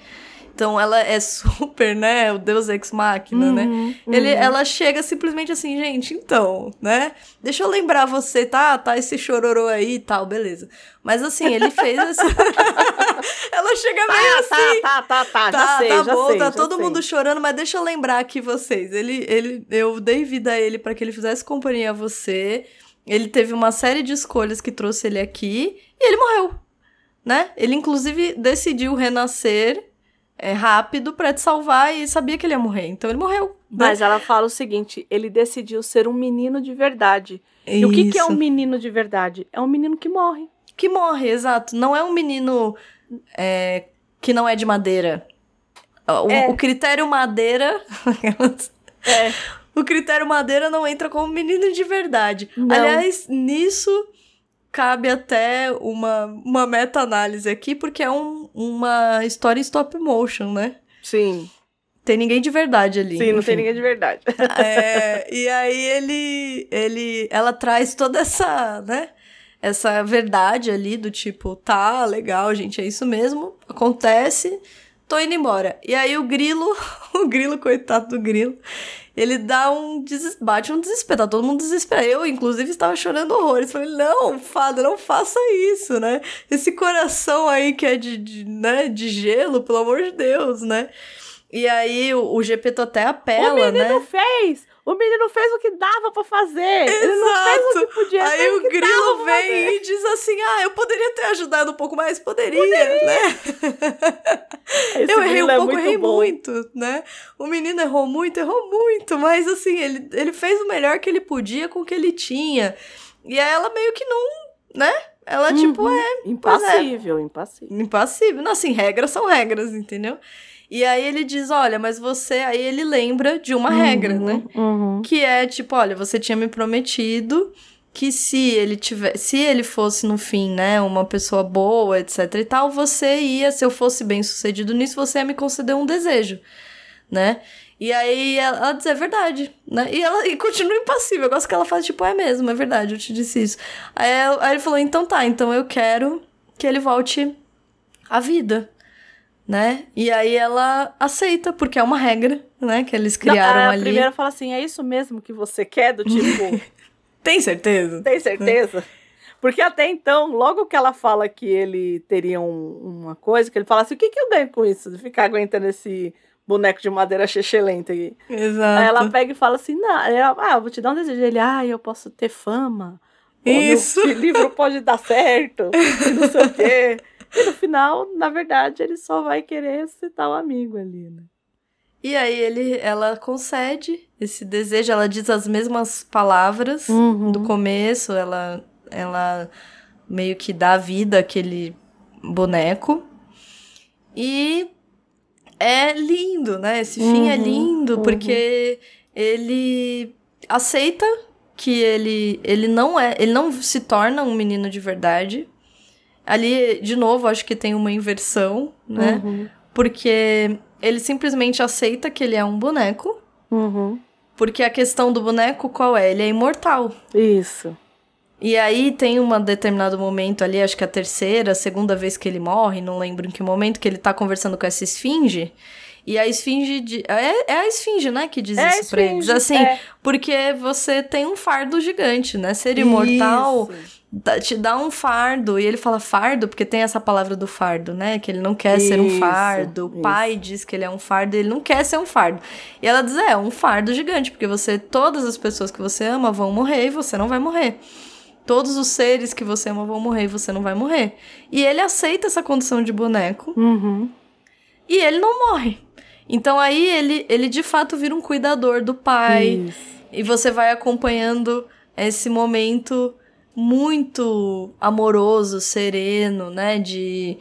Então ela é super, né? O Deus ex machina, né? Uhum, Ele, uhum. ela chega simplesmente assim, gente, então, né? Deixa eu lembrar você, tá? Tá esse chororô aí e tal, beleza. Mas assim, ele fez essa. ela chega meio assim. Tá, tá, tá, tá, Tá, já sei, tá já bom, sei, tá já todo sei. mundo chorando, mas deixa eu lembrar aqui vocês. Ele, ele, eu dei vida a ele pra que ele fizesse companhia a você. Ele teve uma série de escolhas que trouxe ele aqui e ele morreu, né? Ele inclusive decidiu renascer é, rápido pra te salvar e sabia que ele ia morrer, então ele morreu. né? Mas ela fala o seguinte: ele decidiu ser um menino de verdade. E o que, que é um Isso. menino de verdade? É um menino que morre. que morre, exato. Não é um menino é, que não é de madeira. O, É. o critério madeira. É. o critério madeira não entra como menino de verdade. Não. Aliás, nisso cabe até uma, uma meta-análise aqui, porque é um- uma história em stop motion, né? Sim. Tem ninguém de verdade ali. Sim, não enfim. tem ninguém de verdade. É, e aí ele, ele, ela traz toda essa, né? Essa verdade ali do tipo, tá, legal, gente, é isso mesmo, acontece, tô indo embora. E aí o grilo, o grilo, coitado do grilo, ele dá um des... bate um desespero, tá todo mundo desesperado. Eu, inclusive, estava chorando horrores. Falei, não, fada, não faça isso, né? Esse coração aí que é de, de, né, de gelo, pelo amor de Deus, né? E aí o, o Gepeto até apela, o menino né? fez! O menino fez o que dava pra fazer! Ele não fez o que podia Aí fez o grilo vem e diz assim: Ah, eu poderia ter ajudado um pouco mais? Poderia, né? Esse eu errei um é pouco, muito errei bom. muito, né? O menino errou muito, errou muito, mas assim, ele, ele fez o melhor que ele podia com o que ele tinha. E aí ela meio que não, né? Ela, tipo, Uhum. é Impassível, impassível. impassível. Não, assim, regras são regras, entendeu? E aí ele diz: Olha, mas você. Aí ele lembra de uma regra, né? Uhum. Que é tipo, olha, você tinha me prometido que se ele tiver, se ele fosse no fim, né, uma pessoa boa, etc e tal, você ia, se eu fosse bem sucedido nisso, você ia me conceder um desejo, né? E aí ela, ela diz, é verdade, né? E ela e continua impassível. Eu gosto que ela faz, tipo, é mesmo, é verdade, eu te disse isso. Aí, aí ele falou, então tá, então eu quero que ele volte à vida, né? E aí ela aceita, porque é uma regra, né, que eles criaram Não, a ali. primeira fala assim: é isso mesmo que você quer? Do tipo, Tem certeza? tem certeza? Porque até então, logo que ela fala que ele teria um- uma coisa, que ele fala assim: o que, que eu ganho com isso? De ficar aguentando esse boneco de madeira chechelenta aqui. Exato. Aí ela pega e fala assim: não, ela, ah, vou te dar um desejo. Ele, ah, eu posso ter fama. Isso. fi- livro pode dar certo. Não sei o quê. E no final, na verdade, ele só vai querer citar o amigo ali, né? E aí ele, ela concede esse desejo, ela diz as mesmas palavras Uhum. do começo, ela, ela meio que dá vida àquele boneco. E é lindo, né? Esse fim é Uhum, lindo, uhum. porque ele aceita que ele, ele não é, ele não se torna um menino de verdade. Ali, de novo, acho que tem uma inversão, né? Uhum. Porque ele simplesmente aceita que ele é um boneco. Uhum. Porque a questão do boneco qual é? Ele é imortal. Isso. E aí tem um determinado momento ali, acho que a terceira, a segunda vez que ele morre, não lembro em que momento, que ele tá conversando com essa esfinge. E a esfinge. de- é, é a esfinge, né, que diz É a isso pra eles. esfinge, Assim, é. porque você tem um fardo gigante, né? Ser imortal Isso. Te dá um fardo. E ele fala fardo porque tem essa palavra do fardo, né? Que ele não quer ser um Isso, fardo. O isso. pai diz que ele é um fardo e ele não quer ser um fardo. E ela diz: é, um fardo gigante, porque você, todas as pessoas que você ama vão morrer e você não vai morrer. Todos os seres que você ama vão morrer e você não vai morrer. E ele aceita essa condição de boneco Uhum. e ele não morre. Então aí ele, ele de fato vira um cuidador do pai. Isso. E você vai acompanhando esse momento muito amoroso, sereno, né? De,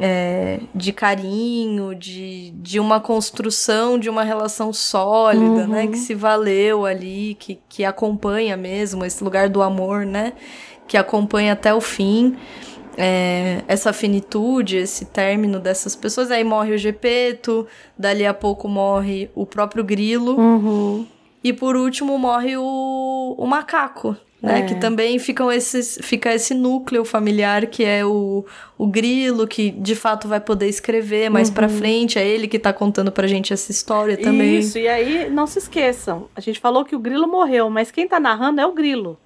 é, de carinho, de, de uma construção de uma relação sólida, né? Que se valeu ali, que, que acompanha mesmo esse lugar do amor, né? Que acompanha até o fim. é, essa finitude, esse término dessas pessoas. Aí morre o Gepeto, dali a pouco morre o próprio Grilo. Uhum. E por último morre o, o macaco, né? É. Que também ficam esses, fica esse núcleo familiar que é o, o grilo, que de fato vai poder escrever mais pra frente. É ele que tá contando pra gente essa história também. Isso, e aí não se esqueçam. A gente falou que o grilo morreu, mas quem tá narrando é o grilo.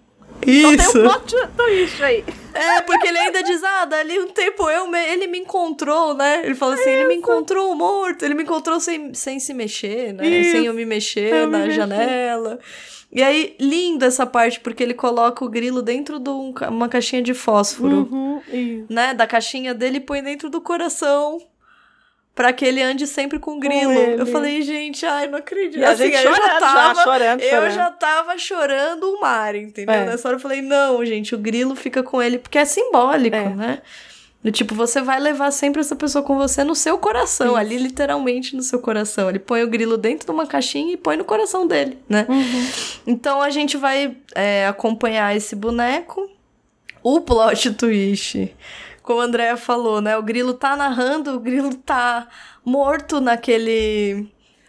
Então Isso. tem um plot twist aí. É, porque ele ainda diz, ah, dali um tempo eu me- ele me encontrou, né? Ele fala assim, ele me encontrou morto, ele me encontrou sem, sem se mexer, né? Isso, sem eu me mexer eu me na mexer. janela. E aí, lindo essa parte, porque ele coloca o grilo dentro de um uma caixinha de fósforo, Uhum, né? Da caixinha dele e põe dentro do coração. Pra que ele ande sempre com o grilo. ele. Eu falei, gente, ai, não acredito. E a Assim, gente aí eu chorando, já, chorando, eu chorando. já tava chorando o mar, entendeu? É. Nessa hora eu falei, não, gente, o grilo fica com ele, porque é simbólico, É. né? Do tipo, você vai levar sempre essa pessoa com você no seu coração, ali literalmente no seu coração. Ele põe o grilo dentro de uma caixinha e põe no coração dele, né? Então a gente vai é, acompanhar esse boneco. O plot twist, como a Andrea falou, né? O grilo tá narrando, o grilo tá morto naquele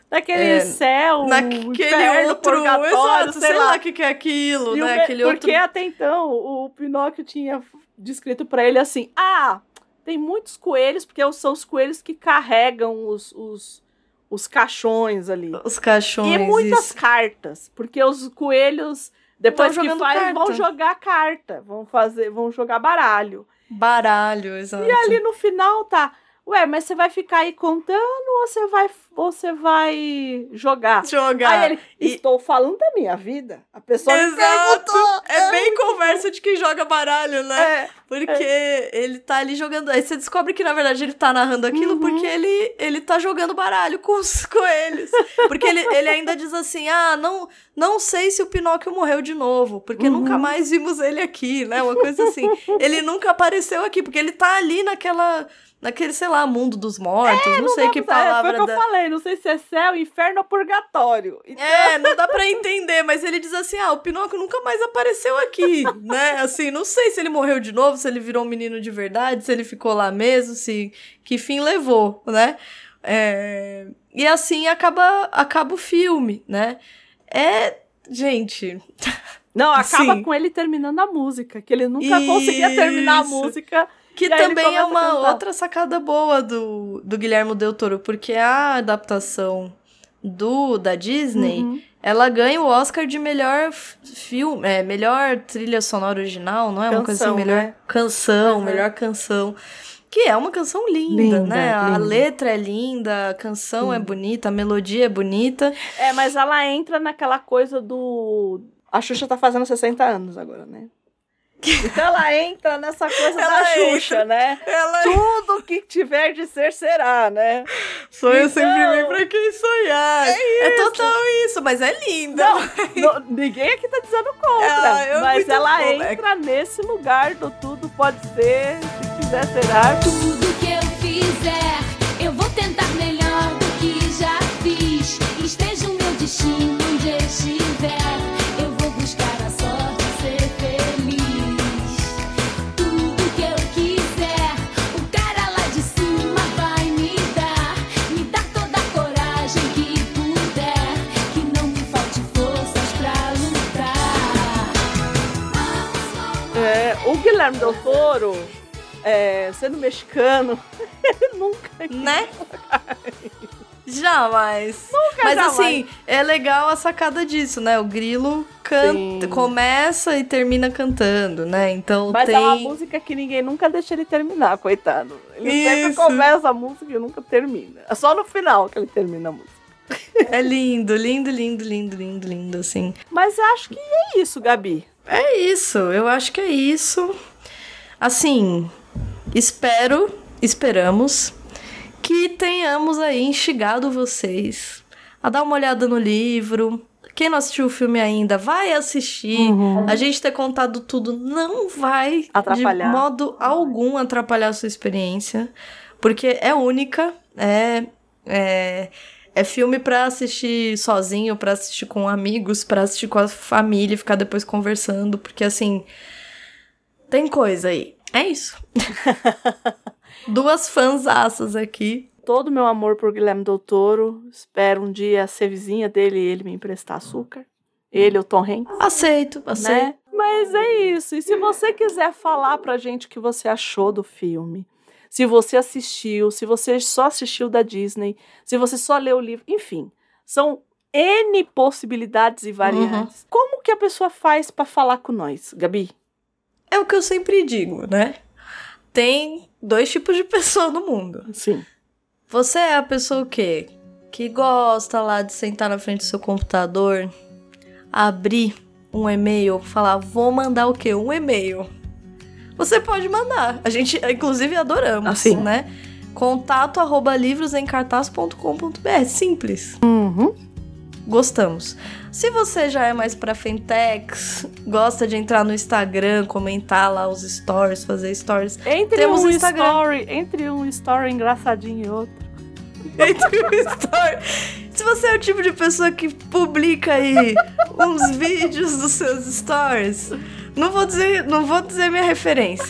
Naquele É, céu, naquele outro, exato, sei, sei lá. o que, que é aquilo, E né? Aquele outro Porque até então o Pinóquio tinha descrito pra ele assim: ah, tem muitos coelhos, porque são os coelhos que carregam os, os, os caixões ali. os cachorros. E muitas cartas, porque os coelhos, depois que faz, carta. vão jogar carta, vão fazer, vão jogar baralho. Baralho, exato. E ali no final tá, ué, mas você vai ficar aí contando ou você vai, ou você vai jogar? jogar. Aí ele, E- estou falando da minha vida. A pessoa Exato! perguntou. É bem conversa de quem joga baralho, né? É, Porque ele tá ali jogando. Aí você descobre que, na verdade, ele tá narrando aquilo Uhum. porque ele, ele tá jogando baralho com os coelhos. Porque ele, ele ainda diz assim: ah, não, não sei se o Pinóquio morreu de novo, porque Uhum. nunca mais vimos ele aqui, né? Uma coisa assim. ele nunca apareceu aqui, porque ele tá ali naquela. Naquele, sei lá, mundo dos mortos, não, sei que É, Foi o palavra que eu da- falei, não sei se é céu, inferno ou purgatório. Então, É, não dá pra entender, mas ele diz assim: ah, o Pinóquio nunca mais apareceu aqui, né? Assim, não sei se ele morreu de novo, se ele virou um menino de verdade, se ele ficou lá mesmo, se que fim levou, né? É, E assim acaba, acaba o filme, né? É. Gente. Não, acaba Sim. com ele terminando a música, que ele nunca conseguia terminar a Isso. música. Que também é a uma outra sacada boa do, do Guilherme Del Toro, porque a adaptação do da Disney, Uhum. ela ganha o Oscar de melhor filme, é, melhor trilha sonora original, não é? uma coisa assim, Canção, melhor né? canção, Uhum. melhor canção. Que é uma canção linda, Linda, né? A linda. letra é linda, a canção é bonita, a melodia é bonita. É, mas ela entra naquela coisa do. A Xuxa tá fazendo 60 anos agora, né? Então ela entra nessa coisa da Ela Xuxa, entra. né? Ela Tudo que tiver de ser será, né? sonha Então- sempre vem pra quem sonhar. É, total isso, mas é linda. Não, ninguém aqui tá dizendo contra. É mas ela bom, é. entra nesse lugar do tudo pode ser, se quiser será. Tudo que eu fizer, eu vou tentar melhor do que já fiz. Esteja o meu destino onde estiver, Guilherme Del Toro, é, sendo mexicano, ele nunca. Né? Jamais. Mas jamais. assim, é legal a sacada disso, né? O grilo canta, Sim. começa e termina cantando, né? Então Mas tem. é uma música que ninguém nunca deixa ele terminar, coitado. Ele sempre Isso. começa a música e nunca termina. É só no final que ele termina a música. É lindo, lindo, lindo, lindo, lindo, lindo, assim. Mas acho que é isso, Gabi. É isso, eu acho que é isso. Assim, espero, esperamos que tenhamos aí instigado vocês a dar uma olhada no livro, Quem não assistiu o filme ainda, vai assistir. Uhum. A gente ter contado tudo não vai Atrapalhar. de modo algum atrapalhar a sua experiência, porque é única, é é, é filme pra assistir sozinho, pra assistir com amigos, pra assistir com a família, e ficar depois conversando, porque assim tem coisa aí. É isso. Duas fãs aqui. Todo o meu amor por Guilherme Del Toro. Espero um dia ser vizinha dele e ele me emprestar açúcar. Ele, o Tom Hanks. Aceito, aceito. né? Mas é isso. E se você quiser falar pra gente o que você achou do filme, se você assistiu, se você só assistiu da Disney, se você só leu o livro, enfim, são N possibilidades e variantes. Como que a pessoa faz pra falar com nós, Gabi? É o que eu sempre digo, né? Tem dois tipos de pessoa no mundo. Sim. Você é a pessoa o quê? Que gosta lá de sentar na frente do seu computador, abrir um e-mail, falar, vou mandar o quê? Um e-mail. Você pode mandar. A gente, inclusive, adoramos, Assim. né? Contato arroba livrosemcartaz.com.br. Simples. Uhum. Gostamos. Se você já é mais pra Fentex, gosta de entrar no Instagram, comentar lá os stories, fazer stories, Entre Temos um Instagram. story, entre um story engraçadinho e outro. entre o story. Se você é o tipo de pessoa que publica aí uns vídeos dos seus stories, não vou dizer, não vou dizer minha referência.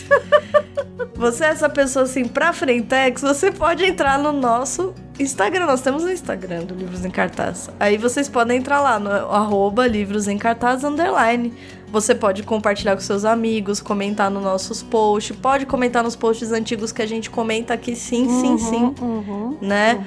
Você é essa pessoa assim pra Frentex, você pode entrar no nosso Instagram. Nós temos o Instagram do Livros em Cartaz. Aí vocês podem entrar lá no arroba Livros em Cartaz underline. Você pode compartilhar com seus amigos, comentar nos nossos posts, pode comentar nos posts antigos que a gente comenta aqui sim, sim, sim, Uhum. né?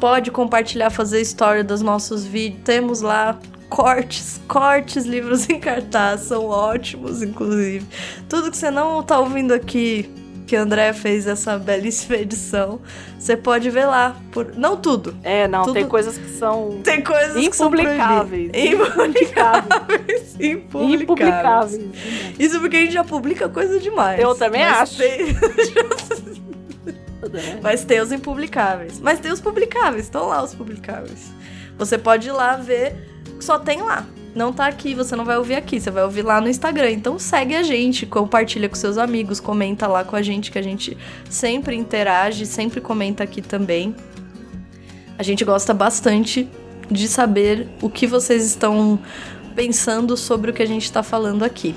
Pode compartilhar, fazer story dos nossos vídeos. Temos lá cortes, cortes, livros em cartaz, são ótimos, inclusive. Tudo que você não tá ouvindo aqui, que a André fez essa belíssima edição, você pode ver lá. Por... Não tudo. É, não, Tudo- tem coisas que são Tem coisas que são impublicáveis. Impublicáveis. Impublicáveis. Impublicáveis. Isso porque a gente já publica coisa demais. Eu também acho. tem- Mas tem os impublicáveis. Mas tem os publicáveis, estão lá os publicáveis. Você pode ir lá ver, só tem lá. Não tá aqui, você não vai ouvir aqui, você vai ouvir lá no Instagram. Então segue a gente, compartilha com seus amigos, comenta lá com a gente, que a gente sempre interage, sempre comenta aqui também. A gente gosta bastante de saber o que vocês estão pensando sobre o que a gente tá falando aqui.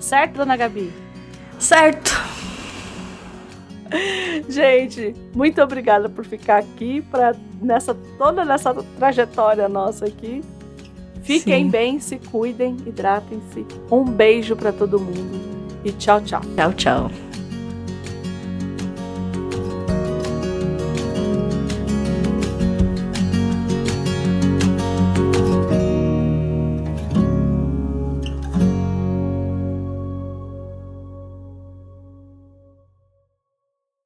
Certo, dona Gabi? Certo? Gente, muito obrigada por ficar aqui para nessa toda nessa trajetória nossa aqui. Fiquem Sim. bem, se cuidem, hidratem-se. Um beijo para todo mundo e tchau, tchau. Tchau, tchau.